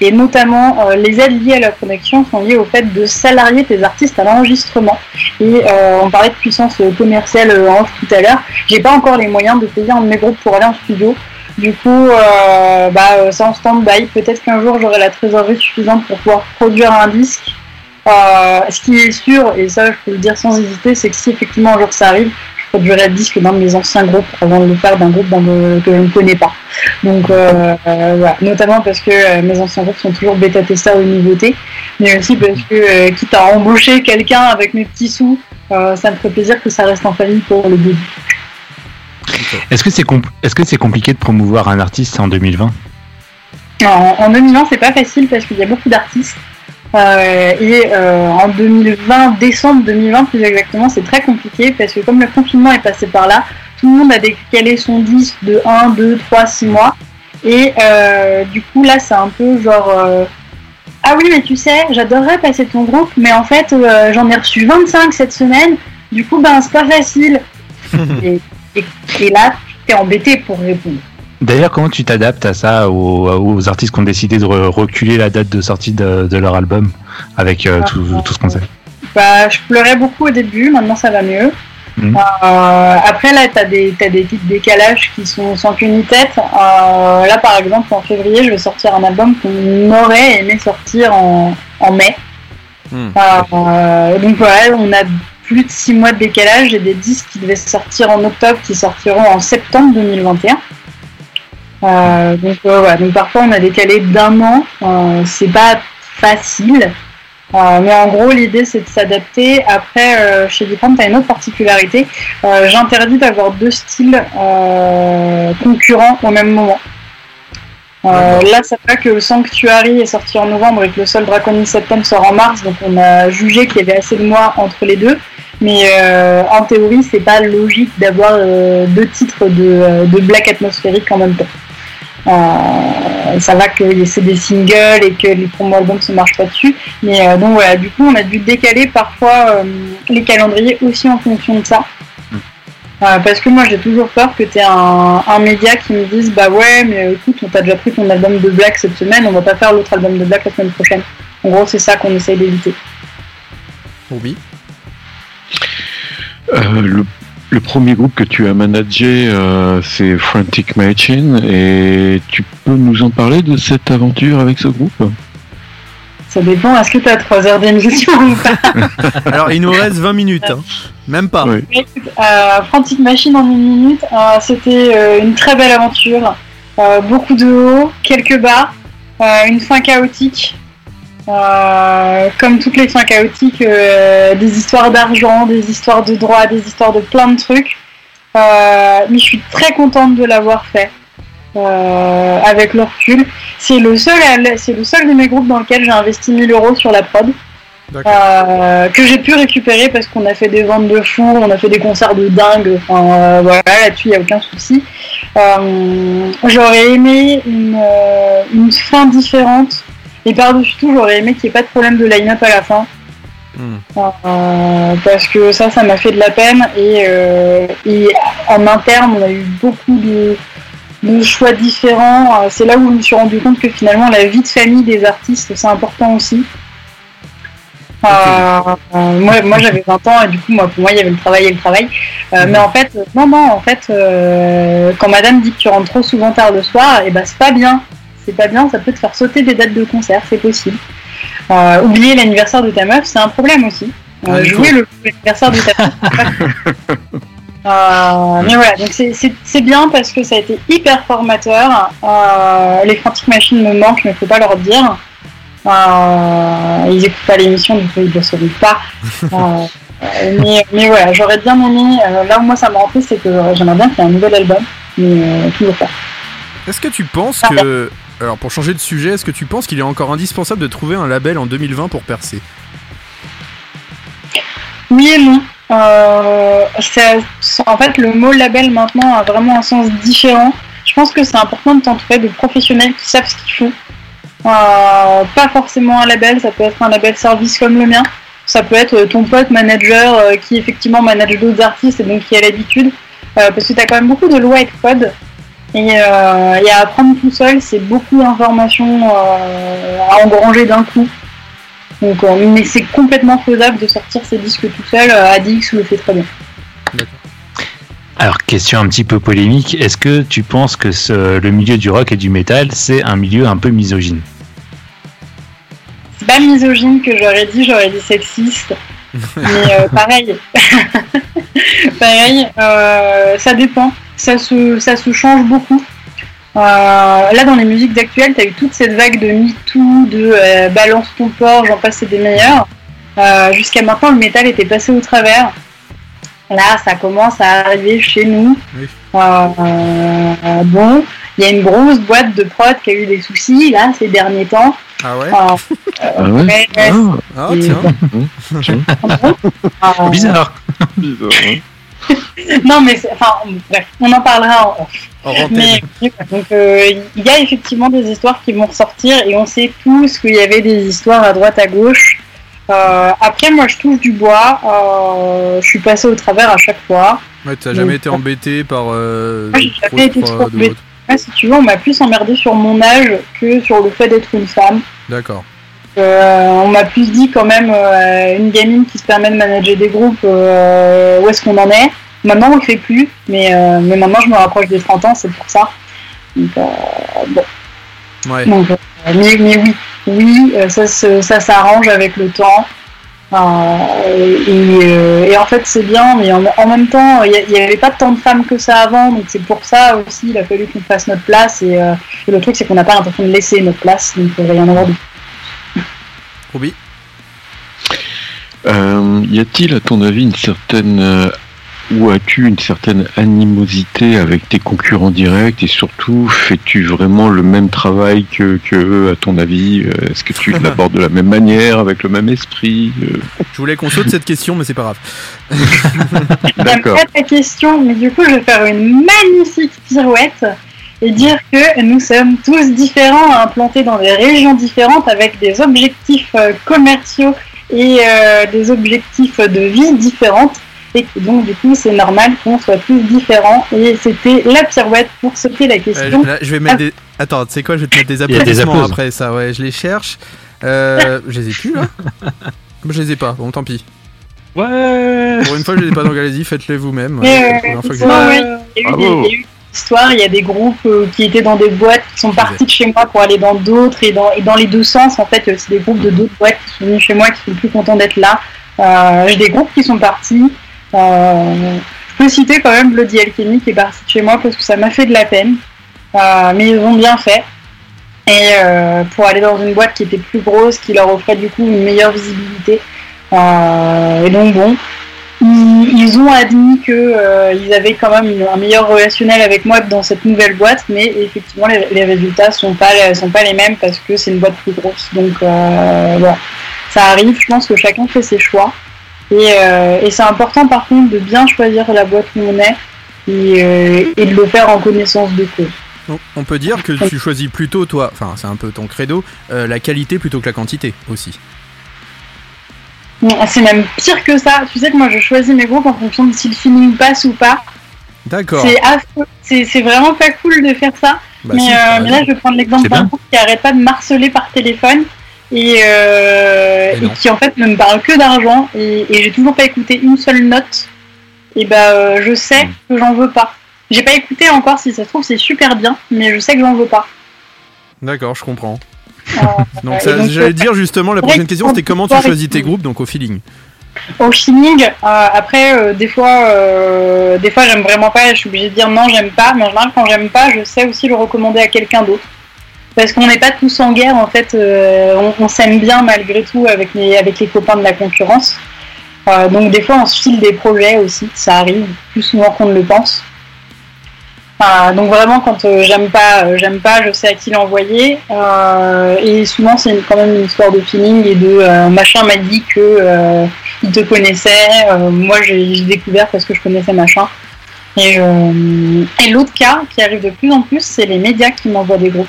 Et notamment, les aides liées à la production sont liées au fait de salarier tes artistes à l'enregistrement. Et on parlait de puissance commerciale en tout à l'heure. J'ai pas encore les moyens de payer un de mes groupes pour aller en studio. Du coup, bah, c'est en stand-by. Peut-être qu'un jour j'aurai la trésorerie suffisante pour pouvoir produire un disque euh, ce qui est sûr, et ça je peux le dire sans hésiter, c'est que si effectivement un jour ça arrive, je produirai le disque d'un de mes anciens groupes avant de le faire d'un groupe que je ne connais pas. Donc euh, euh, voilà, notamment parce que mes anciens groupes sont toujours bêta testeurs de nouveautés, mais aussi parce que quitte à embaucher quelqu'un avec mes petits sous, ça me ferait plaisir que ça reste en famille pour le début. Est-ce que c'est est-ce que c'est compliqué de promouvoir un artiste en 2020 en, en 2020, c'est pas facile parce qu'il y a beaucoup d'artistes. Euh, et euh, en 2020, décembre 2020 plus exactement, c'est très compliqué parce que comme le confinement est passé par là, tout le monde a décalé son disque de 1, 2, 3, 6 mois. Et euh, du coup là c'est un peu genre Ah oui mais tu sais, j'adorerais passer ton groupe, mais en fait j'en ai reçu 25 cette semaine, du coup ben c'est pas facile. et, et, et là, t'es embêté pour répondre. D'ailleurs, comment tu t'adaptes à ça, aux, artistes qui ont décidé de reculer la date de sortie de, leur album avec euh, tout, ce qu'on sait? Bah, Je pleurais beaucoup au début, maintenant ça va mieux. Mmh. Euh, après, là, tu as des, as des petits décalages qui sont sans queue ni tête. Euh, là, par exemple, en février, je vais sortir un album qu'on aurait aimé sortir en, mai. Mmh. donc voilà, on a plus de 6 mois de décalage et des disques qui devaient sortir en octobre qui sortiront en septembre 2021. Euh, donc, voilà. donc parfois on a décalé d'un an, euh, c'est pas facile. Euh, mais en gros, l'idée c'est de s'adapter. Après, chez Different, tu as une autre particularité. J'interdis d'avoir deux styles concurrents au même moment. là, c'est vrai que Sanctuary est sorti en novembre et que le Sol Draconic Septembre sort en mars, donc on a jugé qu'il y avait assez de mois entre les deux. Mais en théorie, c'est pas logique d'avoir deux titres de, de black atmosphérique en même temps. Euh, ça va que c'est des singles et que les promos albums ne marchent pas dessus. Mais euh, donc voilà, du coup, on a dû décaler parfois euh, les calendriers aussi en fonction de ça. Euh, parce que moi j'ai toujours peur que tu aies un, un média qui me dise bah ouais mais écoute on t'a déjà pris ton album de Black cette semaine on va pas faire l'autre album de Black la semaine prochaine. En gros c'est ça qu'on essaye d'éviter. Euh, le, le premier groupe que tu as managé, euh, c'est Frantic Machine, et tu peux nous en parler de cette aventure avec ce groupe? Ça dépend, est-ce que tu as 3 heures d'émission ou pas? Alors, il nous reste 20 minutes. hein. Même pas. Oui. Euh, Frantic Machine en une minute, euh, c'était euh, une très belle aventure. Euh, beaucoup de hauts, quelques bas, euh, une fin chaotique. Euh, comme toutes les fins chaotiques, euh, des histoires d'argent, des histoires de droit, des histoires de plein de trucs. Euh, mais je suis très contente de l'avoir fait. avec le recul. C'est le seul, c'est le seul de mes groupes dans lequel j'ai investi 1000 euros sur la prod. Que j'ai pu récupérer parce qu'on a fait des ventes de fou, on a fait des concerts de dingue, enfin voilà, là-dessus il n'y a aucun souci. J'aurais aimé une, une fin différente et par-dessus tout j'aurais aimé qu'il n'y ait pas de problème de line-up à la fin. Hmm. Euh, parce que ça, ça m'a fait de la peine et, euh, et en interne on a eu beaucoup de, de choix différents. Euh, C'est là où je me suis rendu compte que finalement la vie de famille des artistes c'est important aussi. Euh, euh, moi, moi j'avais 20 ans et du coup moi, pour moi il y avait le travail et le travail. Euh, Mais en fait, non, non, en fait, quand madame dit que tu rentres trop souvent tard le soir, et ben c'est pas bien. C'est pas bien, ça peut te faire sauter des dates de concert, c'est possible. Euh, oublier l'anniversaire de ta meuf, c'est un problème aussi. Euh, du jouer le l'anniversaire de ta meuf. Euh, mais voilà, donc c'est- bien parce que ça a été hyper formateur. Euh, les Frantic Machines me manquent, mais faut pas leur dire. Ils écoutent pas l'émission, du coup ils le sauront pas. Mais, mais voilà, j'aurais bien aimé. là où moi ça m'a rempli, c'est que j'aimerais bien qu'il y ait un nouvel album, mais toujours pas. Est-ce que tu penses que. Alors, pour changer de sujet, est-ce que tu penses qu'il est encore indispensable de trouver un label en 2020 pour percer? Oui et non. Euh, en fait, le mot label maintenant a vraiment un sens différent. Je pense que c'est important de t'entourer de professionnels qui savent ce qu'ils font. Euh, pas forcément un label, ça peut être un label service comme le mien. Ça peut être euh, ton pote manager qui effectivement manage d'autres artistes et donc qui a l'habitude. Parce que tu as quand même beaucoup de lois et de codes. Et, euh, et à apprendre tout seul, c'est beaucoup d'informations euh, à engranger d'un coup. Donc, euh, mais c'est complètement faisable de sortir ses disques tout seul. Euh, Adix le fait très bien. Alors, question un petit peu polémique. Est-ce que tu penses que ce- le milieu du rock et du métal, c'est un milieu un peu misogyne? C'est pas misogyne que j'aurais dit, j'aurais dit sexiste. Mais euh, pareil, pareil, euh, ça dépend. Ça se, ça se change beaucoup. Euh, là, dans les musiques actuelles, tu as eu toute cette vague de MeToo, de euh, balance ton porc, j'en passe, c'est des meilleurs. Euh, Jusqu'à maintenant, le métal était passé au travers. Là, ça commence à arriver chez nous. Oui. Euh, bon, il y a une grosse boîte de prod qui a eu des soucis, là, ces derniers temps. Ah ouais Euh, Ah ouais Ah, Ah, tiens. Bizarre. bizarre, hein. Non, mais enfin, bref, on en parlera en off. Antenne. Mais donc, euh, il y a effectivement des histoires qui vont ressortir et on sait tous qu'il y avait des histoires à droite à gauche. Euh, après, moi, je touche du bois. euh, je suis passée au travers à chaque fois. Ouais, t'as jamais été embêté par. Euh, Moi, j'ai jamais été trop embêté. Ouais, si tu veux, on m'a plus emmerdé sur mon âge que sur le fait d'être une femme. D'accord. On m'a plus dit quand même une gamine qui se permet de manager des groupes, où est-ce qu'on en est. Maintenant on le fait plus, mais, euh, mais maintenant je me rapproche des 30 ans, c'est pour ça. Donc, euh, bon. Ouais. Donc, euh, mais, mais oui, oui, euh, ça, se- ça s'arrange avec le temps. Euh, et, euh, et en fait c'est bien, mais en, en même temps il n'y avait pas tant de femmes que ça avant, donc c'est pour ça aussi il a fallu qu'on fasse notre place. Et, euh, et le truc c'est qu'on n'a pas l'intention de laisser notre place, donc il va y en avoir de Ruby? Euh, y a-t-il, à ton avis, une certaine euh, ou as-tu une certaine animosité avec tes concurrents directs et surtout fais-tu vraiment le même travail que, que eux, à ton avis? Euh, Est-ce que tu l'abordes de la même manière, avec le même esprit? Euh, Je voulais qu'on saute cette question, mais c'est pas grave. D'accord. J'aime pas ta question, mais du coup, je vais faire une magnifique pirouette et dire que nous sommes tous différents, implantés dans des régions différentes, avec des objectifs euh, commerciaux et euh, des objectifs de vie différentes. Et donc, du coup, c'est normal qu'on soit tous différents. Et c'était la pirouette pour sauter la Euh, question. là, je vais mettre des. Attends, tu sais quoi, je vais te mettre des applaudissements après ça, ouais, je les cherche. Euh, je les ai plus là Je les ai pas, bon tant pis. Ouais Pour une fois, je les ai pas, donc allez-y, faites-les vous-même. Euh, il y a eu des- il y a des histoires, il y a des groupes euh, qui étaient dans des boîtes qui sont partis de chez moi pour aller dans d'autres et dans, et dans les deux sens. En fait, aussi des groupes de d'autres boîtes qui sont venus chez moi qui sont plus contents d'être là. Euh, J'ai des groupes qui sont partis. Euh, je peux citer quand même Bloody Alchemy qui est parti de chez moi parce que ça m'a fait de la peine. Euh, mais ils ont bien fait. Et euh, pour aller dans une boîte qui était plus grosse, qui leur offrait du coup une meilleure visibilité. Euh, et donc bon, ils, ont admis que euh, avaient quand même un meilleur relationnel avec moi dans cette nouvelle boîte, mais effectivement les, résultats sont pas sont pas les mêmes parce que c'est une boîte plus grosse. Donc euh, voilà, ça arrive. Je pense que chacun fait ses choix et, euh, et c'est important par contre de bien choisir la boîte où on est et, euh, et de le faire en connaissance de cause. Donc, on peut dire que tu choisis plutôt, toi, enfin, c'est un peu ton credo, euh, la qualité plutôt que la quantité aussi. C'est même pire que ça. Tu sais que moi je choisis mes groupes en fonction de si le feeling passe ou pas. D'accord. C'est affreux. C'est c'est vraiment pas cool de faire ça. Bah, mais, si, euh, mais là, je vais prendre l'exemple d'un groupe qui arrête pas de marceler par téléphone et, euh, Et et non. qui en fait ne me parle que d'argent et, et j'ai toujours pas écouté une seule note. Et bah, euh, je sais Hmm. que j'en veux pas. J'ai pas écouté encore, si ça se trouve, c'est super bien, mais je sais que j'en veux pas. D'accord, je comprends. Donc, j'allais euh, dire justement, la prochaine question c'était comment tu choisis tes groupes, donc au feeling? au feeling. après, des fois, des fois, j'aime vraiment pas. Je suis obligée de dire non, j'aime pas. Mais en général, quand j'aime pas, je sais aussi le recommander à quelqu'un d'autre. Parce qu'on n'est pas tous en guerre, en fait. euh, on s'aime bien malgré tout avec les, copains de la concurrence. Euh, donc des fois, on se file des projets aussi. Ça arrive plus souvent qu'on ne le pense. Euh, donc vraiment, quand j'aime pas, j'aime pas, je sais à qui l'envoyer. Et souvent, c'est quand même une histoire de feeling et de machin m'a dit que il te connaissait. moi, j'ai découvert parce que je connaissais machin. Et l'autre cas qui arrive de plus en plus, c'est les médias qui m'envoient des groupes.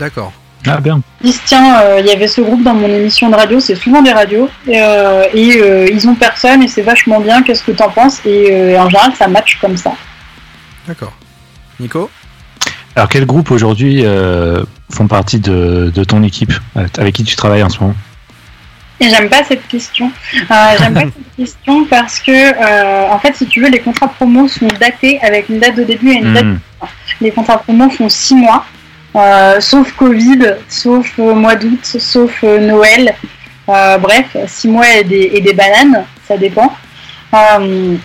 D'accord. Ah bien. Ils disent tiens, euh, il y avait ce groupe dans mon émission de radio, c'est souvent des radios, et, euh, et, euh, ils ont personne et c'est vachement bien. Qu'est-ce que t'en penses Et euh, en général, ça match comme ça. D'accord. Nico? Alors quels groupes aujourd'hui euh, font partie de, de ton équipe avec qui tu travailles en ce moment? Et j'aime pas cette question. Euh, j'aime pas cette question parce que, euh, en fait, si tu veux, les contrats promo sont datés avec une date de début et une date. Hmm. Les contrats promo font six mois, euh, sauf Covid, sauf euh, mois d'août, sauf euh, Noël. Euh, bref, six mois et des, et des bananes, ça dépend. Euh,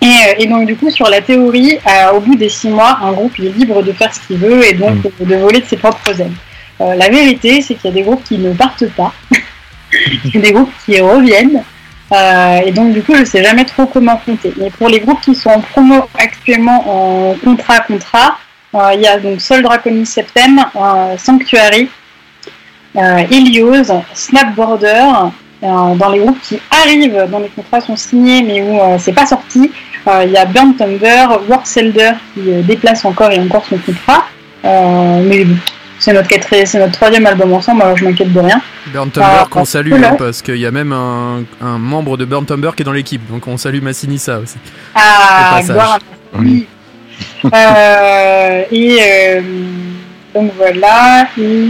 et, et donc, du coup, sur la théorie, au bout des six mois, un groupe est libre de faire ce qu'il veut et donc euh, de voler de ses propres ailes. Euh, la vérité, c'est qu'il y a des groupes qui ne partent pas. Il y a des groupes qui reviennent. Euh, et donc, du coup, je sais jamais trop comment compter. Mais pour les groupes qui sont en promo actuellement en contrat-contrat, il y a donc Sol Draconis Septem, euh, Sanctuary, euh, Helios, Snapboarder. Euh, dans les groupes qui arrivent, dont les contrats sont signés mais où euh, c'est pas sorti, euh, il y a Burn Thunder, Warselder qui euh, déplace encore et encore son contrat. Euh, mais bon, c'est notre, quatrième- c'est notre troisième album ensemble, alors je m'inquiète de rien. Burn Tumber Ah, qu'on salue hein, parce qu'il y a même un, un membre de Burn Tumber qui est dans l'équipe, donc on salue Massinissa aussi. Ah, gloire à oui. Euh, et euh, donc voilà. Et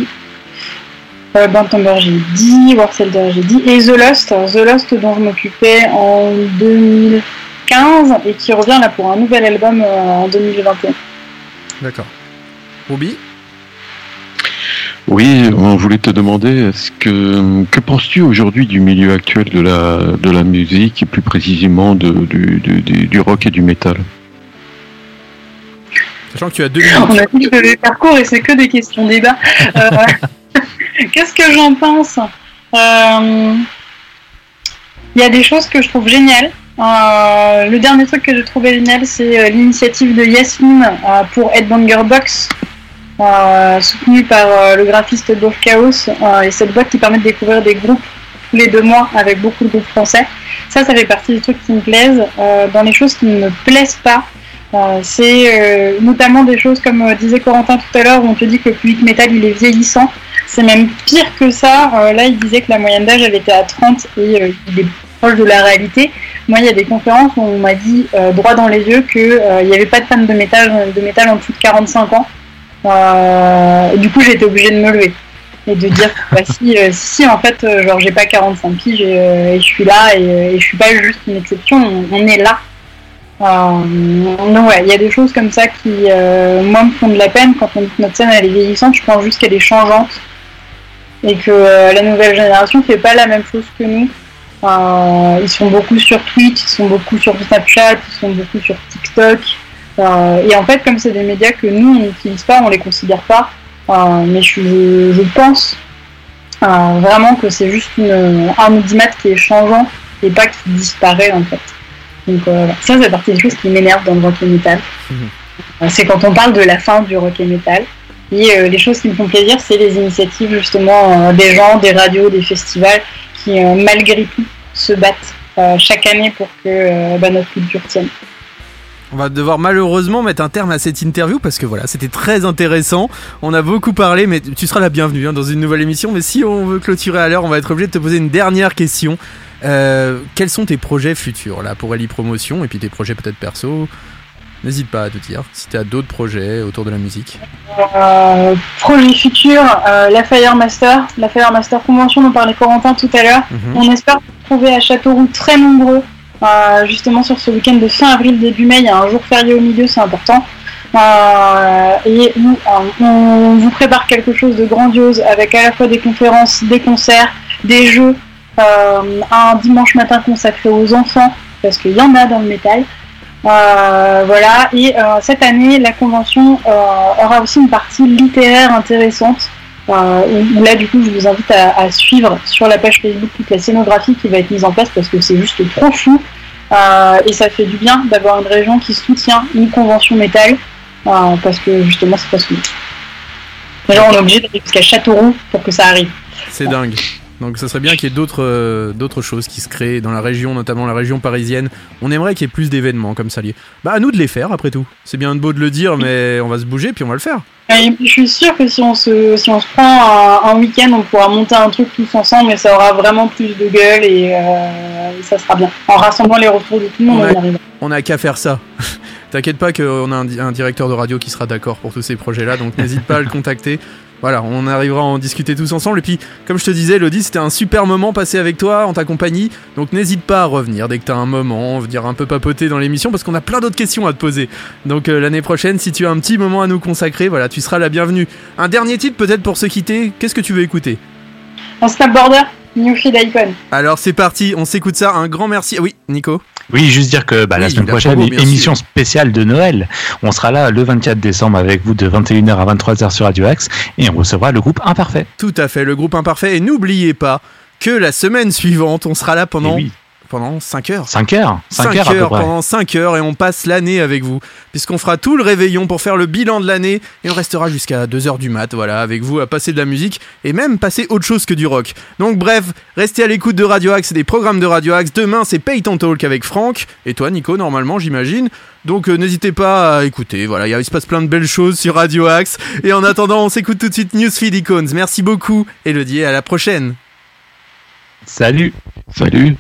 euh, Bantamber, j'ai dit, Warselder, j'ai dit, et The Lost, The Lost dont je m'occupais en 2015 et qui revient là pour un nouvel album euh, en 2021. D'accord. Ruby? Oui, on voulait te demander, est-ce que que penses-tu aujourd'hui du milieu actuel de la de la musique et plus précisément de, du, du, du- du rock et du métal? Sachant que tu as deux On a dit que le parcours et c'est que des questions débat. Euh, Qu'est-ce que j'en pense Euh, Il y a des choses que je trouve géniales. Euh, le dernier truc que j'ai trouvé génial, c'est euh, l'initiative de Yasmine euh, pour Headbanger Box, euh, soutenue par euh, le graphiste Bob Chaos, euh, et cette boîte qui permet de découvrir des groupes tous les deux mois avec beaucoup de groupes français. Ça, ça fait partie des trucs qui me plaisent. Euh, dans les choses qui ne me plaisent pas, C'est euh, notamment des choses comme euh, disait Corentin tout à l'heure, où on te dit que le public métal il est vieillissant. C'est même pire que ça. Euh, là, il disait que la moyenne d'âge elle était à 30 et il est proche de la réalité. Moi, il y a des conférences où on m'a dit droit dans les yeux qu'il n'y avait pas de fans de métal, de métal en dessous de 45 ans. Du coup, j'ai été obligée de me lever et de dire bah, si, si, en fait, genre j'ai pas 45 piges et, je suis là et, je suis pas juste une exception, on, on est là. Euh, ouais, il y a des choses comme ça qui, euh, moi, me font de la peine quand on dit que notre scène elle est vieillissante. Je pense juste qu'elle est changeante et que euh, la nouvelle génération fait pas la même chose que nous. Ils sont beaucoup sur Twitch, ils sont beaucoup sur Snapchat, ils sont beaucoup sur TikTok. Et en fait, comme c'est des médias que nous on n'utilise pas, on les considère pas. Mais je, je pense vraiment que c'est juste une, un audimat qui est changeant et pas qui disparaît en fait. Donc euh, voilà. ça, c'est partie des choses qui m'énervent dans le rock et metal. Euh, C'est quand on parle de la fin du rock et metal. Et euh, les choses qui me font plaisir, c'est les initiatives justement euh, des gens, des radios, des festivals qui, malgré tout, se battent chaque année pour que bah, notre culture tienne. On va devoir malheureusement mettre un terme à cette interview parce que voilà, c'était très intéressant. On a beaucoup parlé, mais tu seras la bienvenue hein, dans une nouvelle émission. Mais si on veut clôturer à l'heure, on va être obligé de te poser une dernière question. Euh, quels sont tes projets futurs là pour Ellie Promotion et puis tes projets peut-être perso? N'hésite pas à te dire si tu as d'autres projets autour de la musique. Euh, projet futur, euh, la Firemaster, la Firemaster Convention dont parlait Corentin tout à l'heure. Mhm. On espère vous trouver à Châteauroux très nombreux. Euh, justement sur ce week-end de fin avril, début mai, il y a un jour férié au milieu, c'est important. Euh, et on vous prépare quelque chose de grandiose avec à la fois des conférences, des concerts, des jeux, euh, un dimanche matin consacré aux enfants, parce qu'il y en a dans le métal. Euh, voilà, et cette année, la convention aura aussi une partie littéraire intéressante. Où, là, du coup, je vous invite à, suivre sur la page Facebook toute la scénographie qui va être mise en place parce que c'est juste trop fou. Euh, et ça fait du bien d'avoir une région qui soutient une convention métal euh, parce que justement, c'est pas souvent. Là, on est obligé d'aller jusqu'à Châteauroux pour que ça arrive. C'est dingue. Donc ça serait bien qu'il y ait d'autres euh, d'autres choses qui se créent dans la région, notamment la région parisienne. On aimerait qu'il y ait plus d'événements comme ça liés. Bah à nous de les faire après tout. C'est bien beau de le dire, mais on va se bouger puis on va le faire. Et je suis sûre que si on se, si on se prend un, un week-end, on pourra monter un truc tous ensemble, mais ça aura vraiment plus de gueule et, euh, et ça sera bien. En rassemblant les retours de tout le monde, on y arrive. On a qu'à faire ça. T'inquiète pas qu'on a un directeur de radio qui sera d'accord pour tous ces projets-là, donc n'hésite pas à le contacter. Voilà, on arrivera à en discuter tous ensemble. Et puis, comme je te disais, Elodie, c'était un super moment passé avec toi, en ta compagnie. Donc n'hésite pas à revenir dès que t'as un moment, venir un peu papoter dans l'émission, parce qu'on a plein d'autres questions à te poser. Donc euh, l'année prochaine, si tu as un petit moment à nous consacrer, voilà, tu seras la bienvenue. Un dernier titre peut-être pour se quitter. Qu'est-ce que tu veux écouter? On snap border, New Feed Icon. Alors c'est parti, on s'écoute ça. Un grand merci. Ah oui, Nico. Oui, juste dire que bah, la semaine prochaine, émission spéciale de Noël. On sera là le 24 décembre avec vous de 21h à 23h sur Radio Axe et on recevra le groupe Imparfait. Tout à fait, le groupe imparfait. Et n'oubliez pas que la semaine suivante, on sera là pendant, oui, pendant 5 heures. 5 heures. 5, 5 heures, à peu près. pendant 5 heures et on passe l'année avec vous puisqu'on fera tout le réveillon pour faire le bilan de l'année et on restera jusqu'à 2 heures du mat voilà avec vous à passer de la musique et même passer autre chose que du rock. Donc bref, restez à l'écoute de Radio Axe et des programmes de Radio Axe. Demain, c'est Pay Ton Talk avec Franck et toi Nico normalement, j'imagine. Donc euh, n'hésitez pas à écouter. Voilà, il se passe plein de belles choses sur Radio Axe et en attendant, on s'écoute tout de suite Newsfeed Icons. Merci beaucoup Elodie, et à la prochaine. Salut. Salut.